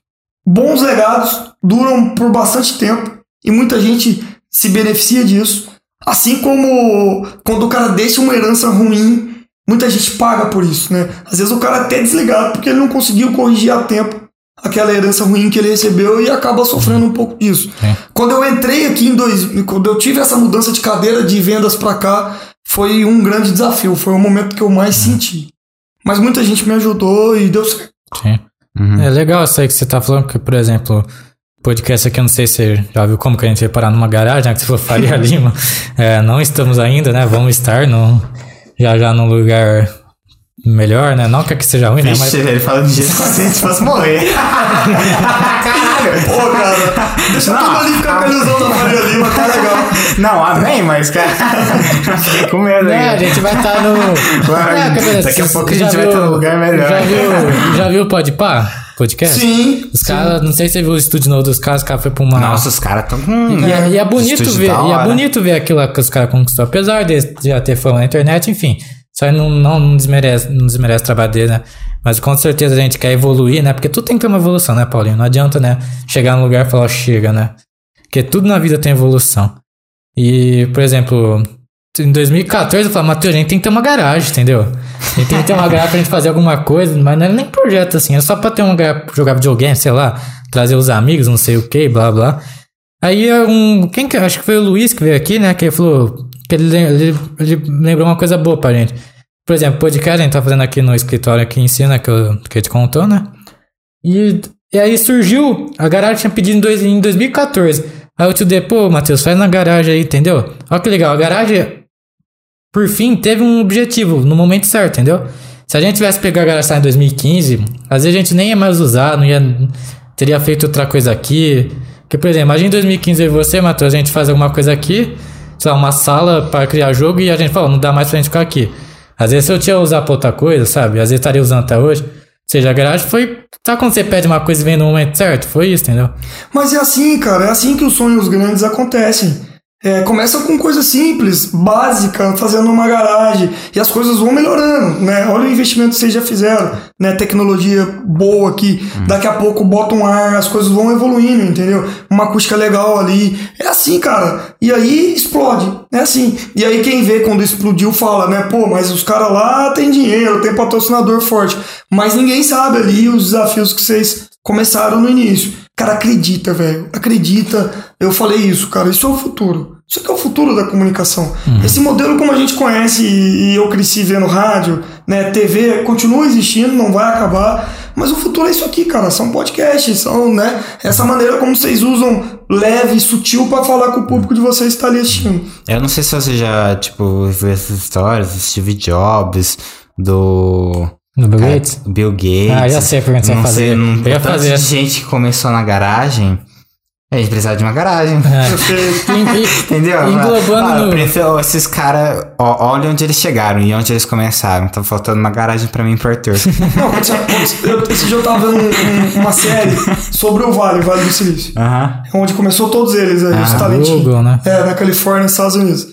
bons legados duram por bastante tempo e muita gente se beneficia disso. Assim como quando o cara deixa uma herança ruim, muita gente paga por isso, né? Às vezes o cara é até desligado porque ele não conseguiu corrigir a tempo aquela herança ruim que ele recebeu e acaba sofrendo um pouco disso. É. Quando eu entrei aqui em dois, quando eu tive essa mudança de cadeira de vendas para cá, foi um grande desafio, foi o momento que eu mais senti. Mas muita gente me ajudou e deu certo. Sim. É legal isso aí que você tá falando, porque, por exemplo, podcast aqui, eu não sei se você já viu como que a gente vai parar numa garagem, né, que você falou Faria Lima. É, não estamos ainda, né? Vamos estar no, já já num lugar melhor, né? Não que aqui seja ruim, né? Mas, Vixe, ele falando de jeito como se a gente fosse morrer. Caralho. Pô, cara, deixa tudo ali ficar com a ilusão da Faria Lima, tá legal. Não, amém, mas, cara. Fiquei com medo né, a gente vai estar no. Vai, É, daqui a pouco a gente vai estar num lugar melhor. Já viu, já viu o Podpah? Podcast? Sim. Os caras, não sei se você viu o estúdio novo dos caras, os caras foi pra uma. Nossa, os caras tão com. E é, e é bonito ver, e é bonito ver aquilo que os caras conquistou, apesar de já ter fama na internet, enfim. Isso aí não, não, não desmerece, não desmerece trabalho dele, né? Mas com certeza a gente quer evoluir, né? Porque tudo tem que ter uma evolução, né, Paulinho? Não adianta, né? Chegar num lugar e falar, "Ó, chega, né? Porque tudo na vida tem evolução. E, por exemplo, em 2014 eu falei, Matheus, a gente tem que ter uma garagem, entendeu? A gente tem que ter uma garagem pra gente fazer alguma coisa, mas não é nem projeto assim, é só pra ter um lugar pra jogar videogame, sei lá, trazer os amigos, não sei o que, blá blá. Aí um. Quem que. Acho que foi o Luiz que veio aqui, né? Que ele falou. Que ele, ele, ele lembrou uma coisa boa pra gente. Por exemplo, podcast a gente tá fazendo aqui no escritório aqui em cima, que, eu, que ele te contou, né? E, e aí surgiu. A garagem tinha pedido em, dois, em 2014. Aí o tio D, pô, Matheus, faz na garagem aí, entendeu? Olha que legal. A garagem, por fim, teve um objetivo no momento certo, entendeu? Se a gente tivesse pegado a garagem em 2015, às vezes a gente nem ia mais usar, não ia. Teria feito outra coisa aqui. Porque, por exemplo, imagina em 2015 eu e você, Matheus, a gente faz alguma coisa aqui, sei lá, uma sala para criar jogo e a gente fala, não dá mais pra gente ficar aqui. Às vezes eu tinha usar pra outra coisa, sabe? Às vezes estaria usando até hoje. Ou seja, a garagem foi. Sabe quando você pede uma coisa e vem no momento certo? Foi isso, entendeu? Mas é assim, cara, é assim que os sonhos grandes acontecem. É, começa com coisa simples, básica, fazendo uma garagem, e as coisas vão melhorando, né? Olha o investimento que vocês já fizeram, né? Tecnologia boa aqui, daqui a pouco bota um ar, as coisas vão evoluindo, entendeu? Uma acústica legal ali. É assim, cara. E aí explode, é assim. E aí quem vê quando explodiu fala, né? Pô, mas os caras lá têm dinheiro, tem patrocinador forte. Mas ninguém sabe ali os desafios que vocês começaram no início. Cara, acredita, velho. Acredita. Eu falei isso, cara. Isso é o futuro. Isso aqui é o futuro da comunicação. Esse modelo, como a gente conhece e eu cresci vendo rádio, né, TV, continua existindo, não vai acabar. Mas o futuro é isso aqui, cara. São podcasts, são, né? Essa maneira como vocês usam leve, sutil para falar com o público de vocês que está ali assistindo. Eu não sei se você já, tipo, viu essas histórias Steve Jobs, do. No Bill cara, Gates? Bill Gates. Ah, já sei a pergunta que você vai sei, fazer. não, Eu ia fazer. de gente que começou na garagem. A gente precisava de uma garagem. Perfeito. Entendeu? É. Englobando Ah, no- prefiro- esses caras, olha onde eles chegaram e onde eles começaram. Tá faltando uma garagem pra mim por Arthur. Não, quando- eu, esse dia eu tava vendo um- um- uma série sobre o Vale, o Vale do Silício. Aham. Onde começou todos eles aí, os Ah, talentinhos. Google, né? É, na Califórnia, nos Estados Unidos.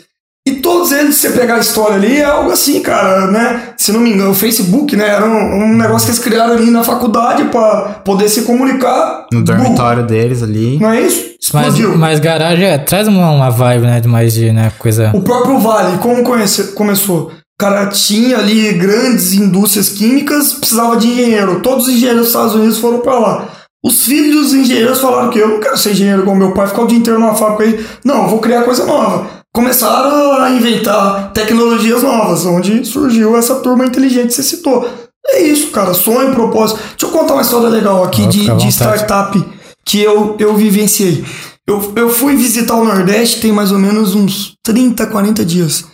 Todos eles, se você pegar a história ali, é algo assim, cara, né? Se não me engano, o Facebook, né? Era um, um negócio que eles criaram ali na faculdade pra poder se comunicar. No dormitório deles ali. Não é isso? Mas, Explodiu. mas garagem é, traz uma, uma vibe, né? De mais de, né? Coisa. O próprio Vale, como conhece- começou? O cara tinha ali grandes indústrias químicas, precisava de engenheiro. Todos os engenheiros dos Estados Unidos foram pra lá. Os filhos dos engenheiros falaram que eu não quero ser engenheiro igual meu pai, ficar o dia inteiro numa fábrica aí. Não, vou criar coisa nova. Começaram a inventar tecnologias novas, onde surgiu essa turma inteligente que você citou. É isso, cara, sonho, propósito. Deixa eu contar uma história legal aqui de, de startup que eu, eu vivenciei. Eu, eu fui visitar o Nordeste tem mais ou menos uns 30, 40 dias.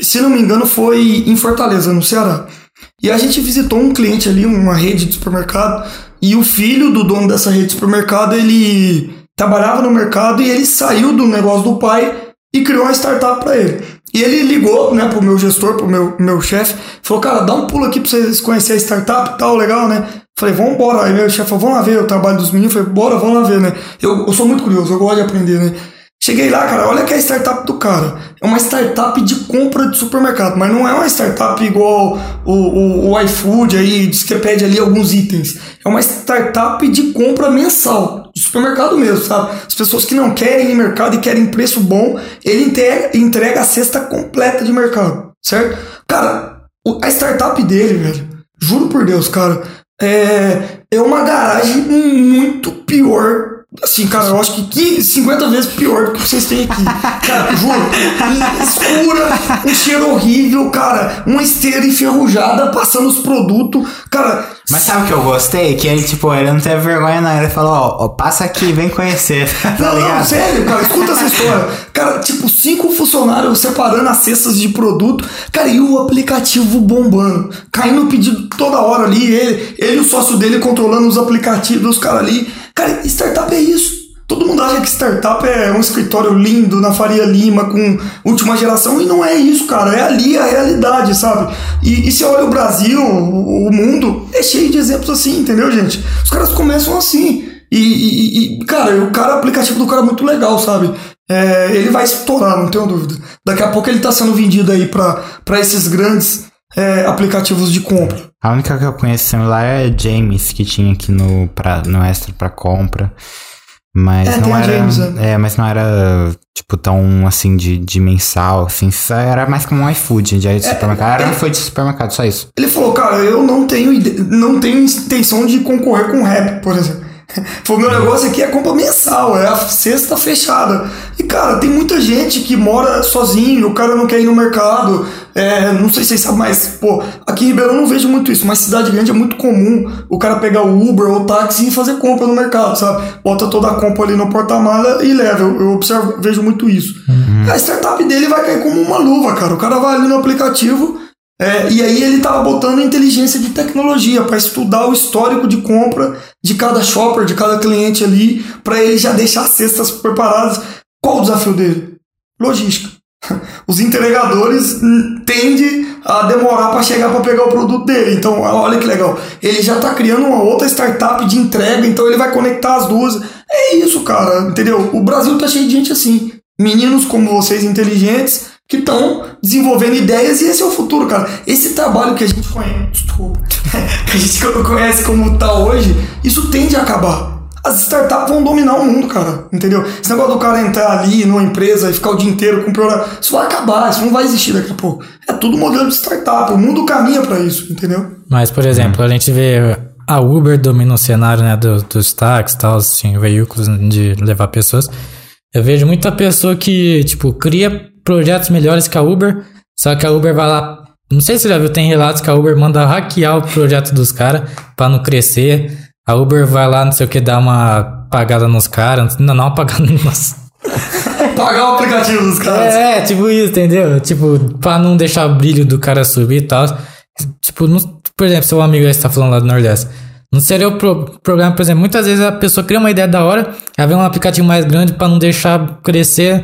Se não me engano, foi em Fortaleza, no Ceará. E a gente visitou um cliente ali, uma rede de supermercado, e o filho do dono dessa rede de supermercado, ele trabalhava no mercado e ele saiu do negócio do pai e criou uma startup para ele. E ele ligou, né, pro meu gestor, pro meu, meu chefe, falou, cara, dá um pulo aqui pra vocês conhecerem a startup e tal, legal, né? Falei, vamos embora. Aí meu chefe falou, vamos lá ver o trabalho dos meninos. Falei, bora, vamos lá ver, né? Eu, eu sou muito curioso, eu gosto de aprender, né? Cheguei lá, cara, olha que é a startup do cara. É uma startup de compra de supermercado, mas não é uma startup igual o, o, o iFood aí, diz que pede ali alguns itens. É uma startup de compra mensal, de supermercado mesmo, sabe? As pessoas que não querem ir mercado e querem preço bom, ele entrega, entrega a cesta completa de mercado, certo? Cara, a startup dele, velho, juro por Deus, cara, é, é uma garagem muito pior. Assim, cara, eu acho que 15, 50 vezes pior do que vocês têm aqui. Cara, juro. Escura, um cheiro horrível, cara. Uma esteira enferrujada passando os produtos. Cara, Mas sabe o que eu gostei? Que ele, tipo, ele não teve vergonha, não. Ele falou, ó, ó, passa aqui, vem conhecer. tá Não, não, ligado? sério, cara, escuta essa história. Cara, tipo, cinco funcionários separando as cestas de produto. Cara, e o aplicativo bombando. Caindo pedido toda hora ali. Ele, ele e o sócio dele controlando os aplicativos dos caras ali. Cara, startup é isso. Todo mundo acha que startup é um escritório lindo na Faria Lima com última geração e não é isso, cara. É ali a realidade, sabe? E, e se olha o Brasil, o, o mundo, é cheio de exemplos assim, entendeu, gente? Os caras começam assim. E, e- e, cara, o cara, o aplicativo do cara é muito legal, sabe? É, ele vai estourar, não tenho dúvida. Daqui a pouco ele tá sendo vendido aí para esses grandes é, aplicativos de compra. A única que eu conheço lá é James, que tinha aqui no, pra, no extra pra compra. Mas É, não era. James, é. é, mas não era, tipo, tão assim de, de mensal, assim. Era mais como um iFood de supermercado. Era um iFood de supermercado, só isso. Ele falou, cara, eu não tenho, não tenho intenção de concorrer com o rap, por exemplo. Foi meu negócio aqui é compra mensal, é a cesta fechada. E, cara, tem muita gente que mora sozinho, o cara não quer ir no mercado. É, não sei se vocês sabem, mas, pô, aqui em Ribeirão eu não vejo muito isso, mas cidade grande é muito comum o cara pegar o Uber ou o táxi e fazer compra no mercado, sabe? Bota toda a compra ali no porta-mala e leva. Eu, eu observo, vejo muito isso. A startup dele vai cair como uma luva, cara. O cara vai ali no aplicativo. É, e aí ele tava botando inteligência de tecnologia para estudar o histórico de compra de cada shopper, de cada cliente ali, para ele já deixar as cestas preparadas. Qual o desafio dele? Logística. Os entregadores tendem a demorar para chegar para pegar o produto dele. Então, olha que legal. Ele já está criando uma outra startup de entrega, então ele vai conectar as duas. É isso, cara, entendeu? O Brasil tá cheio de gente assim. Meninos como vocês, inteligentes, que estão desenvolvendo ideias e esse é o futuro, cara. Esse trabalho que a gente conhece, que a gente conhece como tá hoje, isso tende a acabar. As startups vão dominar o mundo, cara, entendeu? Esse negócio do cara entrar ali numa empresa e ficar o dia inteiro com programa, isso vai acabar, isso não vai existir daqui a pouco. É tudo modelo de startup, o mundo caminha para isso, entendeu? Mas, por exemplo, a gente vê a Uber domina o cenário né, dos, dos táxis, tal, assim, veículos de levar pessoas. Eu vejo muita pessoa que, tipo, cria projetos melhores que a Uber, só que a Uber vai lá. Não sei se você já viu, tem relatos que a Uber manda hackear o projeto dos caras para não crescer. A Uber vai lá, não sei o que, dar uma pagada nos caras. Não, não uma pagada nos. Pagar o aplicativo dos caras. É, tipo isso, entendeu? Tipo, pra não deixar o brilho do cara subir e tal. Tipo, não, por exemplo, seu amigo aí está falando lá do Nordeste. Não seria o pro, problema, por exemplo, muitas vezes a pessoa cria uma ideia da hora, ela vê um aplicativo mais grande para não deixar crescer,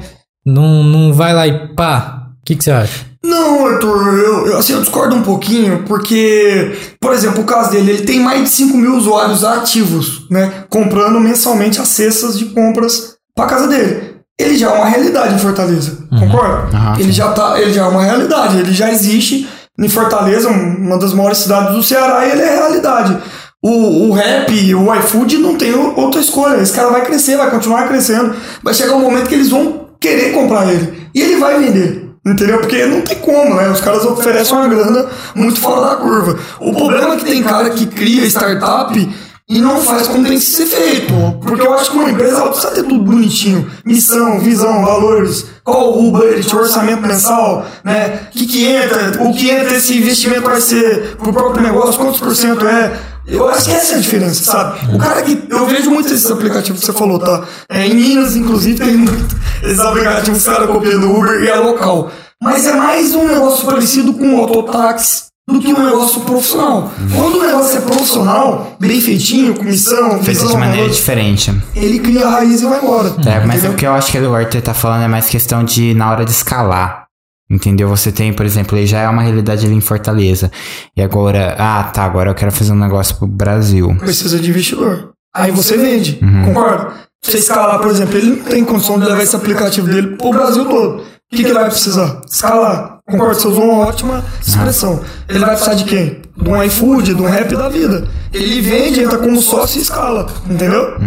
não, não vai lá e pá. O que, que você acha? Não, Arthur, eu, eu, assim, eu discordo um pouquinho, porque, por exemplo, o caso dele, ele tem mais de 5 mil usuários ativos, né? Comprando mensalmente as cestas de compras pra casa dele. Ele já é uma realidade em Fortaleza, Uhum. concorda? Aham, ele, já tá, ele já é uma realidade, ele já existe em Fortaleza, uma das maiores cidades do Ceará, e ele é realidade. O, o rap, o iFood não tem outra escolha. Esse cara vai crescer, vai continuar crescendo. Vai chegar um momento que eles vão querer comprar ele. E ele vai vender. Entendeu? Porque não tem como, né? Os caras oferecem uma grana muito fora da curva. O problema é que tem cara que cria startup e não faz como tem que ser feito. Porque eu acho que uma empresa ela precisa ter tudo bonitinho. Missão, visão, valores, qual o budget, o orçamento mensal, né? O que, que entra, o que entra esse investimento vai ser pro próprio negócio, quantos por cento é. Eu acho que essa é a diferença, sabe? O cara que. Eu vejo muito esses aplicativos que você falou, tá? É, em Minas, inclusive, tem muito esses aplicativos que os caras copiam do Uber e é local. Mas é mais um negócio parecido com o autotáxi do que um negócio profissional. Quando o negócio é profissional, bem feitinho, com missão, Feito de maneira diferente. ele cria a raiz e vai embora. É, mas Entendeu? o que eu acho que o Arthur tá falando é mais questão de na hora de escalar. Entendeu? Você tem, por exemplo, ele já é uma realidade ali em Fortaleza. E agora, ah, tá, agora eu quero fazer um negócio pro Brasil. precisa de investidor. Aí você vende, Uhum. concorda? Você escalar, por exemplo, ele não tem condição de levar esse aplicativo dele pro Brasil todo. O que, que ele vai precisar? Escalar. Concorda? Você usou uma ótima expressão. Ele vai precisar de quem? De um iFood, de um rap da vida. Ele vende, entra como sócio e escala. Entendeu?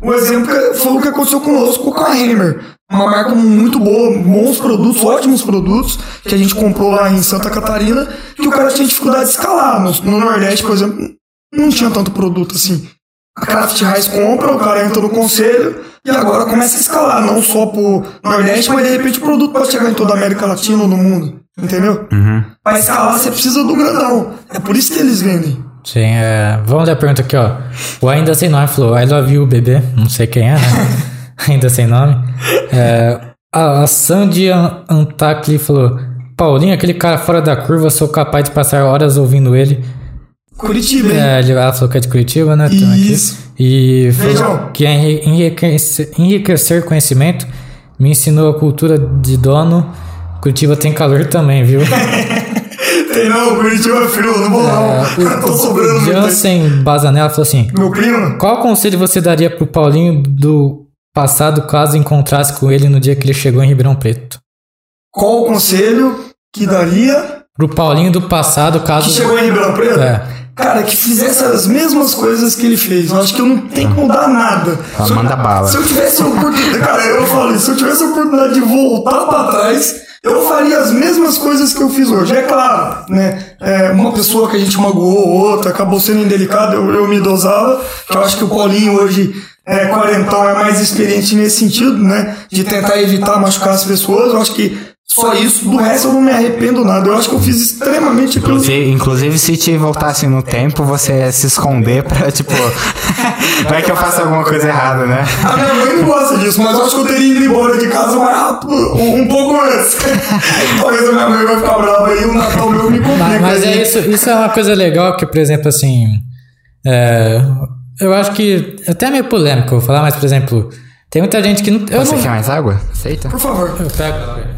O exemplo foi o que aconteceu conosco com a Hammer. Uma marca muito boa, bons produtos, ótimos produtos, que a gente comprou lá em Santa Catarina, que o cara tinha dificuldade de escalar. No, no Nordeste, por exemplo, não tinha tanto produto assim. A Craft House compra, o cara entra no conselho e agora começa a escalar, não só pro Nordeste, mas de repente o produto pode chegar em toda a América Latina ou no mundo. Entendeu? Uhum. Pra escalar você precisa do grandão. É por isso que eles vendem. Sim, é. Vamos ler a pergunta aqui, ó. O Ainda Sem Nome falou: I love you, bebê. Não sei quem é, né? Ainda sem nome. É, a, Sandy An- Antakli falou: Paulinho, aquele cara fora da curva, sou capaz de passar horas ouvindo ele. Curitiba, hein? É, ela falou que é de Curitiba, né? Isso. E falou Beijão. que é enri- enriquecer, enriquecer conhecimento me ensinou a cultura de dono. Curitiba tem calor também, viu? Tem não, Curitiba é frio, não vou não. Tô sobrando. Jansen Bazanella falou assim: Meu primo, Qual conselho você daria pro Paulinho do passado caso encontrasse com ele no dia que ele chegou em Ribeirão Preto? qual o conselho que daria Pro Paulinho do passado, caso. que chegou em Ribeirão Preto? É. Cara, que fizesse as mesmas coisas que ele fez. Eu acho que eu não tenho que mudar nada. Eu- manda bala. Se eu tivesse a oportunidade. Cara, eu falo isso. Se eu tivesse a oportunidade de voltar pra trás, eu faria as mesmas coisas que eu fiz hoje. É claro, né? É, uma pessoa que a gente magoou, outra, acabou sendo indelicada, eu, eu me dosava. Eu acho que o Paulinho hoje. É, quarentão é mais experiente nesse sentido, né? De tentar evitar machucar as pessoas. Eu acho que só isso. Do resto eu não me arrependo nada. Eu acho que eu fiz extremamente aquilo Inclusive, inclusive, se te voltasse no tempo, você ia se esconder pra, tipo. Vai que eu faço alguma coisa errada, né? A minha mãe não gosta disso, mas eu acho que eu teria ido embora de casa mais rápido, um um pouco antes. Talvez a minha mãe vai ficar brava aí, o Natal meu me complica. Mas, mas é isso, isso é uma coisa legal que, por exemplo, assim. é, eu acho que. Até é meio polêmico eu vou falar, mas, por exemplo, tem muita gente que não. Eu Você não. quer mais água? Aceita? Por favor. Eu pego.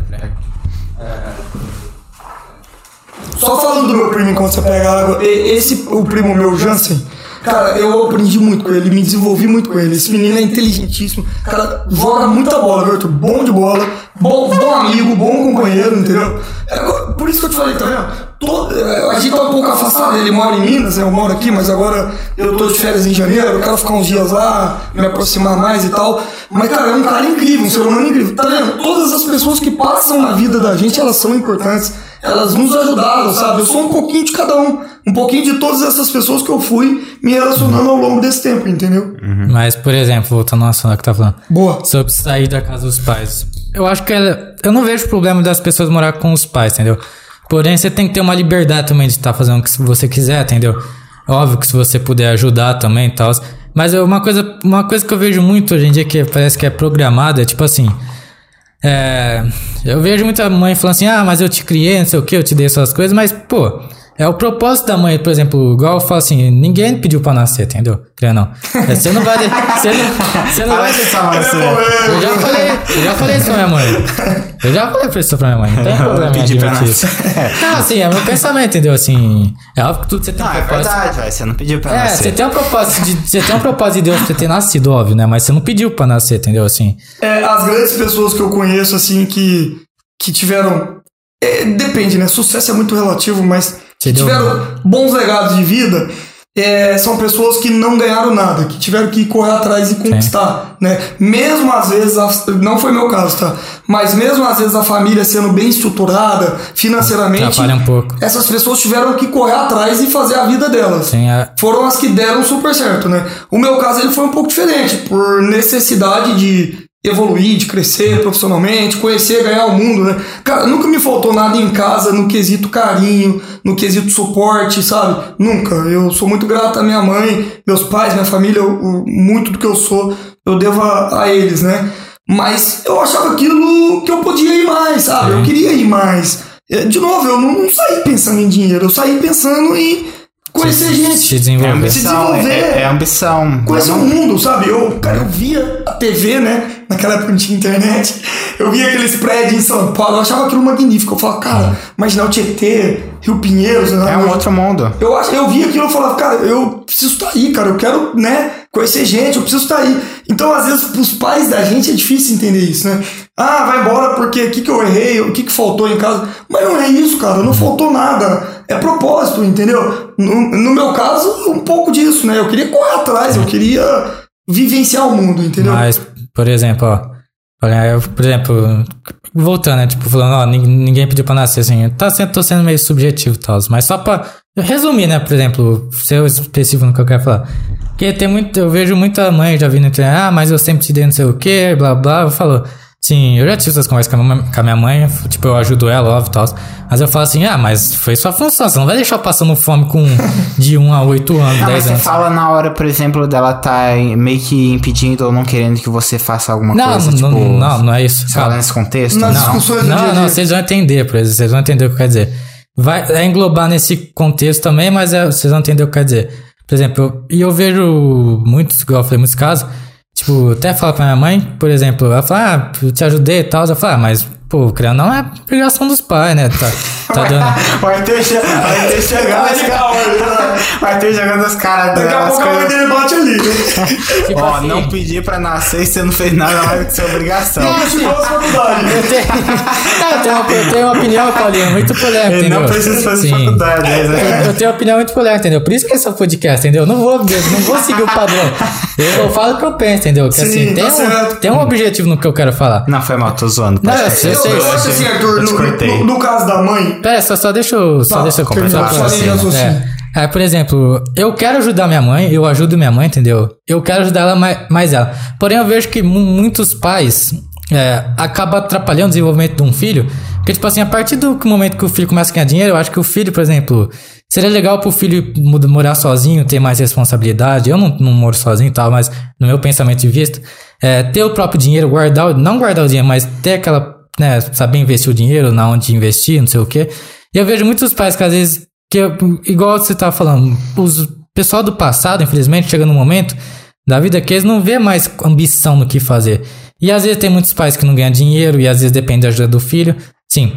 Só falando do meu primo enquanto você pega água. Esse, o primo meu, Jansen, Cara, eu aprendi muito com ele, me desenvolvi muito com ele. Esse menino é inteligentíssimo. Cara, joga muita bola, viu? Bom de bola, bom, bom amigo, bom companheiro, entendeu? É, por isso que eu te falei, tá vendo? Todo, a gente tá um pouco afastado, ele mora em Minas, eu moro aqui, mas agora eu tô de férias em janeiro, eu quero ficar uns dias lá, me aproximar mais e tal. Mas, cara, é um cara incrível, um ser humano incrível. Tá vendo? Todas as pessoas que passam na vida da gente, elas são importantes. Elas nos ajudaram, sabe? Eu sou um pouquinho de cada um. Um pouquinho de todas essas pessoas que eu fui me relacionando ao longo desse tempo, entendeu? Mas, por exemplo, voltando ao assunto que tá falando. Boa. Sobre sair da casa dos pais. Eu acho que ela, eu não vejo problema das pessoas morar com os pais, entendeu? Porém, você tem que ter uma liberdade também de estar fazendo o que você quiser, entendeu? Óbvio que se você puder ajudar também e tal. Mas é uma coisa, uma coisa que eu vejo muito hoje em dia que parece que é programada é tipo assim. É, eu vejo muita mãe falando assim: ah, mas eu te criei, não sei o que, eu te dei essas coisas, mas pô. É o propósito da mãe, por exemplo, igual eu falo assim, ninguém pediu pra nascer, entendeu? Criar não. É, Você não vai. Você não, você não vai. Eu já falei, eu já falei isso pra minha mãe. Eu já falei pra isso pra minha mãe. Não tem problema pra isso. Não, assim, é meu pensamento, entendeu? Assim, é óbvio que tudo você tem um Não, é propósito. verdade, velho. Você não pediu pra É, nascer. você tem um propósito de, você tem um propósito de Deus pra você ter nascido, óbvio, né? Mas você não pediu pra nascer, entendeu? Assim, É, as grandes pessoas que eu conheço, assim, que, que tiveram. é, depende, né? Sucesso é muito relativo, mas Deu- tiveram bons legados de vida. é, são pessoas que não ganharam nada, que tiveram que correr atrás e conquistar, né? Mesmo às vezes, a- não foi meu caso, tá? Mas mesmo às vezes a família sendo bem estruturada financeiramente, atrapalha um pouco. essas pessoas tiveram que correr atrás e fazer a vida delas Tem a, foram as que deram super certo, né? O meu caso ele foi um pouco diferente, por necessidade de evoluir, de crescer profissionalmente, conhecer, ganhar o mundo, né? Cara, nunca me faltou nada em casa no quesito carinho, no quesito suporte, sabe? Nunca. Eu sou muito grato à minha mãe, meus pais, minha família, o- o- muito do que eu sou, eu devo a, a eles, né? Mas eu achava aquilo que eu podia ir mais, sabe? Eu queria ir mais. É, De novo, eu não, não saí pensando em dinheiro, eu saí pensando em conhecer gente. se É desenvolver. ambição, é, desenvolver. é ambição. Conhecer o Não- mundo, sabe? Eu, cara, eu via a TV, né? Naquela época não tinha internet. Eu via aqueles prédios em São Paulo, eu achava aquilo magnífico. Eu falava, cara, imaginar o Tietê, Rio Pinheiros, né? É um outro mundo. Eu, eu via aquilo e falava, cara, eu preciso estar aí, cara, eu quero, né, conhecer gente, eu preciso estar aí. Então, às vezes, pros pais da gente é difícil entender isso, né? Ah, vai embora porque o que, que eu errei, o que, que faltou em casa. Mas não é isso, cara, não faltou nada. É propósito, entendeu? No, no meu caso, um pouco disso, né? Eu queria correr atrás, eu queria vivenciar o mundo, entendeu? Mas, por exemplo, ó. Olha, por exemplo, voltando, né? Tipo, falando, ó, nin- ninguém pediu pra nascer, assim. Tá sendo, tô sendo meio subjetivo e tal. Mas só pra resumir, né? Por exemplo, ser específico no que eu quero falar. Porque tem muito, eu vejo muita mãe já vindo entre, ah, mas eu sempre te dei não sei o que, blá blá. Falou. Sim, eu já tive essas conversas com a, minha- com a minha mãe, tipo, eu ajudo ela, óbvio e tal. Mas eu falo assim, ah, mas foi sua função, você não vai deixar eu passando fome com de 1 a 8 anos, mas 10 você anos. fala na hora, por exemplo, dela tá meio que impedindo ou não querendo que você faça alguma Não, coisa, não, tipo... não, não é isso. Você fala nesse contexto? Nas não. dia a Não, dia. não, vocês vão entender, por exemplo, vocês vão entender o que eu quero dizer. Vai é englobar nesse contexto também, mas é- vocês vão entender o que eu quero dizer. Por exemplo, eu- e eu vejo muitos, igual eu falei, muitos casos, tipo, até falo pra minha mãe, por exemplo, ela fala, ah, eu te ajudei e tal, eu falo, ah, mas, pô, criar não é obrigação dos pais, né? Tá, tá dando. Vai ter, che- vai ter chegando os caras. Vai ter jogando os caras Daqui a pouco a mãe coisas. dele bate ali. Tipo Ó, assim, não pedir pra nascer e você não fez nada mais do que sua obrigação. Eu tenho, não, eu, tenho uma, eu tenho uma opinião, Paulinho, muito polêmica, Ele entendeu? não precisa fazer Sim. faculdade. né? Eu, eu tenho uma opinião muito polêmica, entendeu? Por isso que esse é o podcast, entendeu? Eu não vou, não vou seguir o padrão. Eu, eu falo o que eu penso, entendeu? Que Sim, assim, tem, um, tem um objetivo no que eu quero falar. Não, foi mal, tô zoando. Não, eu sei, Eu, sei. eu acho assim, Arthur, no, no- no caso da mãe, Pera, só, só deixa eu, só Tá, deixa eu completar. termina a sua linha de raciocínio. É, é, por exemplo, eu quero ajudar minha mãe, eu ajudo minha mãe, entendeu? Eu quero ajudar ela mais, mais ela. Porém, eu vejo que mu- muitos pais é, acabam atrapalhando o desenvolvimento de um filho. Porque, tipo assim, a partir do momento que o filho começa a ganhar dinheiro, eu acho que o filho, por exemplo, seria legal pro filho morar sozinho, ter mais responsabilidade. Eu não, não moro sozinho e tal, mas no meu pensamento de vista, é, ter o próprio dinheiro, guardar, o- não guardar o dinheiro, mas ter aquela, né, saber investir o dinheiro, na onde investir, não sei o quê. E eu vejo muitos pais que às vezes, que eu- igual você tava falando, os pessoal do passado, infelizmente, chega num momento da vida que eles não vê mais ambição no que fazer. E às vezes tem muitos pais que não ganham dinheiro e às vezes depende da ajuda do filho. Sim,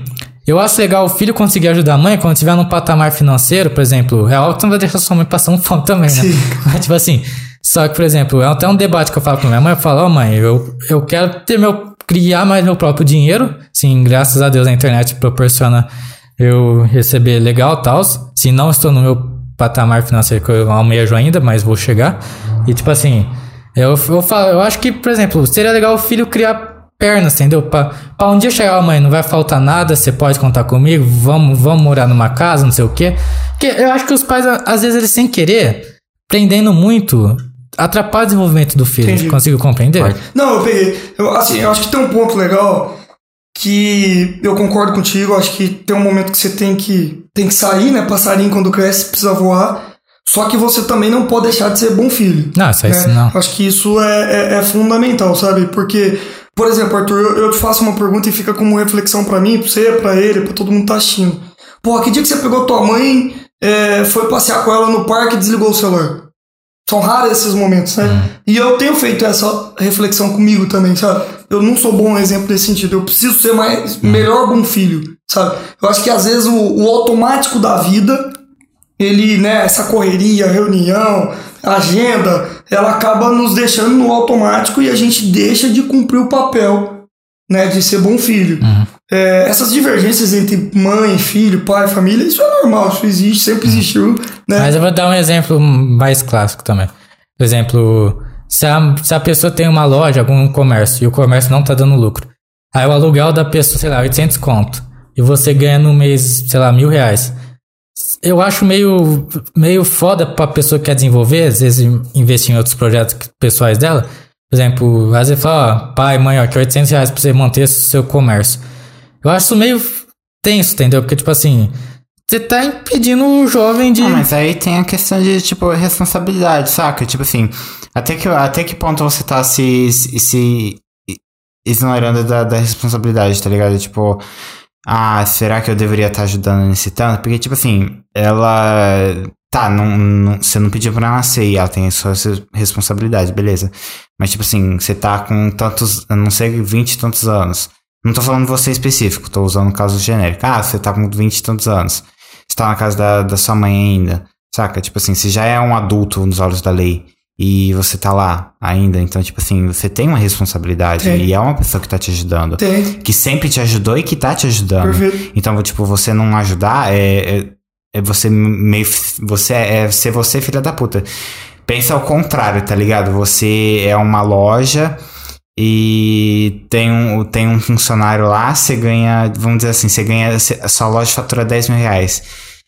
eu acho legal o filho conseguir ajudar a mãe quando estiver num patamar financeiro, por exemplo. É algo que não vai deixar sua mãe passando fome também, né? Sim. Mas, tipo assim, só que, por exemplo, é até um debate que eu falo com minha mãe. Eu falo, ó, mãe, eu, eu quero ter meu. Criar mais meu próprio dinheiro. Sim, graças a Deus a internet proporciona eu receber legal tal. Se não estou no meu patamar financeiro que eu almejo ainda, mas vou chegar. E, tipo assim, eu, eu, falo, eu acho que, por exemplo, seria legal o filho criar pernas, entendeu? Pra, pra um dia chegar, mãe, não vai faltar nada, você pode contar comigo, vamos, vamos morar numa casa, não sei o quê. Porque eu acho que os pais, às vezes, eles sem querer, prendendo muito, atrapalha o desenvolvimento do filho. Entendi. Consigo compreender? Pode. Não, eu peguei. Eu, assim, eu acho que tem um ponto legal que eu concordo contigo. Acho que tem um momento que você tem que, tem que sair, né? Passarinho quando cresce precisa voar. Só que você também não pode deixar de ser bom filho. Não, isso, né? isso não. Acho que isso é, é, é fundamental, sabe? Porque, por exemplo, Arthur, eu, eu te faço uma pergunta e fica como reflexão pra mim, pra você, pra ele, pra todo mundo que tá assistindo. Pô, que dia que você pegou tua mãe, é, foi passear com ela no parque e desligou o celular? São raros esses momentos, né? E eu tenho feito essa reflexão comigo também, sabe? Eu não sou bom exemplo nesse sentido. Eu preciso ser mais melhor bom filho, sabe? Eu acho que às vezes o, o automático da vida, ele, né, essa correria, reunião, agenda, ela acaba nos deixando no automático e a gente deixa de cumprir o papel, né, de ser bom filho. É, essas divergências entre mãe, filho, pai, família, isso é normal, isso existe, sempre existiu, né? Mas eu vou dar um exemplo mais clássico também. Por exemplo, se a, se a pessoa tem uma loja, algum comércio, e o comércio não tá dando lucro. Aí o aluguel da pessoa, sei lá, 800 conto. E você ganha no mês, sei lá, mil reais. Eu acho meio, meio foda pra pessoa que quer desenvolver, às vezes investir em outros projetos pessoais dela. Por exemplo, às vezes fala, ó, pai, mãe, ó, aqui 800 reais pra você manter seu comércio. Eu acho meio tenso, entendeu? Porque, tipo assim, você tá impedindo o jovem de... Ah, mas aí tem a questão de, tipo, responsabilidade, saca? Tipo assim, até que, até que ponto você tá se, se, se ignorando da, da responsabilidade, tá ligado? Tipo, ah, será que eu deveria estar ajudando nesse tanto? Porque, tipo assim, ela. Tá, não, não- você não pediu pra nascer e ela tem sua responsabilidade, beleza. Mas, tipo assim, você tá com tantos, não sei, 20 e tantos anos. Não tô falando você específico, tô usando o caso genérico. Ah, você tá com 20 e tantos anos. Você tá na casa da, da sua mãe ainda. Saca? Tipo assim, você já é um adulto nos olhos da lei. E você tá lá ainda. Então, tipo assim, você tem uma responsabilidade. Tem. E é uma pessoa que tá te ajudando. Tem. Que sempre te ajudou e que tá te ajudando. Perfeito. Então, tipo, você não ajudar é, é, é você meio. Você é ser você, filha da puta. Pensa ao contrário, tá ligado? Você é uma loja e tem um, tem um funcionário lá, você ganha, vamos dizer assim, você ganha, a sua loja fatura 10 mil reais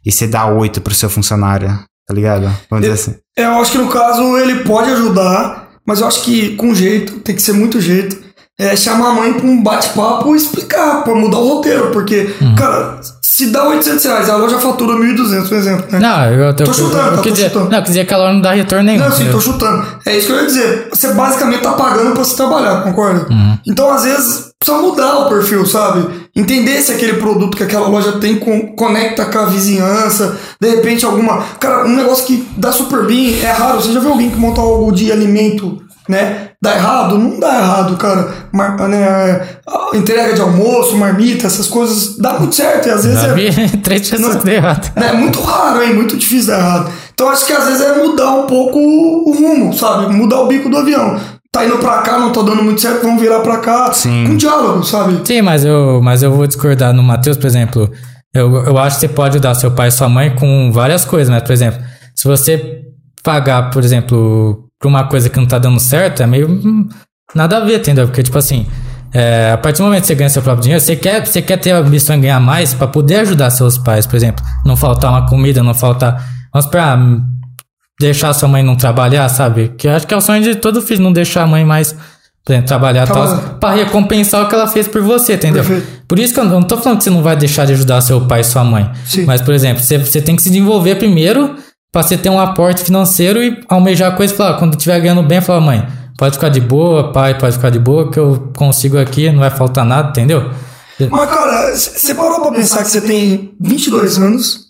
e você dá 8 pro seu funcionário, tá ligado? Vamos dizer assim. É, Eu acho que no caso ele pode ajudar, mas eu acho que com jeito, tem que ser muito jeito. É chamar a mãe pra um bate-papo e explicar, pra mudar o roteiro, porque, Uhum. cara, se dá 800 reais, a loja fatura 1.200, por exemplo, né? Não, eu, eu, Tô chutando, eu, tá, quis tô dizer, chutando. não, eu quis dizer que ela não dá retorno nenhum. Não, sim, tô chutando. É isso que eu ia dizer. Você basicamente tá pagando pra você trabalhar, concorda? Uhum. Então, às vezes, precisa mudar o perfil, sabe? Entender se aquele produto que aquela loja tem com- conecta com a vizinhança, de repente alguma. Cara, um negócio que dá super bem é raro. Você já viu alguém que monta algo de alimento, né? Dá errado? Não dá errado, cara. Mar- né, a entrega de almoço, marmita, essas coisas dá muito certo. E às vezes é, vi três pessoas que deu errado. é muito raro, hein? Muito difícil dar errado. Então acho que às vezes é mudar um pouco o rumo, sabe? Mudar o bico do avião. Tá indo pra cá, não tá dando muito certo, vamos virar pra cá. Sim. Com diálogo, sabe? Sim, mas eu, mas eu vou discordar no Matheus, por exemplo. Eu, eu acho que você pode ajudar seu pai e sua mãe com várias coisas, mas, por exemplo, se você pagar, por exemplo, por uma coisa que não tá dando certo, é meio hum, nada a ver, entendeu? Porque, tipo assim, é, a partir do momento que você ganha seu próprio dinheiro, você quer, você quer ter a ambição em ganhar mais pra poder ajudar seus pais, por exemplo. Não faltar uma comida, não faltar. Vamos pra hum, deixar sua mãe não trabalhar, sabe? Que eu acho que é o sonho de todo filho, não deixar a mãe mais, por exemplo, trabalhar e tal, pra recompensar o que ela fez por você, entendeu? Perfeito. Por isso que eu não tô falando que você não vai deixar de ajudar seu pai e sua mãe. Sim. Mas, por exemplo, você, você tem que se desenvolver primeiro pra você ter um aporte financeiro e almejar coisa e falar, quando estiver ganhando bem, falar, mãe, pode ficar de boa, pai, pode ficar de boa, que eu consigo aqui, não vai faltar nada, entendeu? Mas, cara, você parou pra pensar que você tem 22 anos,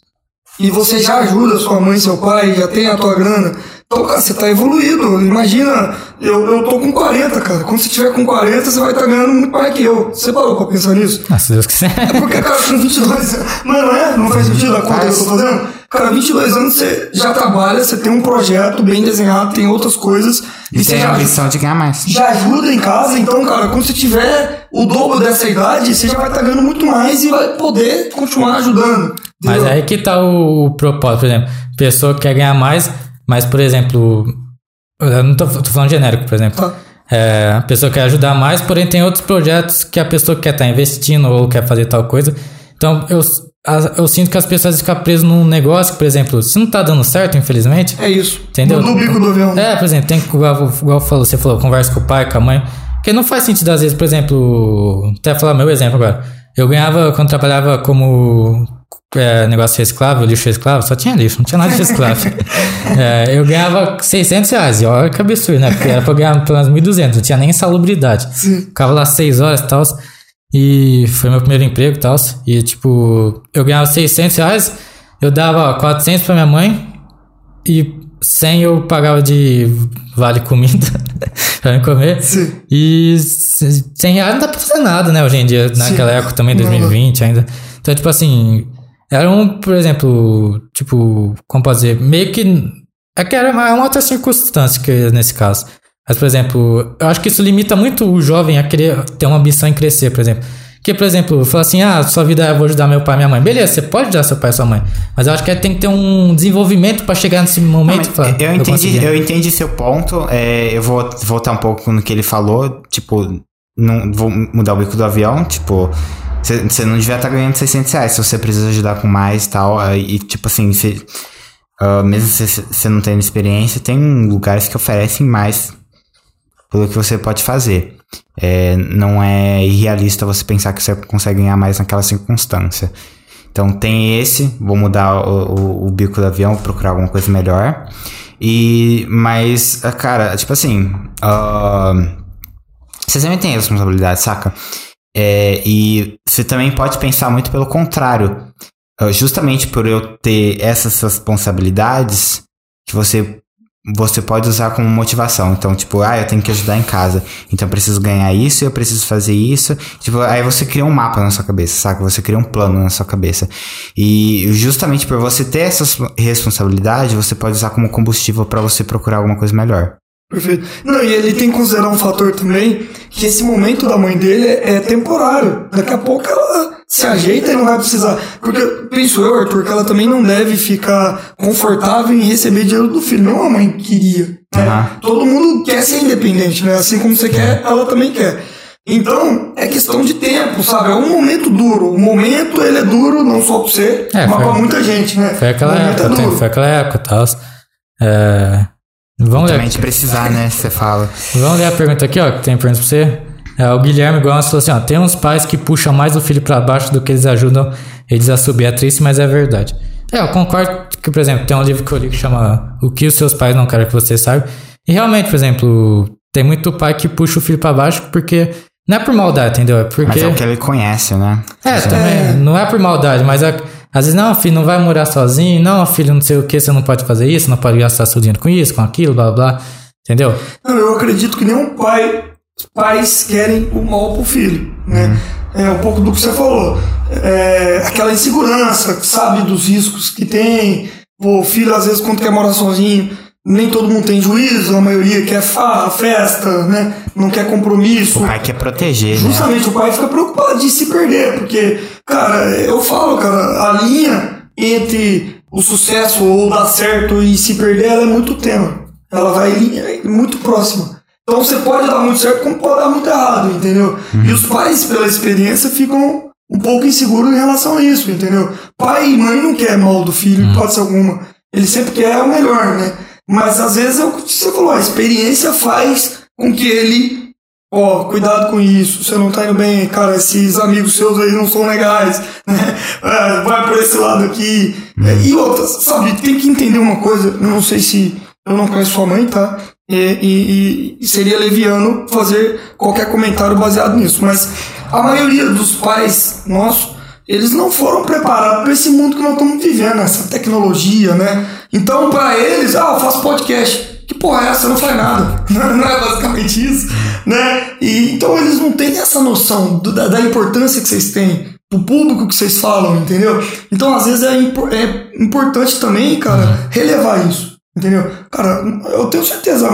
e você já ajuda sua mãe, seu pai, já tem a tua grana, então, cara, você tá evoluído. Imagina, eu, eu tô com 40, cara. Quando você tiver com 40, você vai estar tá ganhando muito mais que eu. Você parou pra pensar nisso? Ah, se Deus quiser. É porque, cara, com 22 anos. Mano, não é? Não faz sentido a conta que eu tô fazendo? Cara, 22 anos você já trabalha, você tem um projeto bem desenhado, tem outras coisas. E, e você tem já, a ambição de ganhar mais. Já ajuda em casa, então, cara, quando você tiver o dobro dessa idade, você já vai estar tá ganhando muito mais e vai poder continuar ajudando. Mas aí que tá o, o propósito, por exemplo. Pessoa que quer ganhar mais, mas, por exemplo, eu não tô, tô falando genérico, por exemplo. Ah. É, a pessoa quer ajudar mais, porém tem outros projetos que a pessoa quer estar tá investindo ou quer fazer tal coisa. Então, eu, eu sinto que as pessoas ficam presas num negócio, por exemplo, se não tá dando certo, infelizmente. É isso. Entendeu? No bico do avião. É, por exemplo, tem que, igual, igual falou, você falou, conversa com o pai, com a mãe. Porque não faz sentido, às vezes, por exemplo, até falar meu exemplo agora. Eu ganhava, quando trabalhava como é, negócio reciclável, lixo reciclável, só tinha lixo, não tinha nada de reciclável. é, eu ganhava 600 reais, e olha que absurdo, né? Porque era pra ganhar pelo menos 1.200, não tinha nem salubridade. Ficava lá 6 horas e tal, e foi meu primeiro emprego e tal, e tipo, eu ganhava 600 reais, eu dava 400 pra minha mãe, e 100 eu pagava de vale comida pra me comer. Sim. E 100 reais não dá pra fazer nada, né, hoje em dia, naquela Sim. época também, 2020 ainda. Então, tipo assim, era um, por exemplo, tipo, como pode dizer, meio que. É que era uma, outra circunstância que nesse caso. Mas, por exemplo, eu acho que isso limita muito o jovem a querer ter uma ambição em crescer, por exemplo. Porque, por exemplo, falar assim, ah, sua vida eu vou ajudar meu pai e minha mãe. Beleza, você pode ajudar seu pai e sua mãe. Mas eu acho que tem que ter um desenvolvimento para chegar nesse momento. Não, pra, eu, entendi, eu entendi seu ponto. É, eu vou voltar um pouco no que ele falou. Tipo, não vou mudar o bico do avião. Tipo, você não devia estar tá ganhando 600 reais se você precisa ajudar com mais e tal. E, tipo assim, cê, uh, mesmo se você não tendo experiência, tem lugares que oferecem mais pelo que você pode fazer. É, não é irrealista você pensar que você consegue ganhar mais naquela circunstância. Então tem esse, vou mudar o, o, o bico do avião, procurar alguma coisa melhor. E, mas, cara, tipo assim, uh, você também tem responsabilidade, saca? É, e você também pode pensar muito pelo contrário. Ah, justamente por eu ter essas responsabilidades que você você pode usar como motivação. Então, tipo, ah, eu tenho que ajudar em casa. Então eu preciso ganhar isso, eu preciso fazer isso. Tipo, aí você cria um mapa na sua cabeça, saca? Você cria um plano na sua cabeça. E justamente por você ter essa responsabilidade, você pode usar como combustível para você procurar alguma coisa melhor. Perfeito. Não, e ele tem que considerar um fator também, que esse momento da mãe dele é, temporário. Daqui a pouco ela se ajeita e não vai precisar. Porque, penso eu, Arthur, que ela também não deve ficar confortável em receber dinheiro do filho. Não a mãe queria. Né? Uhum. Todo mundo quer ser independente, né? Assim como você quer, ela também quer. Então, é questão de tempo, sabe? É um momento duro. O momento, ele é duro não só pra você, é, mas foi, pra muita gente, né? Foi aquela época, é foi aquela época tal. É... Vamos ler. precisar, né? Você fala. Vamos ler a pergunta aqui, ó, que tem pergunta pra você. É, o Guilherme Gomes falou assim: ó, tem uns pais que puxam mais o filho para baixo do que eles ajudam eles a subir. É triste, mas é verdade. É, eu concordo que, por exemplo, tem um livro que eu li que chama O que os seus pais não querem que você saiba. E realmente, por exemplo, tem muito pai que puxa o filho para baixo porque. Não é por maldade, entendeu? É porque. Mas é o que ele conhece, né? É, também. Não é por maldade, mas é. Às vezes, não, filho, não vai morar sozinho, não, filho, não sei o que, você não pode fazer isso, não pode gastar seu dinheiro com isso, com aquilo, blá blá. Entendeu? Não, eu acredito que nenhum pai, pais querem o mal pro filho, né? Uhum. É um pouco do que você falou. É, aquela insegurança, sabe dos riscos que tem. O filho, às vezes, quando quer morar sozinho, nem todo mundo tem juízo, a maioria quer farra, festa, né? Não quer compromisso. O pai quer proteger, né? Justamente, né? o pai fica preocupado de se perder, porque, cara, eu falo, cara, a linha entre o sucesso ou dar certo e se perder, ela é muito tênue. Ela vai muito próxima. Então você pode dar muito certo, como pode dar muito errado, entendeu? Uhum. E os pais, pela experiência, ficam um pouco inseguros em relação a isso, entendeu? Pai e mãe não quer mal do filho, uhum. ser alguma. Ele sempre quer o melhor, né? Mas às vezes é o que você falou, a experiência faz com que ele, ó, oh, cuidado com isso, você não tá indo bem, cara, esses amigos seus aí não são legais, né? É, vai por esse lado aqui. É, e outras, sabe, tem que entender uma coisa, eu não sei se eu não conheço sua mãe, tá? E, e, e, seria leviano fazer qualquer comentário baseado nisso, mas a maioria dos pais nossos eles não foram preparados para esse mundo que nós estamos vivendo, essa tecnologia, né? Então, para eles, ah, eu faço podcast. Que porra é essa? Não faz nada. Não é basicamente isso, né? E, então, eles não têm essa noção do, da, da importância que vocês têm pro público que vocês falam, entendeu? Então, às vezes, é, é importante também, cara, relevar isso. Entendeu? Cara, eu tenho certeza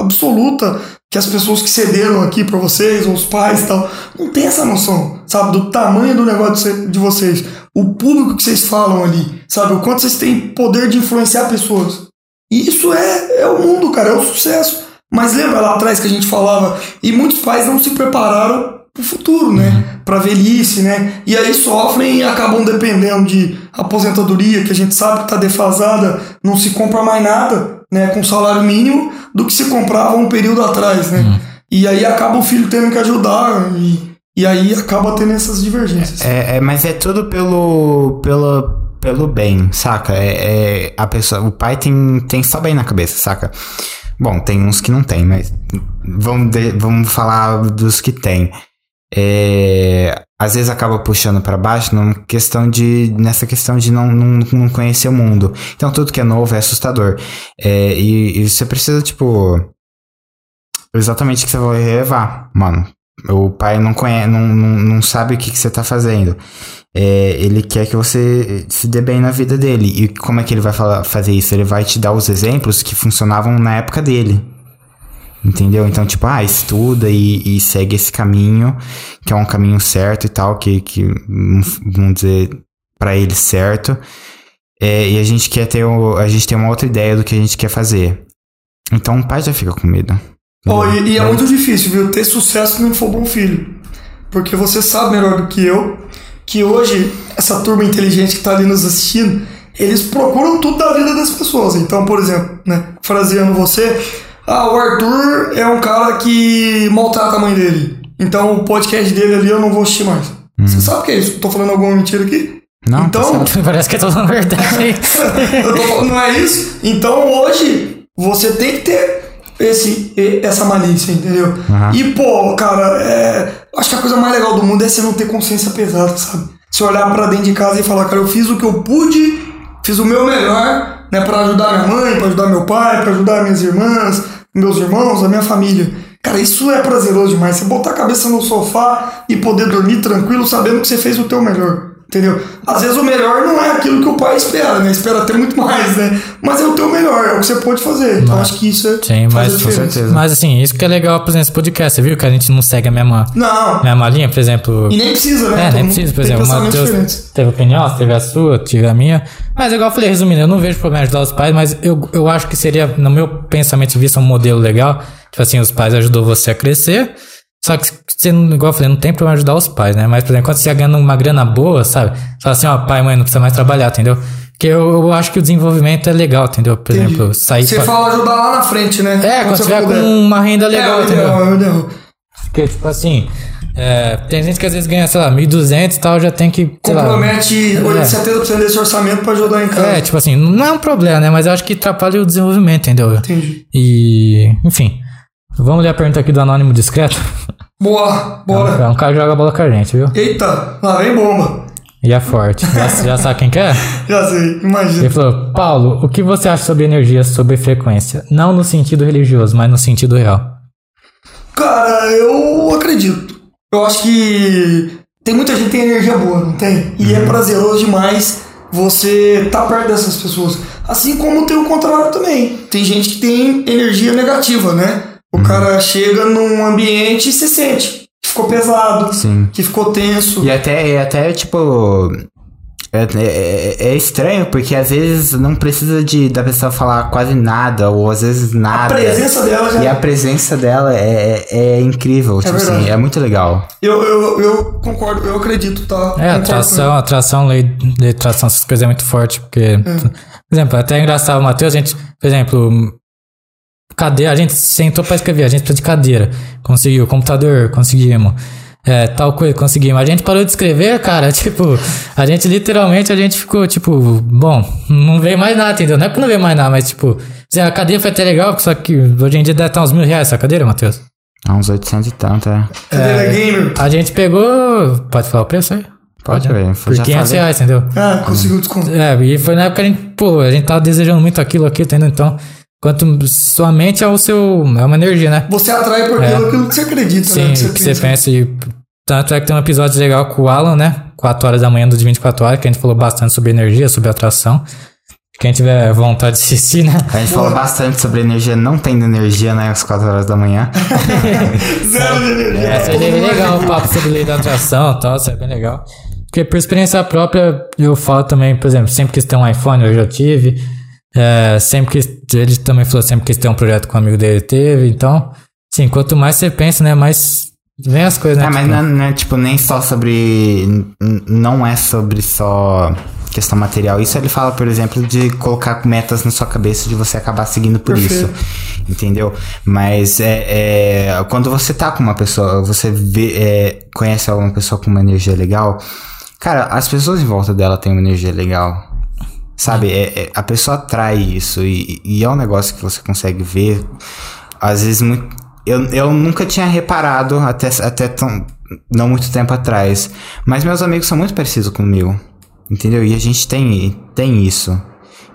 absoluta que as pessoas que cederam aqui para vocês, ou os pais e tal, não tem essa noção, sabe, do tamanho do negócio de vocês, o público que vocês falam ali, sabe, o quanto vocês têm poder de influenciar pessoas. E isso é, é o mundo, cara, é o sucesso. Mas lembra lá atrás que a gente falava, e muitos pais não se prepararam para o futuro, né? Para velhice, né? E aí sofrem e acabam dependendo de aposentadoria, que a gente sabe que está defasada, não se compra mais nada, né? Com salário mínimo do que se comprava um período atrás, né? Uhum. E aí acaba o filho tendo que ajudar e, e aí acaba tendo essas divergências. É, é mas é tudo pelo, pelo, pelo bem, saca? É, é, a pessoa, o pai tem, tem só bem na cabeça, saca? Bom, tem uns que não tem, mas vamos, de, vamos falar dos que tem. É, às vezes acaba puxando para baixo numa questão de, nessa questão de não, não, não, conhecer o mundo. Então tudo que é novo é assustador. É, e, e, você precisa, tipo. Exatamente o que você vai levar, mano. O pai não, conhece, não, não, não sabe o que, que você tá fazendo. É, ele quer que você se dê bem na vida dele. E como é que ele vai falar, fazer isso? Ele vai te dar os exemplos que funcionavam na época dele. Entendeu? Então, tipo, ah, estuda e, e, segue esse caminho, que é um caminho certo e tal, que, que vamos dizer, para ele certo. É, e a gente quer ter, o, a gente tem uma outra ideia do que a gente quer fazer. Então o pai já fica com medo. Oh, e, e é muito difícil, viu? Ter sucesso se não for bom filho. Porque você sabe melhor do que eu que hoje essa turma inteligente que tá ali nos assistindo, eles procuram tudo da vida das pessoas. Então, por exemplo, né, fraseando você, ah, o Arthur é um cara que maltrata a mãe dele. Então o podcast dele ali eu não vou assistir mais. Hum. Você sabe o que é isso? Tô falando alguma mentira aqui? Não, então, parece que eu tô falando verdade. falando, não é isso? Então hoje você tem que ter esse, essa malícia, entendeu? Uhum. E, pô, cara, é, acho que a coisa mais legal do mundo é você não ter consciência pesada, sabe? Você olhar para dentro de casa e falar, cara, eu fiz o que eu pude, fiz o meu melhor, né, para ajudar minha mãe, para ajudar meu pai, para ajudar minhas irmãs, meus irmãos, a minha família. Cara, isso é prazeroso demais. Você botar a cabeça no sofá e poder dormir tranquilo sabendo que você fez o teu melhor. Entendeu? Às vezes o melhor não é aquilo que o pai espera, né? Espera ter muito mais, né? Mas é o teu melhor, é o que você pode fazer. Então acho que isso é. Sim, mas com certeza. Mas assim, isso que é legal, por exemplo, esse podcast, você viu que a gente não segue a mesma, não. mesma linha, por exemplo. E nem precisa, né? É, nem precisa, por exemplo, o Matheus teve opinião, teve a sua, tive a minha. Mas igual eu falei, resumindo, eu não vejo problema ajudar os pais, mas eu, eu acho que seria, no meu pensamento de vista, um modelo legal. Tipo assim, os pais ajudou você a crescer. Só que você, igual eu falei, não tem problema ajudar os pais, né? Mas, por exemplo, quando você ganha uma grana boa, sabe? Fala assim, ó, pai, mãe, não precisa mais trabalhar, entendeu? Porque eu, eu acho que o desenvolvimento é legal, entendeu? Por Entendi. exemplo, sair... Você pra... fala ajudar lá na frente, né? É, quando, quando você tiver com uma renda legal, é, entendeu? É, ideal, Porque, tipo assim... É, tem gente que às vezes ganha, sei lá, 1.200 e tal, já tem que. Compromete lá, 70% é. desse orçamento pra ajudar em casa. É, tipo assim, não é um problema, né? Mas eu acho que atrapalha o desenvolvimento, entendeu? Entendi. E, enfim. Vamos ler a pergunta aqui do Anônimo Discreto? Boa, bora. É um cara que joga bola com a gente, viu? Eita, lá vem bomba. E é forte. Já, já sabe quem que é? Já sei, imagina. Ele falou, Paulo, o que você acha sobre energia, sobre frequência? Não no sentido religioso, mas no sentido real. Cara, eu acredito. Eu acho que tem muita gente que tem energia boa, não tem? E é uhum. é prazeroso demais você tá perto dessas pessoas. Assim como tem o contrário também. Tem gente que tem energia negativa, né? O cara chega num ambiente e se sente que ficou pesado, Sim. que ficou tenso. E até, e até tipo. É, é, é, é, estranho, porque às vezes não precisa de da pessoa falar quase nada, ou às vezes nada. A presença dela já. E a presença dela é, é, é incrível, tipo assim, é muito legal. Eu, eu, eu concordo, eu acredito, tá? É, atração, atração, lei de atração, essas coisas é muito forte, porque. É. Por exemplo, até engraçado, o Matheus, a gente, por exemplo, cadeira, a gente sentou para escrever, a gente precisa de cadeira. Conseguiu, computador, conseguimos. É, tal coisa, conseguimos. A gente parou de escrever, cara, tipo, a gente literalmente, a gente ficou, tipo, bom, não veio mais nada, entendeu? Não é que não veio mais nada, mas, tipo, a cadeira foi até legal, só que hoje em dia deve estar uns mil reais essa cadeira, Matheus. Há uns 800 e tanto, é. Cadeira é, gamer. A gente pegou, pode falar o preço aí? Pode ver. Por já 500 falei. reais, entendeu? Ah, conseguiu desconto. É, e foi na época que a gente, pô, a gente tava desejando muito aquilo aqui, entendeu? Então, quanto sua mente é o seu. É uma energia, né? Você atrai por aquilo, aquilo que você acredita, Sim, né? o que você pensa. E, tanto é que tem um episódio legal com o Alan, né? 4 horas da manhã do de 24 horas, que a gente falou bastante sobre energia, sobre atração. Quem tiver vontade de assistir, né? A gente falou bastante sobre energia, não tendo energia, né? Às 4 horas da manhã. Zero de energia. É, seria bem legal o papo sobre lei da atração e tal, isso é bem legal. Porque por experiência própria, eu falo também, por exemplo, sempre quis ter um iPhone, eu já tive. É, sempre quis, ele também falou sempre quis ter um projeto com um amigo dele, teve. Então, sim, quanto mais você pensa, né, mais vem as coisas, né? É, mas tipo, não, é- não é tipo nem só sobre. Não é sobre só questão material. Isso ele fala, por exemplo, de colocar metas na sua cabeça de você acabar seguindo por Perfeito. isso. Entendeu? Mas é, é, quando você tá com uma pessoa, você vê, é, conhece alguma pessoa com uma energia legal, cara, as pessoas em volta dela têm uma energia legal. Sabe? É, é- a pessoa atrai isso e, e é um negócio que você consegue ver. Às vezes, muito, eu, eu nunca tinha reparado até, até tão, não muito tempo atrás. Mas meus amigos são muito parecidos comigo. Entendeu? E a gente tem, tem isso.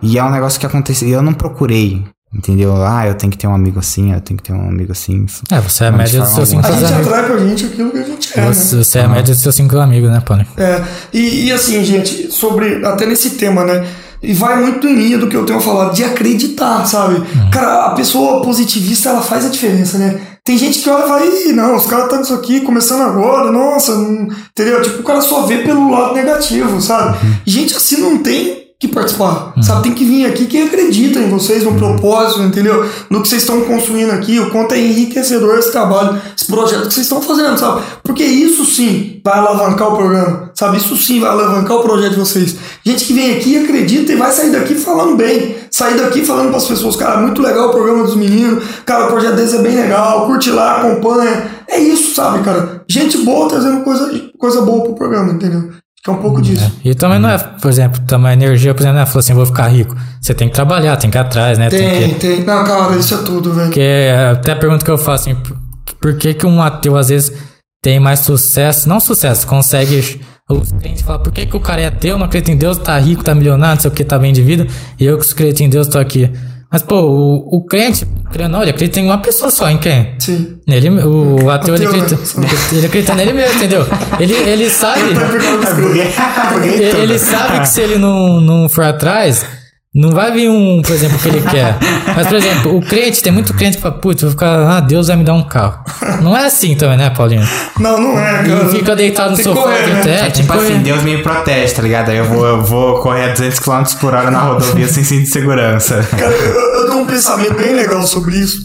E é um negócio que aconteceu. E eu não procurei. Entendeu? Ah, eu tenho que ter um amigo assim, eu tenho que ter um amigo assim. É, você é a média dos seus cinco A gente amigos. atrai pra gente aquilo que a gente é, né? Você, você é a média dos seus cinco amigos, né, Paulo? É, e, e assim, gente, sobre. Até nesse tema, né? E vai muito em linha do que eu tenho falado, de acreditar, sabe? Uhum. Cara, a pessoa positivista, ela faz a diferença, né? Tem gente que olha e fala, Ih, não, os caras estão nisso aqui, começando agora, nossa, não... entendeu? Tipo, o cara só vê pelo lado negativo, sabe? Uhum. Gente assim não tem que participar, sabe? Tem que vir aqui quem acredita em vocês, Uhum. no propósito, entendeu? No que vocês estão construindo aqui, o quanto é enriquecedor esse trabalho, esse projeto que vocês estão fazendo, sabe? Porque isso sim vai alavancar o programa, sabe? Isso sim vai alavancar o projeto de vocês. Gente que vem aqui, acredita e vai sair daqui falando bem, sair daqui falando para as pessoas, cara, muito legal o programa dos meninos, cara, o projeto deles é bem legal, curte lá, acompanha. É isso, sabe, cara? Gente boa trazendo coisa, coisa boa pro programa, entendeu? Que é um pouco disso. E também não é, por exemplo, também a energia, por exemplo, não é falar assim, vou ficar rico. Você tem que trabalhar, tem que ir atrás, né? Tem, Tem, que. tem. Não, cara, isso é tudo, velho. Porque é até a pergunta que eu faço assim, por, por que, que um ateu às vezes tem mais sucesso? Não sucesso, consegue. Os crentes falam, por que, que o cara é ateu, não acredita em Deus, tá rico, tá milionário, não sei o que, tá bem de vida, e eu que acredito em Deus tô aqui. Mas, pô, o, o crente, não, ele acredita em uma pessoa só, em quem? Sim. Nele, o ateu, ele acredita, né? ele acredita nele mesmo, entendeu? Ele, ele sabe. Ele, ele sabe que se ele não, não for atrás, não vai vir um, por exemplo, que ele quer. Mas, por exemplo, o crente, tem muito crente que fala, putz, vou ficar, ah, Deus vai me dar um carro. Não é assim também, né, Paulinho? Não, não é, cara. E fica deitado no sofá, correr, né? é, É tipo correr. assim, Deus me protege, tá ligado? Aí eu vou, eu vou correr a 200 km por hora na rodovia sem cinto de segurança. Cara, eu, eu tenho um pensamento bem legal sobre isso.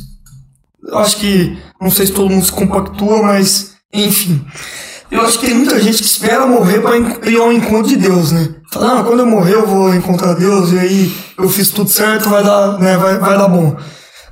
Eu acho que, não sei se todo mundo se compactua, mas, enfim. Eu acho que tem muita gente que espera morrer en- ir ao encontro de Deus, né? Fala, não, quando eu morrer eu vou encontrar Deus e aí eu fiz tudo certo, vai dar, né, vai, vai dar bom.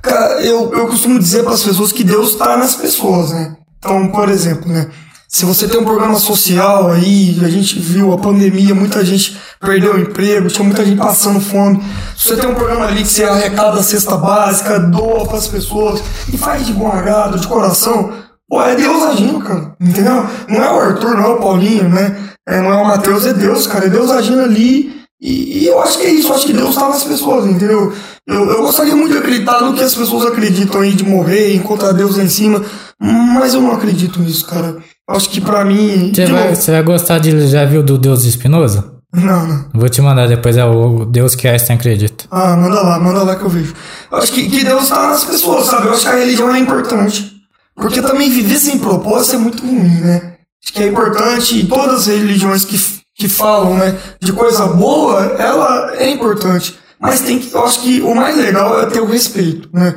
Cara, eu, eu costumo dizer para as pessoas que Deus tá nas pessoas, né? Então, por exemplo, né? Se você tem um programa social aí, a gente viu a pandemia, muita gente perdeu o emprego, tinha muita gente passando fome. Se você tem um programa ali que você arrecada a cesta básica, doa para as pessoas e faz de bom agrado, de coração, pô, é Deus agindo, cara. Entendeu? Não é o Arthur, não é o Paulinho, né? É, não é o Matheus, é Deus, cara. É Deus agindo ali. E, e eu acho que é isso, eu acho que Deus tá nas pessoas, entendeu? Eu, eu gostaria muito de acreditar no que as pessoas acreditam aí, de morrer, encontrar Deus lá em cima, mas eu não acredito nisso, cara. Acho que pra mim. Você vai, você vai gostar de. Já viu do Deus de Spinoza? Não, não. Vou te mandar depois, é o Deus que Einstein acredita. Ah, manda lá, manda lá que eu vejo. Eu acho que, que Deus tá nas pessoas, sabe? Eu acho que a religião é importante. Porque também viver sem propósito é muito ruim, né? Acho que é importante e todas as religiões que, que falam, né, de coisa boa, ela é importante. Mas tem que, eu acho que o mais legal é ter o respeito, né?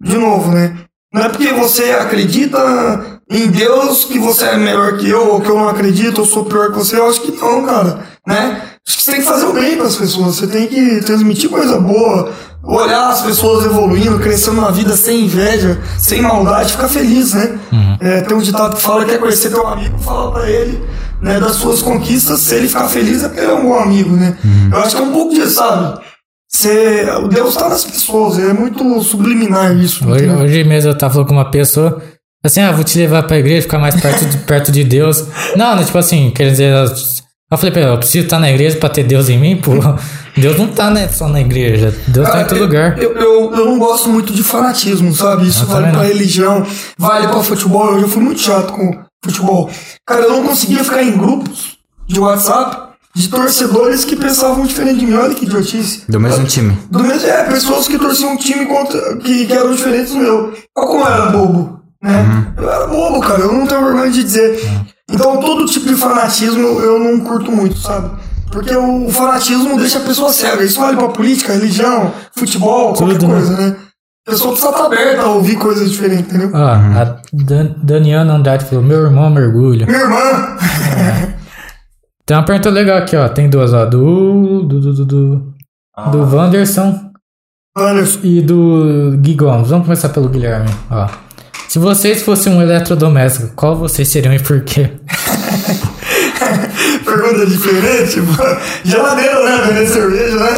De novo, né? Não é porque você acredita em Deus que você é melhor que eu, ou que eu não acredito, ou sou pior que você. Eu acho que não, cara, né? Acho que você tem que fazer o bem para as pessoas. Você tem que transmitir coisa boa, olhar as pessoas evoluindo, crescendo na vida sem inveja, sem maldade, ficar feliz, né? É, tem um ditado que fala que quer conhecer teu amigo, fala pra ele, né, das suas conquistas, se ele ficar feliz é porque ele é um bom amigo, né? Eu acho que é um pouco disso, sabe? Você, o Deus tá nas pessoas, é muito subliminar isso. Hoje, hoje mesmo eu tava falando com uma pessoa, assim, ah, vou te levar pra igreja, ficar mais perto de, perto de Deus. Não, não, tipo assim, quer dizer, Eu falei pra ele, eu preciso estar na igreja pra ter Deus em mim, pô. Deus não tá né, só na igreja. Deus tá em todo lugar. Eu, eu, eu não gosto muito de fanatismo, sabe? Isso Eu vale pra não. religião, vale pra futebol. Eu já fui muito chato com futebol. Cara, eu não conseguia ficar em grupos de WhatsApp de torcedores que pensavam diferente de mim. Olha que idiotice. Do mesmo time. Do mesmo, é, pessoas que torciam um time contra, que, que eram diferentes do meu. Olha como eu era bobo, né? Eu era bobo, cara, eu não tenho vergonha de dizer. Então, todo tipo de fanatismo eu não curto muito, sabe? Porque o fanatismo deixa a pessoa cega. Isso vale pra política, religião, futebol, qualquer Tudo, né? coisa, né? A pessoa precisa estar aberta a ouvir coisas diferentes, entendeu? Ó, a Dan Daniana Andrade falou, meu irmão mergulho. Minha irmã, Tem uma pergunta legal aqui, ó. Tem duas, ó. Do. Do. Do. Do. Do, do Wanderson Anderson, e do Gui Gomes. Vamos começar pelo Guilherme, ó. Se vocês fossem um eletrodoméstico, qual vocês seriam e por quê? pergunta diferente, geladeira, né? Vender cerveja, né?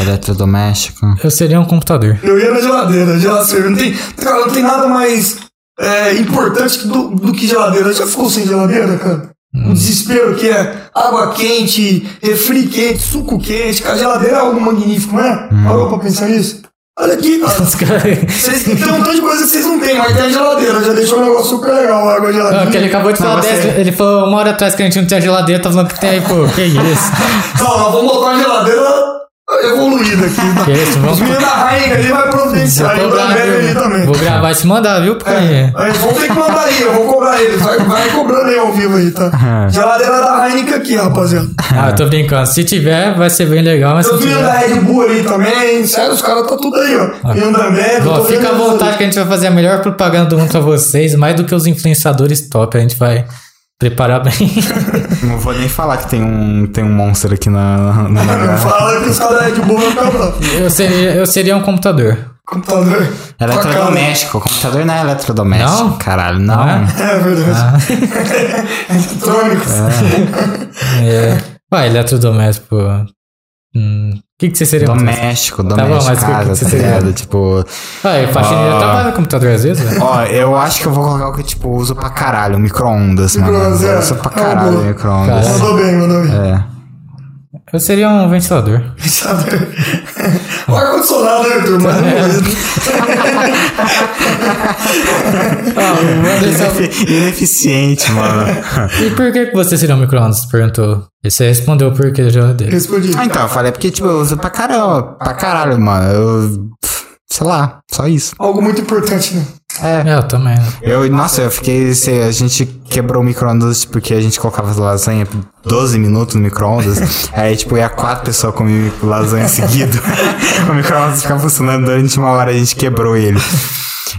Eletrodoméstico. Eu seria um computador. Eu ia na geladeira, geladeira. Não tem, cara, não tem nada mais é, importante do, do que geladeira. Já ficou sem geladeira, cara? O desespero que é água quente, refri quente, suco quente. Cara, geladeira é algo magnífico, não é? Parou pra pensar nisso? Olha aqui, cara. Vocês tem um tanto de coisa que vocês não têm, mas tem a geladeira. Já deixou um negócio super legal, água Não, geladinha. que ele acabou de Não, falar dessa- Ele falou uma hora atrás que a gente não tinha geladeira, tá falando que tem aí, pô. Que isso? Não, nós vamos botar uma geladeira evoluída aqui. Que isso, Os vamos. meninos da Heineken ali vai Vou providenciar. O cobrar, viu? também. Vou gravar e se mandar, viu? Porque. Aí, vou ter que mandar aí, eu vou cobrar ele. Vai, vai cobrando aí ao vivo aí, tá? Geladeira da Heineken aqui, rapaziada. Ah, eu tô brincando. Se tiver, vai ser bem legal, mas se Eu não vi o da tiver. Red Bull ali também. Sério, os caras tá tudo aí, ó. E o Danberg. eu Ó, tô vendo fica à eles vontade que a gente vai fazer a melhor propaganda do mundo pra vocês, mais do que os influenciadores top. A gente vai preparar bem. Não vou nem falar que tem um, tem um monstro aqui na, na, Não fala que os caras Bull vão ficar bravos. Eu seria, eu seria um computador. Computador. Eletrodoméstico. Computador não é eletrodoméstico. Não? Caralho, não. Não é? É verdade. Eletrônicos. É. Vai, eletrodoméstico, pô. Hum. O que, que você seria? Doméstico, bom, doméstico, mas o que que casa, você tá seria? ligado? Tipo, Ah, e faxineira Ah. trabalha no computador às vezes, velho. ó, eu acho que eu vou colocar o que, tipo, uso pra caralho, micro-ondas, mano. Micro-ondas, é. Eu uso pra caralho micro-ondas. Mandou bem, mandou bem. É. Eu seria um ventilador. Sabe? O ar-condicionado, né, Arthur? Mas Ah, o Anderson. Inefi- Ineficiente, mano. E por que que você seria um micro-ondas? Perguntou. E você respondeu por que da geladeira. respondi. Ah, então, eu falei porque, tipo, eu uso pra caralho, pra caralho, mano. Eu. Sei lá, só isso. Algo muito importante, né? É. É, eu também. Eu, nossa, eu fiquei. sei, A gente quebrou o micro-ondas porque a gente colocava lasanha por 12 minutos no micro-ondas. aí, tipo, ia quatro pessoas comer lasanha seguido. o micro-ondas ficava funcionando durante uma hora, a gente quebrou ele.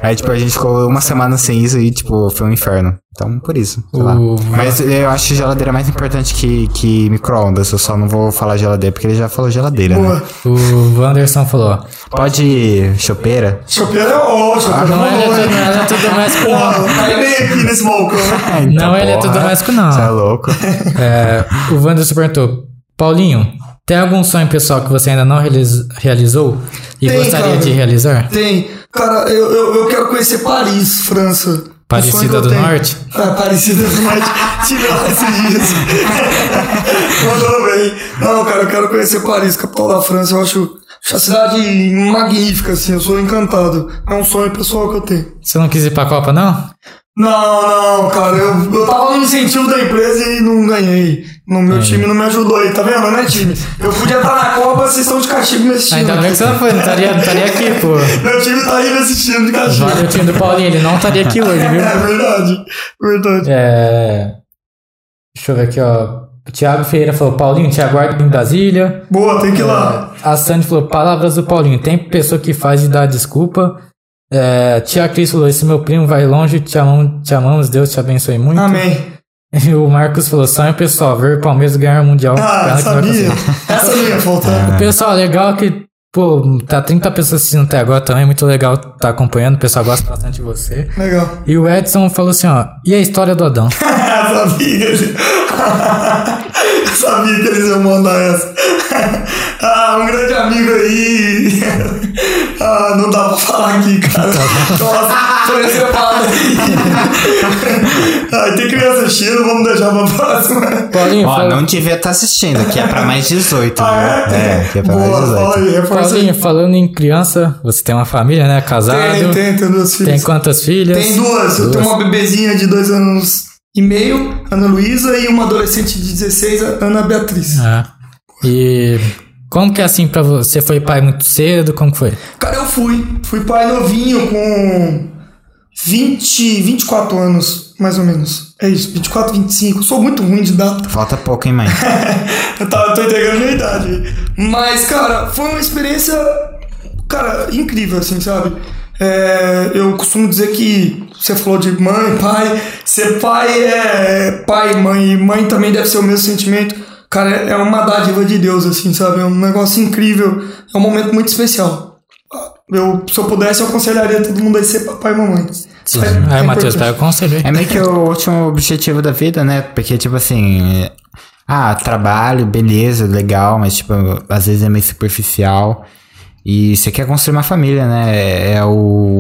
Aí, tipo, a gente ficou uma semana sem isso e, tipo, foi um inferno. Então, por isso. sei lá. O- Mas eu acho geladeira mais importante que, que micro-ondas. Eu só não vou falar geladeira porque ele já falou geladeira, Boa. né? O Anderson falou. Pode chopeira? Chopeira é ótimo. chopeira Não é é não é eletrodoméstico, Pô, não. não cai nem aqui nesse balcão. né? Não é eletrodoméstico, não. Você é louco. É, o Wanderson perguntou: Paulinho, tem algum sonho pessoal que você ainda não realiz- realizou e Tem, gostaria cara. de realizar? Tem. Cara, eu, eu, eu quero conhecer Paris, França. Parecida do. Norte? É, Parecida do Norte. Lá esses dias. Mandou bem. Não, cara, eu quero conhecer Paris, capital da França. Eu acho, acho a cidade magnífica, assim. Eu sou encantado. É um sonho pessoal que eu tenho. Você não quis ir pra Copa, não? Não, não, cara, eu, eu tava no incentivo da empresa e não ganhei. No meu time não me ajudou aí, tá vendo, né, time? Eu podia estar na Copa, vocês estão de castigo nesse time. Ainda bem que você não foi, não estaria, não estaria aqui, pô. Meu time tá aí nesse time de castigo. Olha o time do Paulinho, ele não estaria aqui hoje, viu? É verdade, verdade. É. Deixa eu ver aqui, ó. O Thiago Ferreira falou: Paulinho, te aguardo em Brasília. Boa, tem que ir lá. A Sandy falou: Palavras do Paulinho. Tem pessoa que faz e dá desculpa. É, tia Cris falou: Esse meu primo vai longe, te, amam, te amamos, Deus te abençoe muito. Amém. E o Marcos falou: Sonho pessoal, ver o Palmeiras ganhar o Mundial. Ah, sabia. Essa não ia faltar. Pessoal, legal que, pô, tá 30 pessoas assistindo até agora também. Muito legal tá acompanhando. O pessoal gosta bastante de você. Legal. E o Edson falou assim: Ó, e a história do Adão? sabia sabia que eles iam mandar essa. ah, um grande amigo aí. Ah, não dá pra falar aqui, cara. Nossa, foi essa parada aí. Ai, tem criança assistindo, vamos deixar pra próxima. Paulinho, Ó, fala- não devia estar assistindo, aqui é pra mais 18, Ah, viu? É, aqui é pra Boa, mais 18. fala aí. Paulinho, falando em criança, você tem uma família, né? Casado. Tem, tem, tem duas filhas. Tem quantas filhas? Tem duas. Eu tenho uma bebezinha de dois anos e meio, Ana Luísa, e uma adolescente de 16, a Ana Beatriz. Ah. E como que é assim pra você? Você foi pai muito cedo? Como que foi? Cara, eu fui. Fui pai novinho, com 20, 24 anos, mais ou menos. É isso, 24, 25. Sou muito ruim de data. Falta pouco, hein, mãe? Eu tava, tô entregando a minha idade. Mas, cara, foi uma experiência, cara, incrível, assim, sabe? É, eu costumo dizer que você falou de mãe, pai. Ser pai é pai, mãe. E mãe também deve ser o mesmo sentimento. Cara, é uma dádiva de Deus, assim, sabe? É um negócio incrível. É um momento muito especial. Eu, se eu pudesse, eu aconselharia todo mundo a ser papai e mamãe. É- Aí, é Matheus, importante. pega o conselho aí. É meio que o último objetivo da vida, né? Porque, tipo assim. é- Ah, trabalho, beleza, legal, mas, tipo, às vezes é meio superficial. E você quer construir uma família, né? É, é o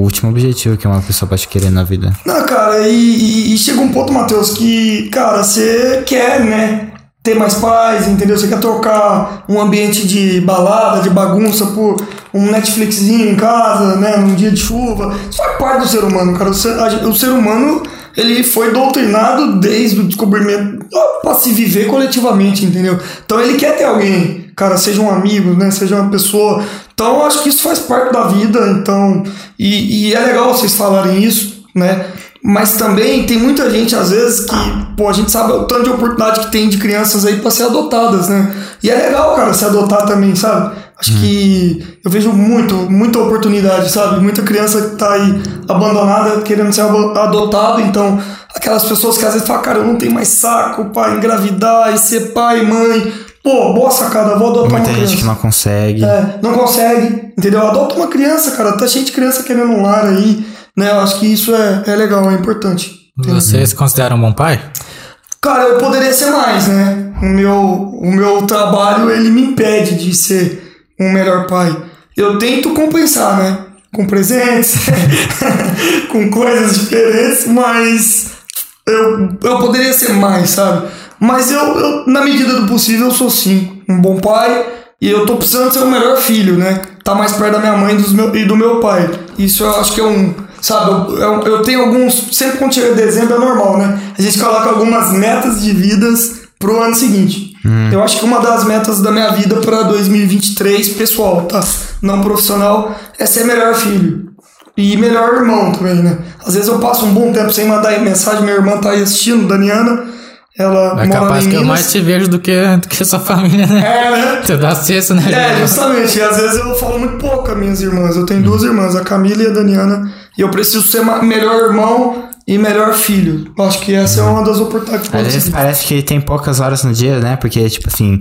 último objetivo que uma pessoa pode querer na vida. Não, cara, e, e- e chega um ponto, Matheus, que, cara, você quer, né? Ter mais paz, entendeu? Você quer trocar um ambiente de balada, de bagunça por um Netflixzinho em casa, né? Num dia de chuva. Isso faz parte do ser humano, cara. O ser, o ser humano, ele foi doutrinado desde o descobrimento para se viver coletivamente, entendeu? Então ele quer ter alguém, cara, seja um amigo, né? Seja uma pessoa. Então acho que isso faz parte da vida, então. E, e é legal vocês falarem isso, né? Mas também tem muita gente, às vezes, que, pô, a gente sabe o tanto de oportunidade que tem de crianças aí pra ser adotadas, né? E é legal, cara, se adotar também, sabe? Acho que eu vejo muito, muita oportunidade, sabe? Muita criança que tá aí abandonada, querendo ser adotado, então, aquelas pessoas que às vezes falam, cara, eu não tenho mais saco pra engravidar e ser pai, mãe. Pô, boa sacada, vou adotar Muita uma gente criança. que não consegue. É, não consegue, entendeu? Adota uma criança, cara. Tá cheio de criança querendo um lar aí, né? Eu acho que isso é, é legal, é importante. Você se considera um bom pai? Cara, eu poderia ser mais, né? O meu, o meu trabalho, ele me impede de ser um melhor pai. Eu tento compensar, né? Com presentes, com coisas diferentes, mas eu, eu poderia ser mais, sabe? Mas eu, eu, na medida do possível, eu sou sim um bom pai e eu tô precisando ser o melhor filho, né? Tá mais perto da minha mãe dos meu, e do meu pai. Isso eu acho que é um. Sabe, eu, eu, tenho alguns. Sempre quando chega dezembro é normal, né? A gente coloca algumas metas de vidas pro ano seguinte. Eu acho que uma das metas da minha vida pra 2023, pessoal, tá? Não profissional, é ser melhor filho. E melhor irmão também, né? Às vezes eu passo um bom tempo sem mandar mensagem, minha irmã tá aí assistindo, Daniana. Ela É capaz que eu mais te vejo do que, do que sua família, né? É, né? Você dá acesso, né? É, justamente. E às vezes eu falo muito pouco com as minhas irmãs. Eu tenho duas irmãs, a Camila e a Daniana. E eu preciso ser melhor irmão e melhor filho. Eu acho que essa é uma das oportunidades Às vezes parece que tem poucas horas no dia, né? Porque, tipo assim,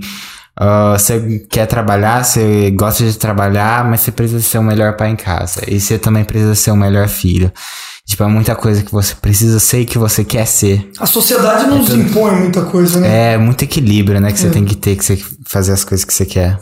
ah, você quer trabalhar, você gosta de trabalhar, mas você precisa ser o melhor pai em casa. E você também precisa ser o melhor filho. Tipo, é muita coisa que você precisa ser e que você quer ser. A sociedade não nos impõe muita coisa, né? É muito equilíbrio, né? Que você tem que ter, que você fazer as coisas que você quer.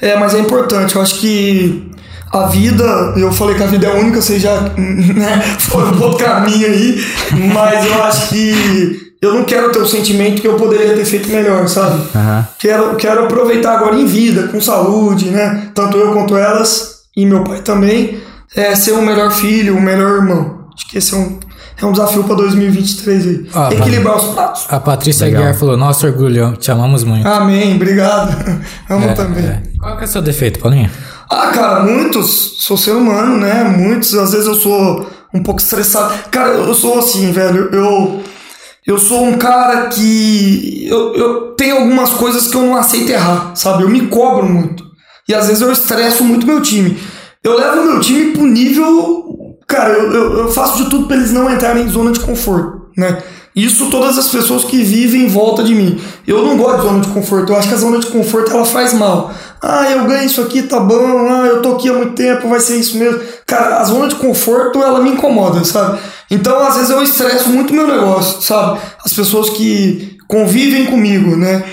É, mas é importante. Eu acho que a vida, eu falei que a vida é única, vocês já né, foram um outro caminho aí, mas eu acho que eu não quero ter o sentimento que eu poderia ter feito melhor, sabe? Aham. Quero, quero aproveitar agora em vida, com saúde, né? Tanto eu quanto elas, e meu pai também, é ser um melhor filho, um melhor irmão. Acho que esse é um, é um desafio para 2023 aí. Ah, Equilibrar os pratos. A Patrícia Legal. Aguiar falou: Nosso orgulho, te amamos muito. Amém, obrigado. Amo É, também. é. Qual que é o seu defeito, Paulinho? Ah, cara, muitos. Sou ser humano, né? Muitos. Às vezes eu sou um pouco estressado. Cara, eu sou assim, velho. Eu. Eu sou um cara que. Eu, eu tenho algumas coisas que eu não aceito errar, sabe? Eu me cobro muito. E às vezes eu estresso muito meu time. Eu levo meu time pro nível. Cara, eu, eu, eu faço de tudo pra eles não entrarem em zona de conforto, né? Isso todas as pessoas que vivem em volta de mim. Eu não gosto de zona de conforto. Eu acho que a zona de conforto ela faz mal. Ah, eu ganho isso aqui, tá bom. Ah, eu tô aqui há muito tempo, vai ser isso mesmo. Cara, a zona de conforto ela me incomoda, sabe? Então, às vezes eu estresso muito meu negócio, sabe? As pessoas que convivem comigo, né?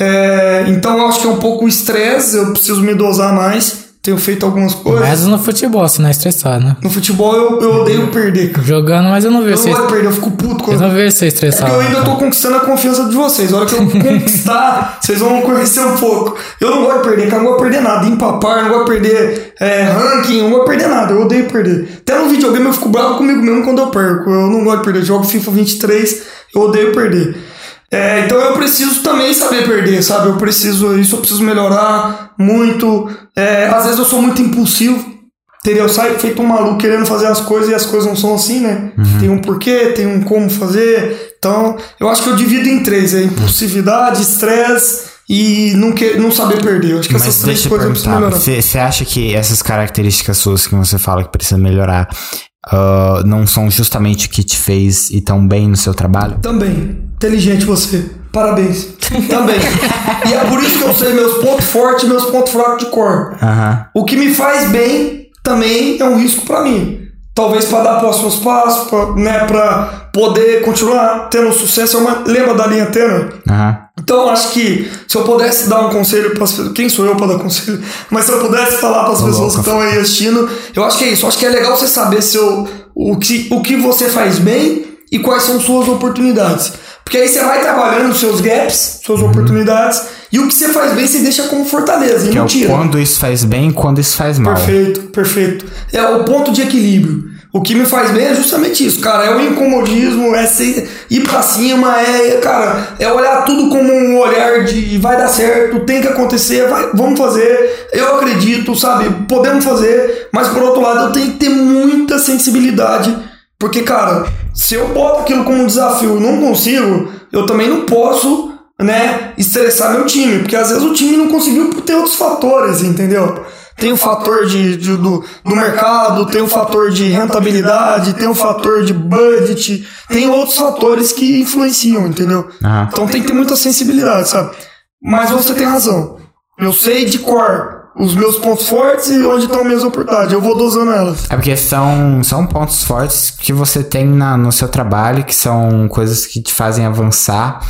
É, então, eu acho que é um pouco estresse. Eu preciso me dosar mais tenho feito algumas coisas. Mas no futebol, você não é estressado, né? No futebol eu, eu odeio perder, cara. Jogando, mas eu não Eu vejo não você. gosto de perder, eu fico puto Eu quando. não vejo você É estressado. porque eu ainda tô conquistando a confiança de vocês. A hora que eu conquistar, vocês vão conhecer um pouco. Eu não gosto de perder, cara. Eu não gosto de perder nada. Empapar, eu não gosto de perder é, ranking, eu não gosto de perder nada. Eu odeio perder. Até no videogame eu fico bravo comigo mesmo quando eu perco. Eu não gosto de perder. Eu jogo FIFA 23, eu odeio perder. É, então eu preciso também saber perder, sabe? Eu preciso, isso eu preciso melhorar muito. É, às vezes eu sou muito impulsivo. Entendeu? Eu saio feito um maluco querendo fazer as coisas e as coisas não são assim, né? Tem um porquê, tem um como fazer. Então, eu acho que eu divido em três: é impulsividade, estresse e não, que, não saber perder. Eu acho que essas Mas três deixa eu coisas eu preciso melhorar. você acha que essas características suas que você fala que precisa melhorar ah, não são justamente o que te fez ir tão bem no seu trabalho? Também. Inteligente você. Parabéns. Também. e é por isso que eu sei meus pontos fortes e meus pontos fracos de cor. O que me faz bem também é um risco pra mim. Talvez para dar próximos passos, pra, né, para poder continuar tendo sucesso. É uma, lembra da linha tênue? Aham. Então, acho que se eu pudesse dar um conselho para as pessoas. Quem sou eu para dar conselho? Mas se eu pudesse falar para as pessoas que estão aí assistindo, eu acho que é isso. Eu acho que é legal você saber seu, o, que, o que você faz bem e quais são suas oportunidades. Porque aí você vai trabalhando seus gaps, suas oportunidades, e o que você faz bem você deixa como fortaleza, e Que é não o tira. quando isso faz bem e quando isso faz mal. Perfeito, perfeito. É o ponto de equilíbrio. O que me faz bem é justamente isso, cara. É o incomodismo, é ser, ir pra cima, é, cara, é olhar tudo como um olhar de vai dar certo, tem que acontecer, vai, vamos fazer. Eu acredito, sabe? Podemos fazer, mas por outro lado eu tenho que ter muita sensibilidade, porque, cara, se eu boto aquilo como um desafio e não consigo, eu também não posso né, estressar meu time, porque às vezes o time não conseguiu por ter outros fatores, entendeu? Tem o fator de, de- do, do mercado, tem o fator de rentabilidade, tem o fator de budget, tem outros fatores que influenciam, entendeu? Aham. Então tem que ter muita sensibilidade, sabe? Mas você tem razão. Eu sei de cor os meus pontos fortes e onde estão minhas oportunidades. Eu vou dosando elas. É porque são, são pontos fortes que você tem na, no seu trabalho, que são coisas que te fazem avançar.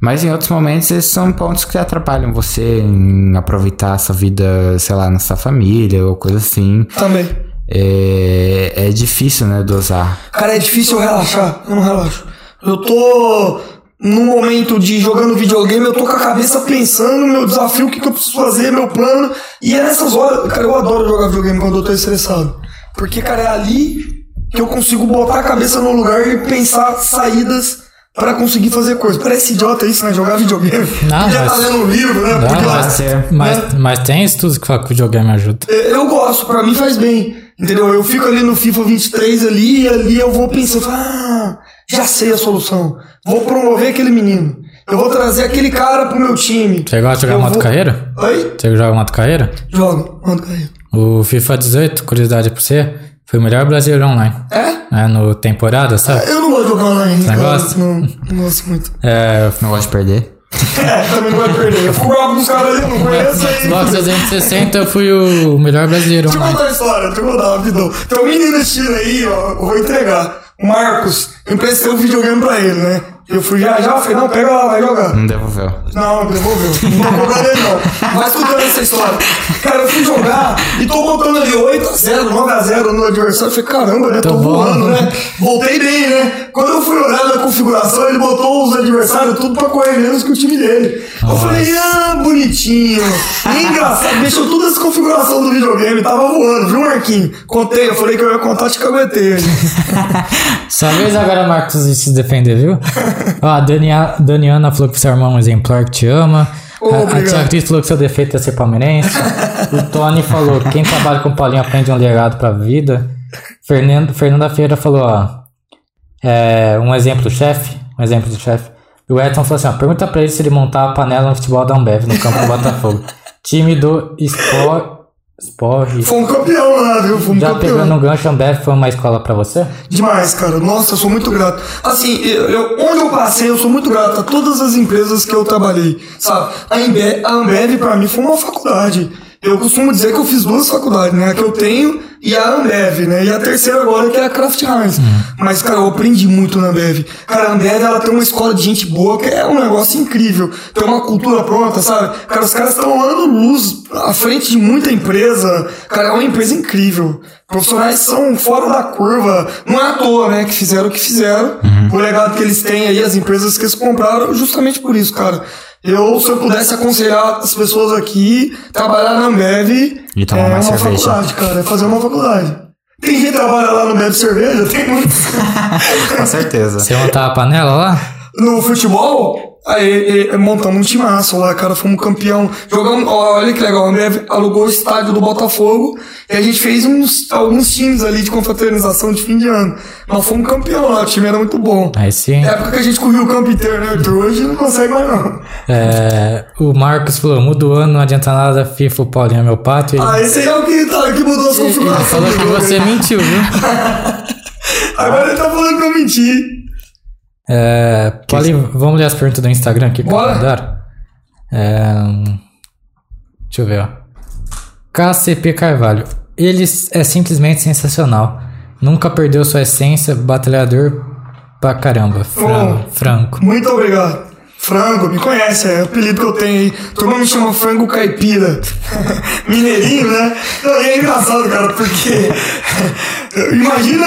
Mas em outros momentos esses são pontos que atrapalham você em aproveitar a sua vida, sei lá, na sua família ou coisa assim. Também. É, é difícil, né, dosar. Cara, é difícil eu relaxar. Eu não relaxo. Eu tô num momento de jogando videogame, eu tô com a cabeça pensando no meu desafio, o que, que eu preciso fazer, meu plano. E é nessas horas, cara, eu adoro jogar videogame quando eu tô estressado. Porque, cara, é ali que eu consigo botar a cabeça no lugar e pensar saídas pra conseguir fazer coisas. Parece idiota isso, né? Jogar videogame. Não, Podia mas- tá lendo um livro, né? Não, Podia- mas, ser. mas, mas tem estudos que falam que o videogame ajuda. É, eu gosto, pra mim faz bem. Entendeu? Eu fico ali no FIFA 23 ali, e ali eu vou pensando, ah, já sei a solução. Vou promover aquele menino. Eu vou trazer aquele cara pro meu time. Você gosta de jogar Eu moto vou- carreira? Oi? Você joga moto carreira? Joga, manda cair. O FIFA 18, curiosidade pra você, foi o melhor brasileiro online. É? É, no temporada, sabe? Eu não gosto de jogar online. cara. gosta? Não, não gosto muito. É, Não gosto de perder. É, também não vai perder. Eu fico bravo com os caras ali, não conheço aí. Xbox 360 eu fui o melhor brasileiro Deixa eu contar a história, deixa eu contar rapidão. Tem um menino assistindo aí, ó, eu vou entregar. O Marcos, eu emprestei um videogame pra ele, né? Eu fui já, já, falei, não, pega lá, vai jogar. Não devolveu. Não, devolveu. Não tô cobrando ele, não. Vai escutando essa história. Cara, eu fui jogar e tô botando ali 8x0, 9x0 no adversário. Eu falei, caramba, né? Tô, Tô bom. voando, né? Voltei bem, né? Quando eu fui olhar na configuração, ele botou os adversários tudo pra correr menos que o time dele. Eu falei, ah, bonitinho. E engraçado, deixou toda essa configuração do videogame. Tava voando, viu, Marquinho? Contei, eu falei que eu ia contar, te caguetei. Sua vez agora, Marcos, de se defender, viu? Ó, a Dania, Daniana falou que você é um irmão exemplar que te ama. Ô, a. Tia Cris falou que seu defeito é ser palmeirense. o Tony falou: quem trabalha com Paulinho aprende um legado pra vida. Fernando, Fernanda Feira falou: ó, é, um exemplo do chefe. Um exemplo do chefe. O Edson falou assim: ó, pergunta pra ele se ele montar a panela no futebol da Ambev no campo do Botafogo. Time do Sport. Sport. Fomos campeão lá, viu? Fomos Já campeão. pegando um gancho, Ambev foi uma escola pra você? Demais, cara. Nossa, eu sou muito grato. Assim, eu, eu- onde eu passei, eu sou muito grato a todas as empresas que eu trabalhei, sabe? A Ambev, a Ambev pra mim foi uma faculdade. Eu costumo dizer que eu fiz duas faculdades, né? A que eu tenho e a Ambev, né? E a terceira agora que é a Kraft Heinz. Mas, cara, eu aprendi muito na Ambev. Cara, a Ambev, ela tem uma escola de gente boa que é um negócio incrível. Tem uma cultura pronta, sabe? Cara, os caras estão dando luz à frente de muita empresa. Cara, é uma empresa incrível. Profissionais são fora da curva. Não é à toa, né, que fizeram o que fizeram. O legado que eles têm aí, as empresas que eles compraram, justamente por isso, cara. Eu, se eu pudesse aconselhar as pessoas aqui, trabalhar na Ambev E tomar é mais uma cerveja. faculdade, cara. É fazer uma faculdade. Tem gente que trabalha lá no Bebe Cerveja, tem muitos. Com certeza. Você montar a panela lá? no futebol, aí, aí, montamos um timaço lá, cara, fomos campeão. Jogamos, olha que legal, a Ambev alugou o estádio do Botafogo e a gente fez uns, alguns times ali de confraternização de fim de ano. Nós fomos campeão lá, o time era muito bom. Aí sim. É época que a gente corria o campo inteiro, né, Arthur? Hoje não consegue mais não. É, o Marcos falou, muda o ano, não adianta nada, FIFA, o Paulinho é meu pato. E Ah, esse aí é o que, tá, que mudou as ele configurações. falou que você aí. mentiu, viu? Agora ele tá falando pra eu mentir. É, Paulinho, vamos ler as perguntas do Instagram aqui que mandaram? É, deixa eu ver, ó. KCP Carvalho. Ele é simplesmente sensacional. Nunca perdeu sua essência, batalhador pra caramba. Oh. Franco. Muito obrigado. Frango, me conhece, é o apelido que eu tenho aí. Todo mundo me chama frango caipira. Mineirinho, né? Não, e é engraçado, cara, porque. Imagina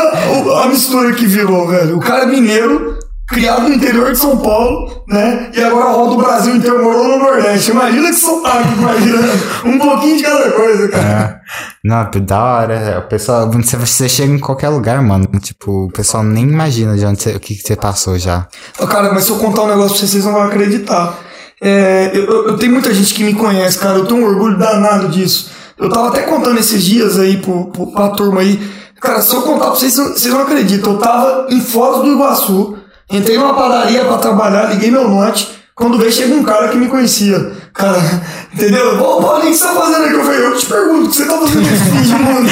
a mistura que virou, velho. O cara é mineiro, criado no interior de São Paulo, né? E agora roda o Brasil inteiro, morou no Nordeste. Imagina que sotaque, imagina. Um pouquinho de cada coisa, cara. Não, que da hora. O pessoal, você, você chega em qualquer lugar, mano. Tipo, o pessoal nem imagina de onde você, o que, que você passou já. Cara, mas se eu contar um negócio pra vocês, vocês não vão acreditar. É, eu, eu- eu tenho muita gente que me conhece, cara. Eu tenho um orgulho danado disso. Eu tava até contando esses dias aí pro, pro, pra turma aí. Cara, se eu contar pra vocês, vocês não acreditam. Eu tava em Foz do Iguaçu, entrei numa padaria pra trabalhar, liguei meu note. Quando veio, chega um cara que me conhecia. Cara, entendeu? Ô, Paulinho, o que você tá fazendo aqui? Eu falei, eu te pergunto, o que você tá fazendo mundo?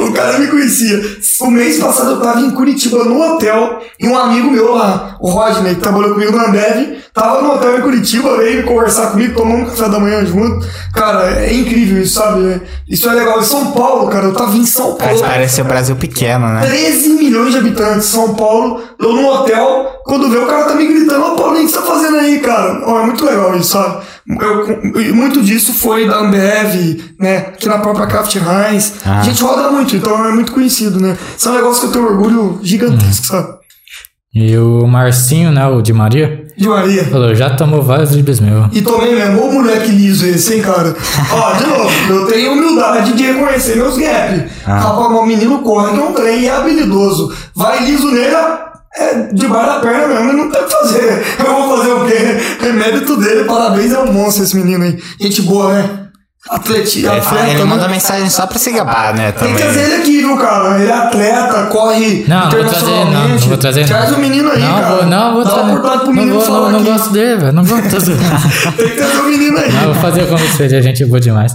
o cara me conhecia. O mês passado eu tava em Curitiba, no hotel, e um amigo meu lá, o Rodney, que trabalhou comigo na Ambev, tava no hotel em Curitiba, veio conversar comigo, tomamos um café da manhã junto. Cara, é incrível isso, sabe? Isso é legal. Em São Paulo, cara, eu tava em São Paulo. parece o Brasil pequeno, né? 13 milhões de habitantes, São Paulo, eu num hotel, quando vê o cara tá me gritando, ô Paulinho, o que você tá fazendo aí, cara? Ó, é muito legal isso, sabe? Eu- muito disso foi da Ambev, né? Aqui na própria Kraft Heinz. Ah. A gente roda muito, então é muito conhecido, né? Isso é um negócio que eu tenho orgulho gigantesco, sabe? E o Marcinho, né, o de Maria, De Maria. falou, já tomou vários libres meu. E tomei mesmo, ô moleque liso esse, hein, cara? Ó, de novo, eu tenho humildade de reconhecer meus gaps. Rapaz, o menino corre que é um trem e é habilidoso. Vai liso nele, é debaixo da perna mesmo, não tem o que fazer. Eu vou fazer o quê? É mérito dele, parabéns, é um monstro esse menino aí. Gente boa, né? Atleti, Ele, fala- ele atleta, manda né? mensagem só pra se gabar, né? Tem Também. que trazer ele aqui, viu, cara? Ele é atleta, corre Não, não vou trazer, não, não vou trazer. Traz não. o menino aí, não, cara. Vou, não, vou Dá trazer. oportunidade pro não menino vou, falar não, não gosto dele, velho. Não gosto. Tem que trazer o menino aí. não, vou fazer como se ele é gente boa demais.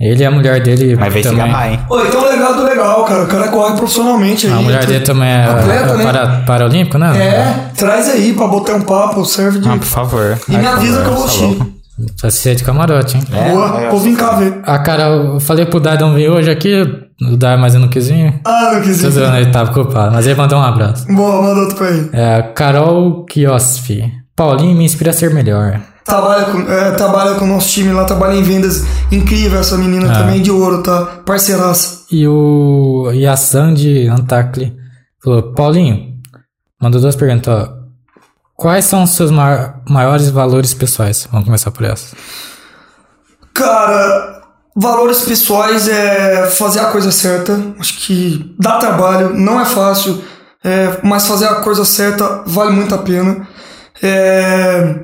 Ele e a mulher dele Mas vem se também. gabar, hein? Pô, então legado legal, cara. O cara corre profissionalmente aí. A mulher dele também é, Atleta, é né? para, paralímpico, né? É, traz aí pra botar um papo, serve de. Ah, por favor. e me avisa que eu vou Tá assistir. louco. Pra ser de camarote, hein? É, Boa, é, vou vir cá ver. A cara, eu falei pro Dardão vir hoje aqui, o Dar, mas eu não quis vir. Ah, não quis Tô ir. zoando, ele tava ocupado, mas ele mandou um abraço. Boa, manda outro pra aí. É, Carol Kiosfi. Paulinho me inspira a ser melhor. Trabalha com, é, trabalha com o nosso time lá, trabalha em vendas. Incrível essa menina Ah. também, de ouro, tá? Parceiraça. E o e a Sandy Antakli falou: Paulinho, mandou duas perguntas. Ó. Quais são os seus ma- maiores valores pessoais? Vamos começar por essa. Cara, valores pessoais é fazer a coisa certa. Acho que dá trabalho, não é fácil, é, mas fazer a coisa certa vale muito a pena. É,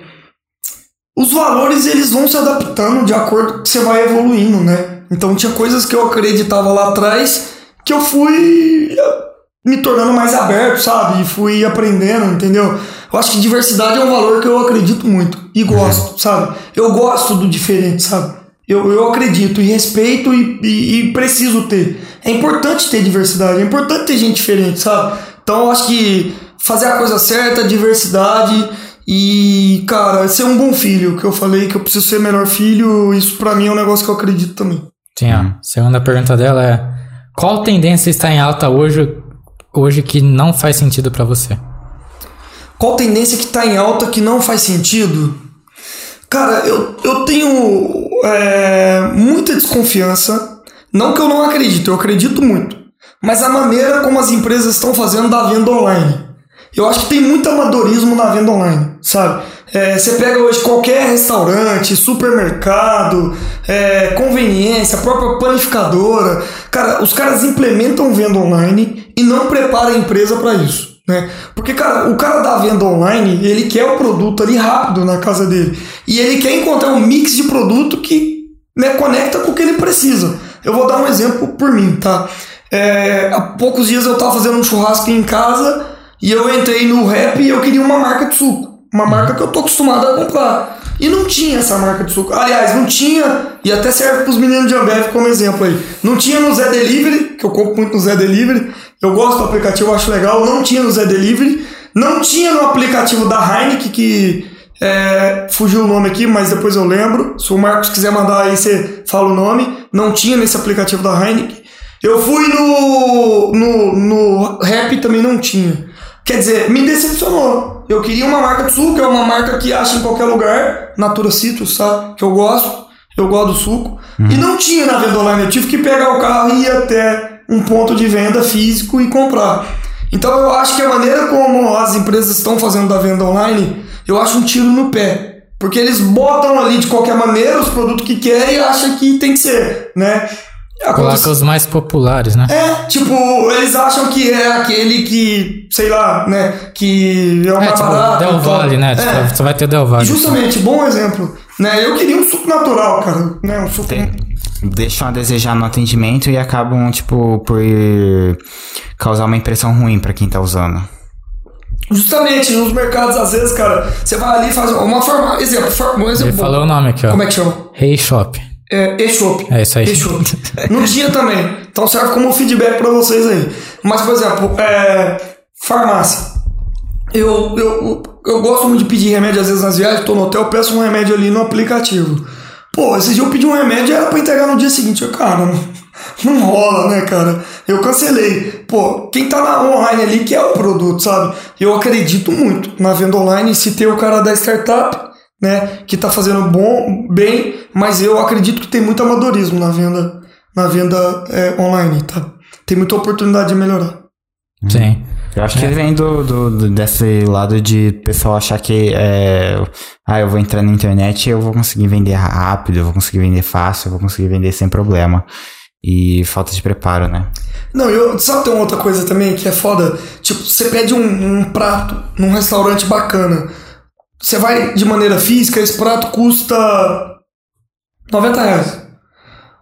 os valores eles vão se adaptando de acordo com que você vai evoluindo, né? Então tinha coisas que eu acreditava lá atrás que eu fui eh, me tornando mais aberto, sabe? E fui aprendendo, entendeu? Eu acho que diversidade é um valor que eu acredito muito e gosto, sabe? Eu gosto do diferente, sabe? Eu, eu acredito e respeito e, e, e preciso ter. É importante ter diversidade, é importante ter gente diferente, sabe? Então eu acho que fazer a coisa certa, diversidade e, cara, ser um bom filho, que eu falei que eu preciso ser melhor filho, isso pra mim é um negócio que eu acredito também. Sim, ó. Segunda pergunta dela é: Qual tendência está em alta hoje, hoje que não faz sentido para você? Qual tendência que tá em alta que não faz sentido? Cara, eu, eu tenho é, muita desconfiança. Não que eu não acredito, eu acredito muito. Mas a maneira como as empresas estão fazendo da venda online. Eu acho que tem muito amadorismo na venda online, sabe? É, você pega hoje qualquer restaurante, supermercado, é, conveniência, própria panificadora. Cara, os caras implementam venda online e não preparam a empresa para isso. Né? Porque, cara, o cara da venda online, ele quer o produto ali rápido na casa dele. E ele quer encontrar um mix de produto que né, conecta com o que ele precisa. Eu vou dar um exemplo por mim, tá? É, há poucos dias eu tava fazendo um churrasco em casa e eu entrei no rap e eu queria uma marca de suco. Uma marca que eu tô acostumado a comprar. E não tinha essa marca de suco. Aliás, não tinha, e até serve pros meninos de Ambev como exemplo aí. Não tinha no Zé Delivery, que eu compro muito no Zé Delivery. Eu gosto do aplicativo, acho legal. Não tinha no Zé Delivery. Não tinha no aplicativo da Heineken, que é, fugiu o nome aqui, mas depois eu lembro. Se o Marcos quiser mandar aí, você fala o nome. Não tinha nesse aplicativo da Heineken. Eu fui no, no, no Rap também não tinha. Quer dizer, me decepcionou. Eu queria uma marca de suco, é uma marca que acha em qualquer lugar, Natura Citrus, sabe? Que eu gosto, eu gosto do suco. E não tinha na venda online, eu tive que pegar o carro e ir até um ponto de venda físico e comprar. Então eu acho que a maneira como as empresas estão fazendo da venda online, eu acho um tiro no pé. Porque eles botam ali de qualquer maneira os produtos que querem e acham que tem que ser, né? Coloca os mais populares, né? É, tipo, eles acham que é aquele que, sei lá, né, que é o É, tipo, barato. Del. Valle, né? É. Tipo, Você vai ter Del Valle. Justamente, bom exemplo. Né? Eu queria um suco natural, cara. Né? Um suco. Tem- deixam a desejar no atendimento e acabam, tipo, por causar uma impressão ruim pra quem tá usando. Justamente, nos mercados, às vezes, cara, você vai ali e faz uma forma. Exemplo, um exemplo. Ele falou o nome aqui, ó. Como é que chama? Hey Shop. É, e-shop. É isso aí. E-shop. Não tinha também. Então serve como feedback pra vocês aí. Mas, por exemplo, é, farmácia. Eu, eu, eu gosto muito de pedir remédio, às vezes nas viagens, tô no hotel, peço um remédio ali no aplicativo. Pô, esse dia eu pedi um remédio e era pra entregar no dia seguinte. Eu, cara, não, não rola, né, cara? Eu cancelei. Pô, quem tá na online ali que é o produto, sabe? Eu acredito muito na venda online. Se tem o cara da startup, né, que tá fazendo bom, bem, mas eu acredito que tem muito amadorismo na venda, na venda é, online, tá? Tem muita oportunidade de melhorar. Sim. Eu acho que vem do, do, do- desse lado de pessoal achar que é, ah, eu vou entrar na internet e eu vou conseguir vender rápido, eu vou conseguir vender fácil, eu vou conseguir vender sem problema. E falta de preparo, né? Não, eu, sabe tem uma outra coisa também que é foda? Tipo, você pede um, um prato num restaurante bacana. Você vai de maneira física, esse prato custa 90 reais.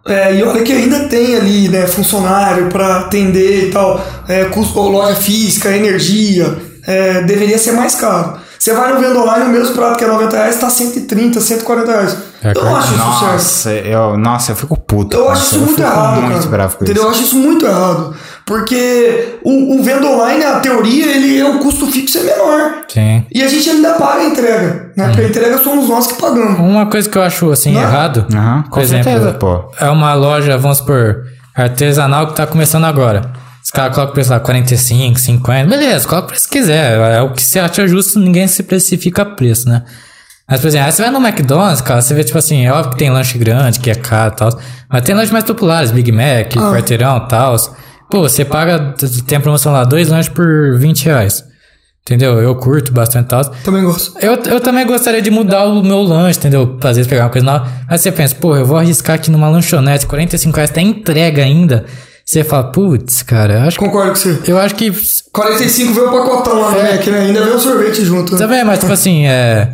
É, e olha que ainda tem ali, né, funcionário para atender e tal, é, custo, loja física, energia, é, deveria ser mais caro. Você vai no venda online, o mesmo prato que é 90 reais tá 130, 140 reais. É, eu acho isso certo. Nossa, eu, nossa, eu fico puto. Eu com acho isso muito fico errado, muito cara. Entendeu? Eu isso. acho isso muito errado. Porque o, o venda online, a teoria, ele é o custo fixo é menor. Sim. E a gente ainda paga a entrega. Né? Porque a entrega somos nós que pagamos. Uma coisa que eu acho assim Não. errado, Aham, por com exemplo, certeza, pô. é uma loja, vamos supor, artesanal que tá começando agora. Os caras colocam o preço lá 45, 50, beleza, coloca o preço que quiser. É o que você acha justo, ninguém se precifica preço, né? Mas, por exemplo, aí você vai no McDonald's, cara, você vê, tipo assim, é óbvio que tem lanche grande, que é caro e tal. Mas tem lanches mais populares, Big Mac, Ah. quarteirão e tal. Pô, você paga, tem a promoção lá, dois lanches por 20 reais. Entendeu? Eu curto bastante tal. Também gosto. Eu, eu também gostaria de mudar o meu lanche, entendeu? Às vezes pegar uma coisa nova. Mas você pensa, pô, eu vou arriscar aqui numa lanchonete, 45 reais, tem entrega ainda. Você fala, putz, cara, acho, Concordo com você. eu acho que. 45 veio o pacotão lá É. Né? Ainda veio o sorvete junto. Né? Também, mas tipo assim, é.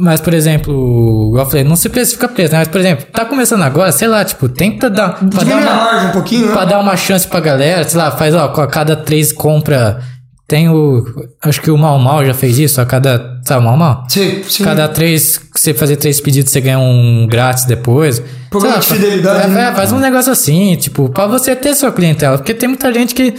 Mas, por exemplo, igual eu falei, não se precifica preço, né? Mas, por exemplo, tá começando agora, sei lá, tipo, tenta dar. Pra dar uma, margem um pouquinho, né? pra dar uma chance pra galera, sei lá, faz, ó, a cada três compra. Tem o. Acho que o Mal Mal já fez isso, a cada. Sabe o Mal Mal? Sim, sim. Cada três, você fazer três pedidos, você ganha um grátis depois. Programa de fidelidade, É, né? é, faz um negócio assim, tipo, pra você ter sua clientela. Porque tem muita gente que.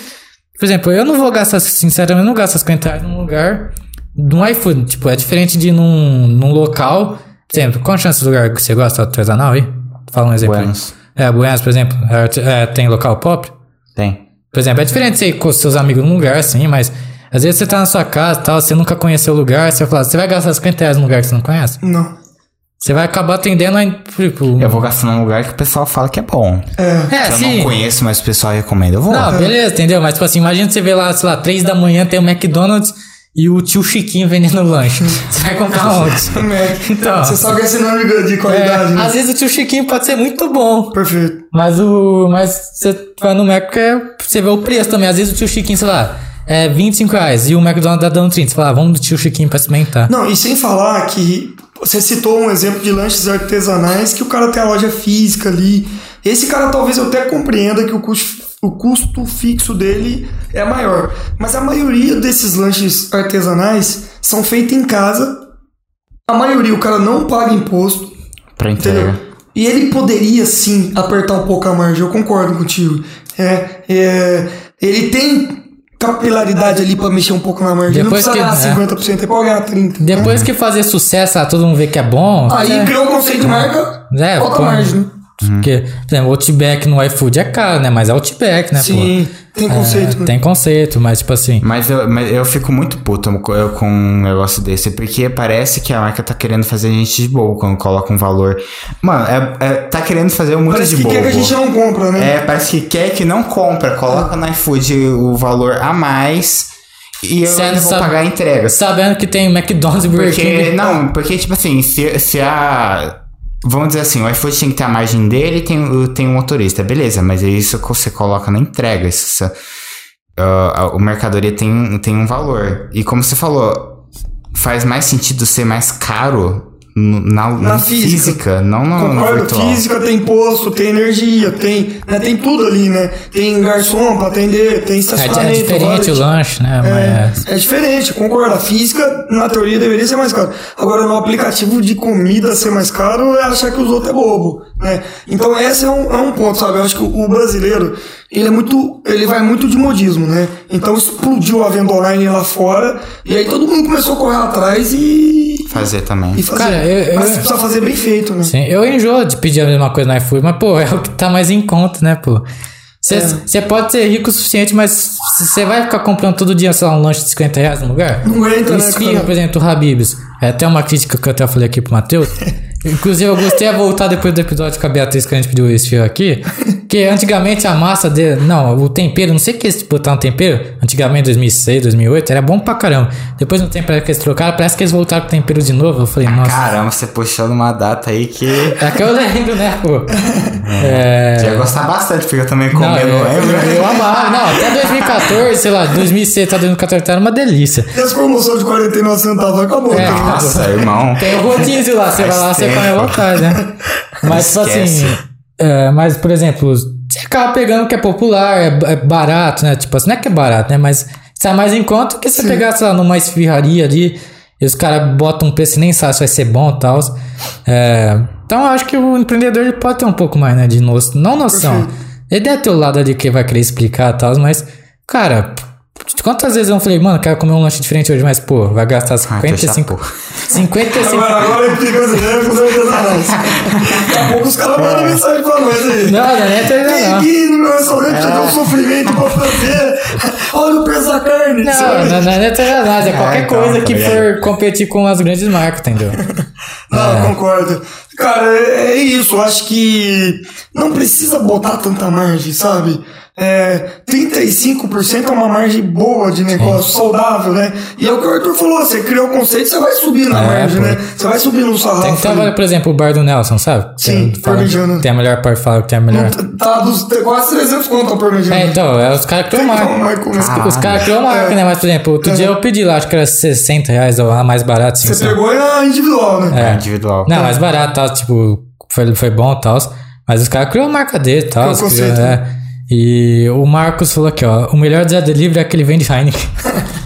Por exemplo, eu não vou gastar, sinceramente, eu não gasto as clientelas num lugar. Num iFood. Tipo, é diferente de ir num, num local. Por exemplo, qual a chance do lugar que você gosta artesanal aí? Fala um exemplo. aí. Buenos. É, Buenos, por exemplo. é é, tem local pop? Tem. Por exemplo, é diferente você ir com seus amigos num lugar assim, mas às vezes você tá na sua casa e tal, você nunca conheceu o lugar, você fala, você vai gastar 50 reais num lugar que você não conhece? Não. Você vai acabar atendendo a. Tipo, Eu vou gastar num lugar que o pessoal fala que é bom. É. é, Se eu sim. não conheço, mas o pessoal recomenda, eu vou. Não, beleza, entendeu? Mas, tipo assim, imagina você ver lá, sei lá, 3 da manhã tem o McDonald's e o tio Chiquinho vendendo lanche. Você vai comprar onde? Então. Você sabe que é sinônimo de É, qualidade, né? às vezes o tio Chiquinho pode ser muito bom. Perfeito. Mas o. Mas você vai no Mac é, você vê o preço também. Às vezes o tio Chiquinho, sei lá, é 25 reais e o McDonald's tá dando 30. Você fala, ah, vamos do tio Chiquinho pra experimentar. Não, e sem falar que você citou um exemplo de lanches artesanais que o cara tem a loja física ali. Esse cara talvez eu até compreenda que o custo, o custo fixo dele é maior. Mas a maioria desses lanches artesanais são feitos em casa. A maioria o cara não paga imposto. Pra Entendeu? entrega. E ele poderia sim apertar um pouco a margem, eu concordo contigo. É, é, ele tem capilaridade ali pra mexer um pouco na margem. Depois não precisa que- ganhar 50%, ele pode ganhar 30%. Depois que fazer sucesso, ah, todo mundo vê que é bom. Aí é, criou o conceito de marca, É, falta pô. margem, né? Porque, por exemplo, o Outback no iFood é caro, né? Mas é Outback, né, Sim, tem pô? conceito. É, né? tem conceito, mas tipo assim. Mas eu, mas eu fico muito puto com um negócio desse, porque parece que a marca tá querendo fazer a gente de bobo quando coloca um valor. Mano, é, é- tá querendo fazer muito Parece de que bobo. quer que a gente não compra, né? É, parece que quer que não compra. Coloca no iFood o valor a mais e eu Você ainda vou sabe- pagar a entrega. Sabendo que tem McDonald's e Burger Porque, King. não, porque, tipo assim, se, se a. Vamos dizer assim, o iFood tem que ter a margem dele e tem, tem o motorista, beleza, mas é isso que você coloca na entrega. Isso, ah, o mercadoria tem, tem um valor. E como você falou, faz mais sentido ser mais caro no- na, na física. física. não no Concordo, virtual. física tem posto, tem energia, tem, né, tem tudo ali, né? Tem garçom pra atender, tem É, estacionamento. é diferente o lanche, né? Mas. É, é diferente, concordo. A física, na teoria, deveria ser mais caro. Agora, no aplicativo de comida ser mais caro é achar que os outros é bobo, né? Então, esse é um, é um ponto, sabe? Eu acho que o, o brasileiro, ele é muito... Ele vai muito de modismo, né? Então, explodiu a venda online lá fora e aí todo mundo começou a correr atrás e... Fazer também. e fazer. Cara, eu- eu- Mas precisa fazer bem feito, né? Sim, eu enjoo de pedir a mesma coisa no iFood, mas, pô, é o que tá mais em conta, né, pô? Você É. pode ser rico o suficiente, mas você vai ficar comprando todo dia, sei lá, um lanche de 50 reais no lugar? Não aguenta, né, Esfirra, cara? por exemplo, o Habibs. É até uma crítica que eu até falei aqui pro Matheus. Inclusive, eu gostei de voltar depois do episódio com a Beatriz que a gente pediu o esfirra aqui. Que antigamente a massa dele. Não, o tempero, não sei o que eles botaram no tempero. Antigamente, 2006, 2008, era bom pra caramba. Depois no tempo que eles trocaram, parece que eles voltaram com o tempero de novo. Eu falei, nossa. Caramba, você puxando uma data aí que. É que eu lembro, né, pô? É. Eu ia gostar bastante, porque eu também não eu, lembro. eu, eu amava. Não, até 2014, sei lá, 2006 até 2014 era uma delícia. E as promoções de 49 centavos acabou, É. Nossa, irmão. Tem o rodízio lá, você vai lá, você come à vontade, né? Mas, tipo assim, é, mas, por exemplo, você acaba pegando o que é popular, é, é barato, né? Tipo assim, não é que é barato, né? Mas sai mais em conta que você pegar, sei lá, numa esfirraria ali, e os caras botam um preço e nem sabe se vai ser bom e tal. É, então eu acho que o empreendedor ele pode ter um pouco mais, né? De no, não noção. Ele deve ter o lado ali que vai querer explicar e tal, mas, cara. Quantas vezes eu falei, mano, quero comer um lanche diferente hoje, mas, pô, vai gastar Ah, 55. fecha 55 Agora, agora ele fica brasileiro com os artesanais. Daqui a pouco os caras mandam mensagem pra nós aí. Não, não é Vem não. aqui no meu restaurante, já deu um sofrimento pra fazer. Olha o preço da carne. Não, sabe? não, não é artesanais, é qualquer então, coisa tá que for competir com as grandes marcas, entendeu? Não, concordo. Cara, é, é isso. Eu acho que não precisa botar tanta margem, sabe? É, 35% é uma margem boa de negócio, saudável, né? E é o que o Arthur falou, você criou o conceito, você vai subir na É, margem, pô. né? Você vai subir no Tem que sarrafo. trabalhar, por exemplo, o bar do Nelson, sabe? Sim, Tem, parmegiana. tem a melhor parte, fala que tem a melhor. Tá dos tem quase 300 conto por mês. É, então, é os caras criam Tem que marca. Os, os caras criam marca, É. né? Mas, por exemplo, outro dia eu pedi lá, acho que era 60 reais ou a mais barato, assim. Você sabe? pegou a individual, né? É individual. Não, mais barato, tal, tipo, foi, foi bom e tal. Mas os caras criou a marca dele e tal. Criou o conceito, criou- né? É. E o Marcos falou aqui, ó. O melhor Zé Delivery é aquele vende Heineken.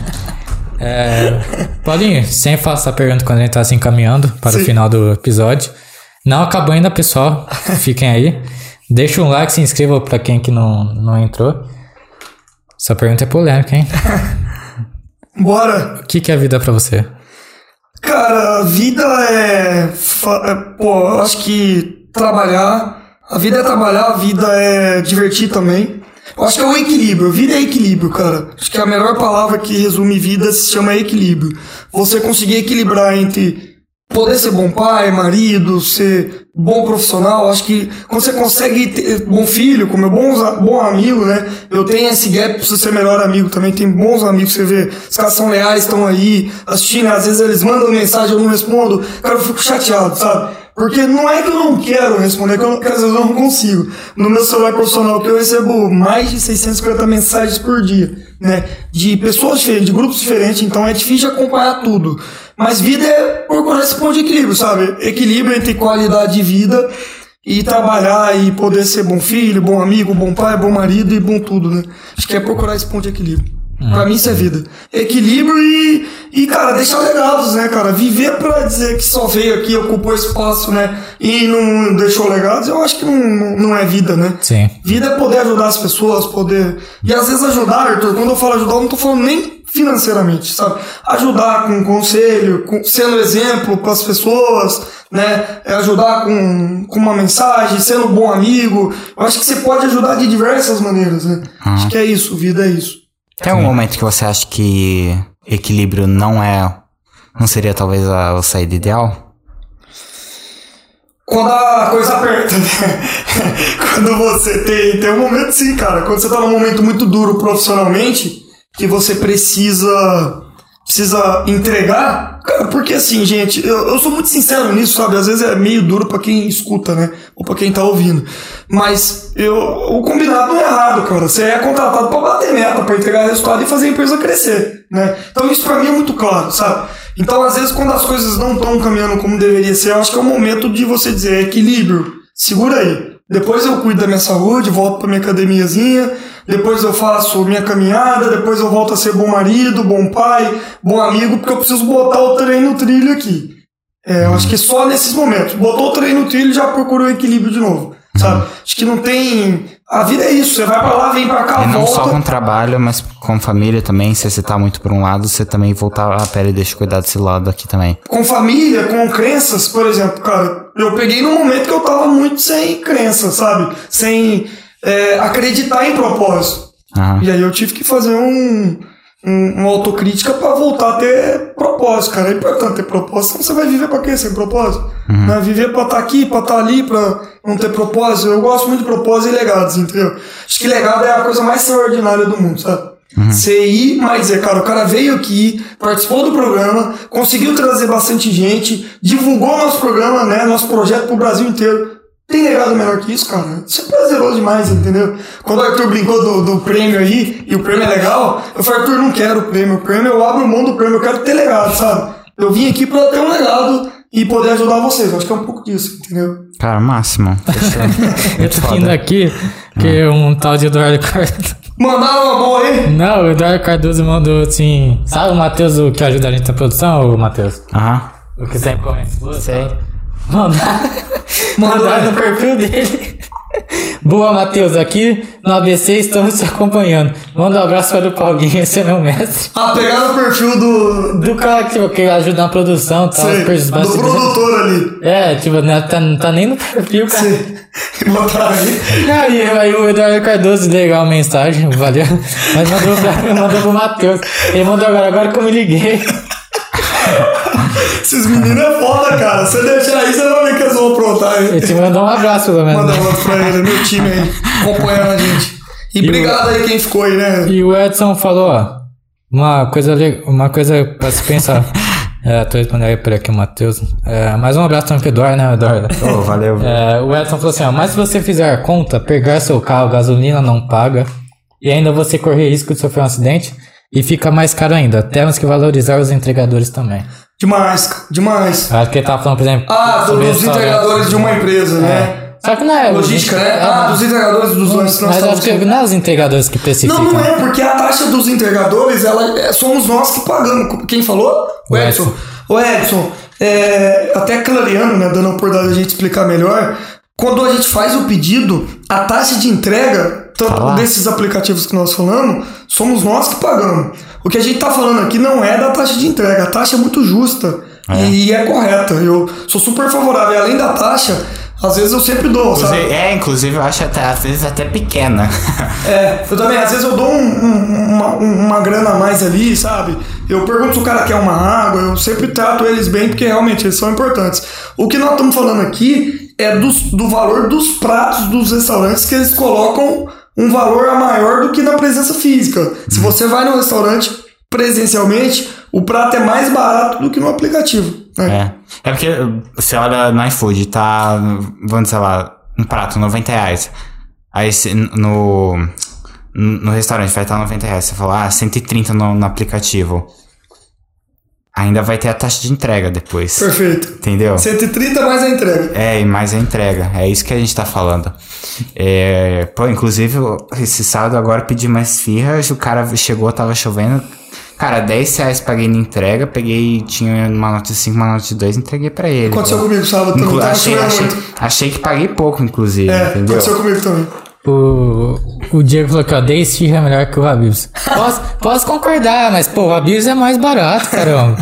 é, Paulinho, sempre faço essa pergunta quando a gente tá se encaminhando para Sim. o final do episódio. Não acabou ainda, pessoal. Fiquem aí. Deixa um like, se inscreva pra quem que não, não entrou. Essa pergunta é polêmica, hein? Bora. O que, que é a vida pra você? Cara, a vida é, é. Pô, acho que trabalhar. A vida é trabalhar, a vida é divertir também. Eu acho que é o equilíbrio. Vida é equilíbrio, cara. Acho que a melhor palavra que resume vida se chama equilíbrio. Você conseguir equilibrar entre poder ser bom pai, marido, ser bom profissional, acho que quando você consegue ter bom filho, como é bom, bom amigo, né? Eu tenho esse gap pra você ser melhor amigo também, tem bons amigos, você vê, os caras são leais, estão aí, assistindo, às vezes eles mandam mensagem, eu não respondo, cara, eu fico chateado, sabe? Porque não é que eu não quero responder, que, eu, que às vezes eu não consigo. No meu celular profissional, que eu recebo mais de 650 mensagens por dia, né? De pessoas diferentes, de grupos diferentes, então é difícil acompanhar tudo. Mas vida é procurar esse ponto de equilíbrio, sabe? Equilíbrio entre qualidade de vida e trabalhar e poder ser bom filho, bom amigo, bom pai, bom marido e bom tudo, né? Acho que é procurar esse ponto de equilíbrio. Hum. Pra mim isso é vida. Equilíbrio e, e, cara, deixar legados, né, cara? Viver pra dizer que só veio aqui, ocupou espaço, né? E não deixou legados, eu acho que não, não, é vida, né? Sim. Vida é poder ajudar as pessoas, poder. E às vezes ajudar, Arthur, quando eu falo ajudar, eu não tô falando nem financeiramente, sabe? Ajudar com conselho, com, sendo exemplo para as pessoas, né? É ajudar com, com uma mensagem, sendo um bom amigo. Eu acho que você pode ajudar de diversas maneiras, né? Uhum. Acho que é isso, vida é isso. Tem algum momento que você acha que equilíbrio não é. Não seria talvez a, a saída ideal? Quando a coisa aperta, né? Quando você tem. Tem um momento sim, cara. Quando você tá num momento muito duro profissionalmente, que você precisa. Precisa entregar. Cara, porque assim, gente, eu, eu sou muito sincero nisso, sabe? Às vezes é meio duro para quem escuta, né? Ou pra quem tá ouvindo. Mas eu, o combinado não é errado, cara. Você é contratado para bater meta, para entregar resultado e fazer a empresa crescer, né? Então isso para mim é muito claro, sabe? Então às vezes quando as coisas não estão caminhando como deveria ser, eu acho que é o momento de você dizer equilíbrio. Segura aí. Depois eu cuido da minha saúde, volto pra minha academiazinha, depois eu faço minha caminhada, depois eu volto a ser bom marido, bom pai, bom amigo, porque eu preciso botar o treino no trilho aqui. É, eu acho que só nesses momentos. Botou o treino no trilho já procura o equilíbrio de novo sabe? Acho que não tem. A vida é isso, você vai pra lá, vem pra cá, e não volta. só com trabalho, mas com família também. Se você tá muito por um lado, você também voltar a pele e deixa cuidar desse lado aqui também. Com família, com crenças, por exemplo, cara, eu peguei num momento que eu tava muito sem crença, sabe? Sem é, acreditar em propósito. Uhum. E aí eu tive que fazer um um, uma autocrítica para voltar a ter propósito, cara. É importante ter propósito, senão você vai viver para quê sem propósito? Uhum. Né? Viver para estar tá aqui, para estar tá ali, para não ter propósito. Eu gosto muito de propósito e legados, entendeu? Acho que legado é a coisa mais extraordinária do mundo, sabe? Uhum. Você ir, mas dizer, cara, o cara veio aqui, participou do programa, conseguiu trazer bastante gente, divulgou nosso programa, né, nosso projeto pro Brasil inteiro. Tem legado melhor que isso, cara? Isso é prazeroso demais, entendeu? Quando o Arthur brincou do, do prêmio aí, e o prêmio é legal, eu falei, Arthur, não quero o prêmio. O prêmio, eu abro mão do prêmio, eu quero ter legado, sabe? Eu vim aqui pra ter um legado e poder ajudar vocês. Acho que é um pouco disso, entendeu? Cara, máximo. eu tô indo aqui, que hum. um tal de Eduardo Cardoso. Mandaram uma boa aí? Não, o Eduardo Cardoso mandou assim. Sabe o Matheus que ajuda a gente na produção, o Matheus? Aham. O que sempre comenta. Sei. Mandar, mandar no perfil dele. Boa, Matheus. Aqui no ABC estamos te acompanhando. Manda um abraço para o Paulinho, esse é meu mestre. Ah, pegar no perfil do. Do cara que, que ajuda na produção, tá? Sei, do produtor ali. É, tipo, não tá, não tá nem no perfil, cara. Sim. Botar aí. Aí, aí o Eduardo Cardoso legal a mensagem, valeu. Mas mandou, pra, mandou pro Matheus. Ele mandou agora, agora que eu me liguei. Esses meninos é foda, cara. Você deixar aí, você vai ver que eles vão aprontar aí. Ele te mandou um abraço, pelo menos. Manda um abraço pra ele, meu time aí, acompanhando a gente. E, e obrigado o... aí quem ficou aí, né? E o Edson falou, ó, uma coisa, uma coisa pra se pensar. É, tô respondendo aí por aqui o Matheus. É, mais um abraço também pro Eduardo, né, Eduardo? Oh, valeu. É, o Edson falou assim, ó, mas se você fizer a conta, pegar seu carro, gasolina não paga, e ainda você correr risco de sofrer um acidente, e fica mais caro ainda. Temos que valorizar os entregadores também. Demais, demais. Acho que ele tava falando, por exemplo. Ah, dos entregadores de uma empresa, né? É. Só que não é. Logística, né? Ah, dos entregadores dos lances Mas acho que não é os entregadores que especificam. Não, não é, porque a taxa dos entregadores, ela, é, somos nós que pagamos. Quem falou? O Edson. O Edson, é, até clareando, né, dando a oportunidade de a gente explicar melhor, quando a gente faz o pedido, a taxa de entrega, tanto desses aplicativos que nós falamos, somos nós que pagamos. O que a gente está falando aqui não é da taxa de entrega, a taxa é muito justa é. e é correta. Eu sou super favorável. Além da taxa, Às vezes eu sempre dou, sabe? Inclusive- é, inclusive eu acho até, às vezes até pequena. É, eu também, às vezes eu dou um- um- uma, uma grana a mais ali, sabe? Eu pergunto se o cara quer uma água, eu sempre trato eles bem, porque realmente eles são importantes. O que nós estamos falando aqui é dos, do valor dos pratos dos restaurantes que eles colocam um valor maior do que na presença física. Se você vai no restaurante presencialmente, o prato é mais barato do que no aplicativo. Né? É. É porque você olha no iFood, tá, vamos dizer lá, um prato, 90 reais. Aí no, no restaurante vai estar 90 reais. Você fala, ah, 130 no, no aplicativo. Ainda vai ter a taxa de entrega depois. Perfeito. Entendeu? 130 mais a entrega. É, e mais a entrega. É isso que a gente tá falando. É, pô, inclusive, esse sábado agora pedi mais firras, o cara chegou, tava chovendo. Cara, 10 reais paguei na entrega, peguei, tinha uma nota de 5, uma nota de 2, entreguei pra ele. Aconteceu pô. comigo sábado também, Inclu- achei, achei, achei que paguei pouco, inclusive, É, entendeu? aconteceu comigo também. O, o Diego falou que 10 firra é melhor que o Habibs. Posso, posso concordar, mas pô, o Habibs é mais barato, caramba.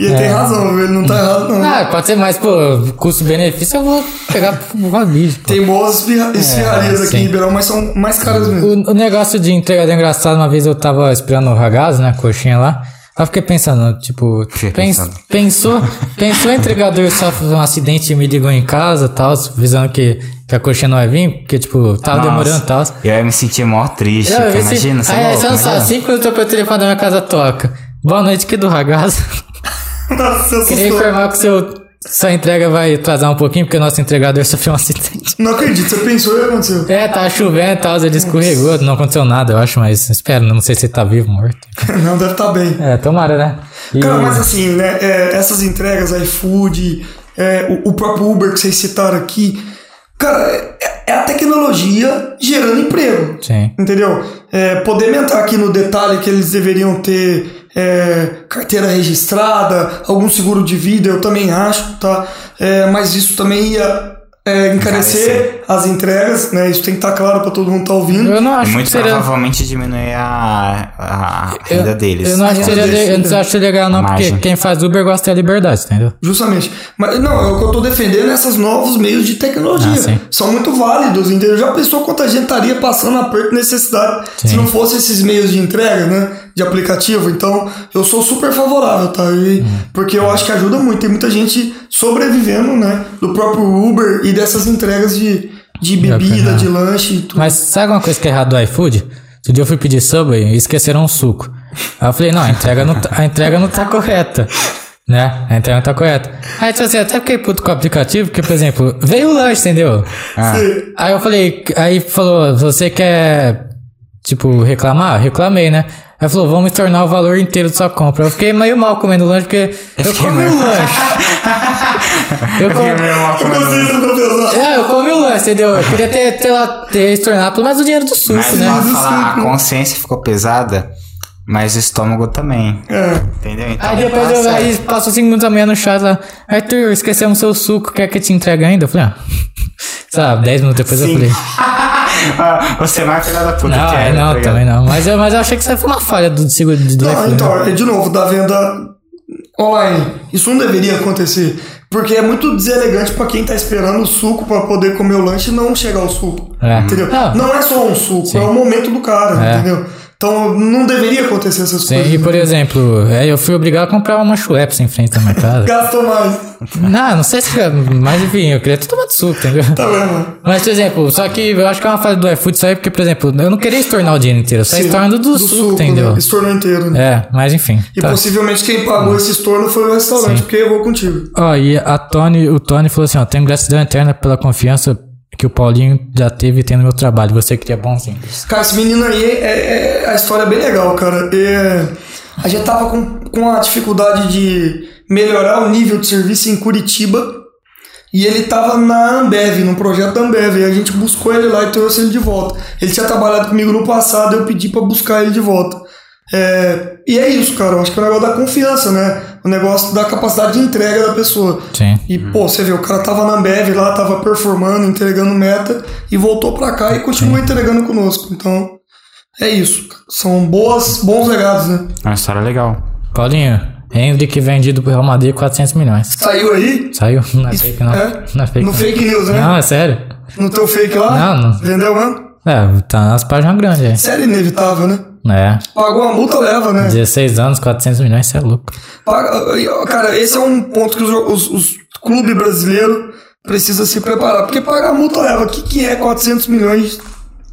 E ele tem razão, ele não tá errado, não. Ah, pode ser mais, pô, custo-benefício eu vou pegar o Habibs. Tem boas esfirra- esfirrarias aqui sim. em Ribeirão, mas são mais caras mesmo. O, o negócio de entrega é engraçado, uma vez eu tava esperando o ragazzo, né, a coxinha lá. Aí eu fiquei pensando, tipo, Fiquei pens- pensando. pensou, pensou o entregador sofre um acidente e me ligou em casa e tal, visando que, que a coxinha não vai vir, porque, tipo, tava Nossa, demorando e tal. Eu ia me sentir mó triste, eu se- imagina, você aí, é aí louco, você não sabe, imagina. cinco minutos depois o telefone da minha casa toca. Boa noite, que do ragazzo. Nossa, você Queria informar que seu, sua entrega vai atrasar um pouquinho, porque o nosso entregador sofreu um acidente. Não acredito, você pensou e aconteceu. É, tava chovendo e tal, ele escorregou, não aconteceu nada, eu acho, mas espero, não sei se ele tá vivo, morto. Não, deve estar bem. É, tomara, né? E- Cara, mas assim, né, é, essas entregas, iFood, é, o, o próprio Uber que vocês citaram aqui, cara, é, é a tecnologia gerando emprego. Sim. Entendeu? É, podemos entrar aqui no detalhe que eles deveriam ter é, carteira registrada, algum seguro de vida, eu também acho, tá? É, mas isso também ia é, encarecer as entregas, né? Isso tem que estar claro para todo mundo estar ouvindo. Eu não E acho que muito seria... provavelmente diminuir a, a Eu, renda deles. eu não acho que seria, deles, eu não acho legal não, porque quem faz Uber gosta da liberdade, entendeu? Justamente. Mas não, é o que eu tô defendendo esses novos meios de tecnologia. Ah. São muito válidos, entendeu? Já pensou quanta gente estaria passando aperto e necessidade se Sim. não fosse esses meios de entrega, né? De aplicativo. Então, eu sou super favorável, tá? E- Uhum. Porque eu acho que ajuda muito. Tem muita gente sobrevivendo, né? Do próprio Uber e dessas entregas de, de bebida, de lanche e tudo. Mas sabe uma coisa que é errado do iFood? Outro dia eu fui pedir Subway e esqueceram um suco. Aí eu falei, não, a entrega não tá, a entrega não tá correta. Né? A entrega não tá correta. Aí, tipo assim, até fiquei puto com o aplicativo, porque, por exemplo, veio o lanche, entendeu? Sim. Aí eu falei, aí falou, você quer, tipo, reclamar? Reclamei, né? Aí falou, vamos tornar o valor inteiro da sua compra. Eu fiquei meio mal comendo lanche, porque eu comi o lanche. Eu comi, Eu confusão. é, eu comi o lance, entendeu? Eu queria ter, ter, lá, ter estornado pelo menos o dinheiro do suco, Mas né? pode falar, a consciência ficou pesada, mas o estômago também. É. Entendeu? Então, Aí depois tá eu, aí passou cinco minutos da manhã no chat lá. Arthur, esquecemos seu suco, quer que eu te entregue ainda? Eu falei, ah. Sabe, 10 minutos depois eu Sim. falei. Ah, Você é mais filha da puta Não, é, não, tá também não. Mas eu, mas eu achei que isso foi uma falha do seguro do Não, iFood, né? então, é de novo, da venda online. Isso não deveria acontecer. Porque é muito deselegante pra quem tá esperando o suco pra poder comer o lanche e não chegar ao suco. É. Entendeu? Não. Não é só um suco, Sim. é o momento do cara, É. entendeu? Então não deveria acontecer essas Sim, coisas. e por exemplo, é, eu fui obrigado a comprar uma Schweppes em frente da minha casa. Gastou mais. não, não sei se. Mas enfim, eu queria ter tomado suco, entendeu? Tá vendo? Mas, por exemplo, só que eu acho que é uma falha do iFood isso aí, porque, por exemplo, eu não queria estornar o dinheiro inteiro, eu só Sim, estorno do, suco, entendeu? Né? Estorno inteiro. Né? É, mas enfim. E tá. possivelmente quem pagou esse estorno foi o restaurante, Sim. porque eu vou contigo. Ó, e a Tony, o Tony falou assim, ó, tenho gratidão eterna pela confiança que o Paulinho já teve tendo no meu trabalho. Você cria bons vínculos. Cara, esse menino aí, é, é- a história é bem legal, cara. É, a gente tava com, com a dificuldade de melhorar o nível de serviço em Curitiba. E ele tava na Ambev, num projeto da Ambev. E a gente buscou ele lá e trouxe ele de volta. Ele tinha trabalhado comigo no passado, eu pedi pra buscar ele de volta. É, e é isso, cara. Eu acho que é o negócio da confiança, né? O negócio da capacidade de entrega da pessoa. Sim. E, pô, você vê, o cara tava na Ambev lá, tava performando, entregando meta e voltou pra cá e continua entregando conosco. Então, é isso. São boas, bons legados, né? É uma história legal. Paulinho, Hendrick vendido pro Real Madrid 400 milhões. Saiu aí? Saiu? Não é fake não. É? Não é fake No não. fake news, né? Não, é sério. No teu fake lá? Não, não. Vendeu mesmo? É, tá nas páginas grandes Sério inevitável, né? É. Pagou a multa, leva, né? 16 anos, 400 milhões, você é louco. Cara, esse é um ponto que os, os, os clubes brasileiros precisam se preparar. Porque pagar a multa leva. O que, que é 400 milhões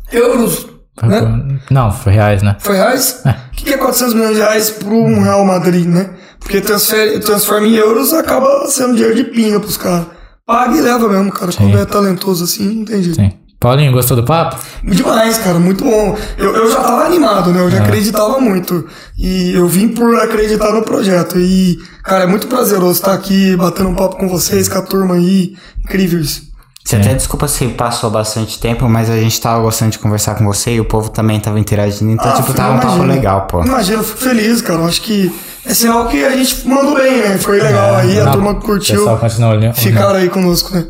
de euros? Né? Não, foi reais, né? Foi reais? O que, que é 400 milhões de reais para um Real Madrid, né? Porque transfere, transforma em euros acaba sendo dinheiro de pinga pros caras. Paga e leva mesmo, cara. Quando é talentoso assim, não tem jeito. Sim. Paulinho, gostou do papo? Demais, cara, muito bom. Eu, eu já tava animado, né? Eu já acreditava muito. E eu vim por acreditar no projeto. E, cara, é muito prazeroso estar aqui batendo um papo com vocês, com a turma aí. Incrível isso. Você até desculpa se passou bastante tempo, mas a gente tava gostando de conversar com você e o povo também tava interagindo, então, tipo, tava um papo legal, pô. Imagina, eu fico feliz, cara. Eu acho que é sinal que a gente mandou bem, né? Foi legal aí, a Não, turma O curtiu. pessoal continua olhando. Ficaram aí conosco, né?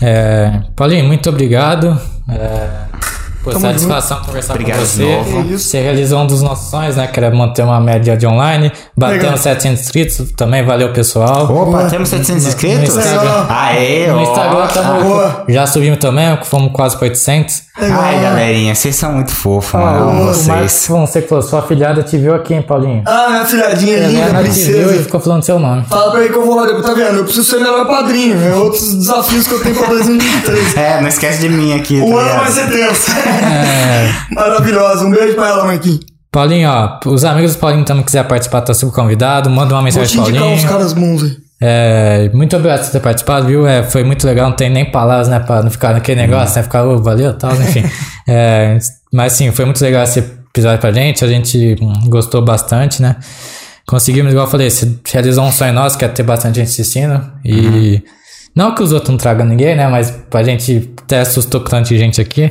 É, Paulinho, muito obrigado. É, pô, Tamo satisfação conversar Obrigado com de você. novo. É. Você realizou um dos nossos sonhos, né? Que era manter uma média de online. Batemos Legal. 700 inscritos. Também valeu, pessoal. Opa, Boa. temos 700 inscritos? No Instagram. Aê, No ó. Instagram tamo- boa. já subimos também, fomos quase para 800. Legal. Ai, galerinha, vocês são muito fofos, mano. Eu o amo Marcos vocês. Fonseca falou, sua filhada te viu aqui, hein, Paulinho? Ah, minha filhadinha linda, Ela te viu e princesa. ficou falando seu nome. Fala pra ele que eu vou lá tá vendo? Eu preciso ser melhor padrinho. É outros desafios que eu tenho pra 2023. É, não esquece de mim aqui. O tá ano vai ser tenso. É. Maravilhosa. Um beijo pra ela, Marquinhos. Paulinho, ó, os amigos do Paulinho também quiser participar, tá super convidado. Manda uma Vou mensagem te uns Paulinho. caras bons aí. É, muito obrigado por ter participado, viu? É, foi muito legal, não tem nem palavras, né? Pra não ficar naquele negócio, né? Ficar, ô, valeu e tal, enfim. É, mas sim, foi muito legal esse episódio pra gente, a gente hum, gostou bastante, né? Conseguimos, igual eu falei, se realizou um sonho nosso, que é ter bastante gente assistindo. E não que os outros não tragam ninguém, né? Mas pra gente até assustou com tanta gente aqui.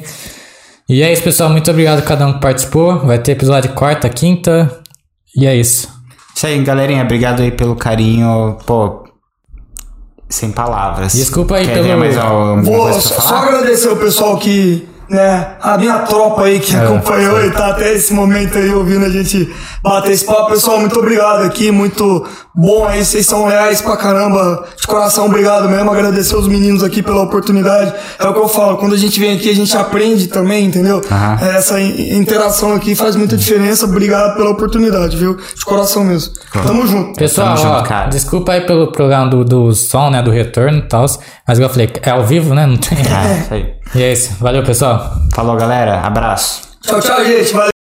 E é isso, pessoal. Muito obrigado a cada um que participou. Vai ter episódio quarta, quinta. E é isso. Isso aí, galerinha. Obrigado aí pelo carinho. Pô, sem palavras. Desculpa aí Quer pelo- mais alguma Vou coisa só, agradecer o pessoal que, né, a minha tropa aí que acompanhou e tá até esse momento aí ouvindo a gente bater esse papo. Pessoal, muito obrigado aqui, muito bom aí, vocês são reais pra caramba, de coração, obrigado mesmo. Agradecer os meninos aqui pela oportunidade. É o que eu falo, quando a gente vem aqui a gente aprende também, entendeu? É, Essa in- interação aqui faz muita diferença. Obrigado pela oportunidade, viu? De coração mesmo. Tamo junto. Pessoal, Tamo junto, ó, cara. desculpa aí pelo programa do, do som, né? Do retorno e tal. Mas igual eu falei, é ao vivo, né? Não tem. É, isso aí. E é isso. Valeu, pessoal. Falou, galera. Abraço. Tchau, tchau, gente. Valeu.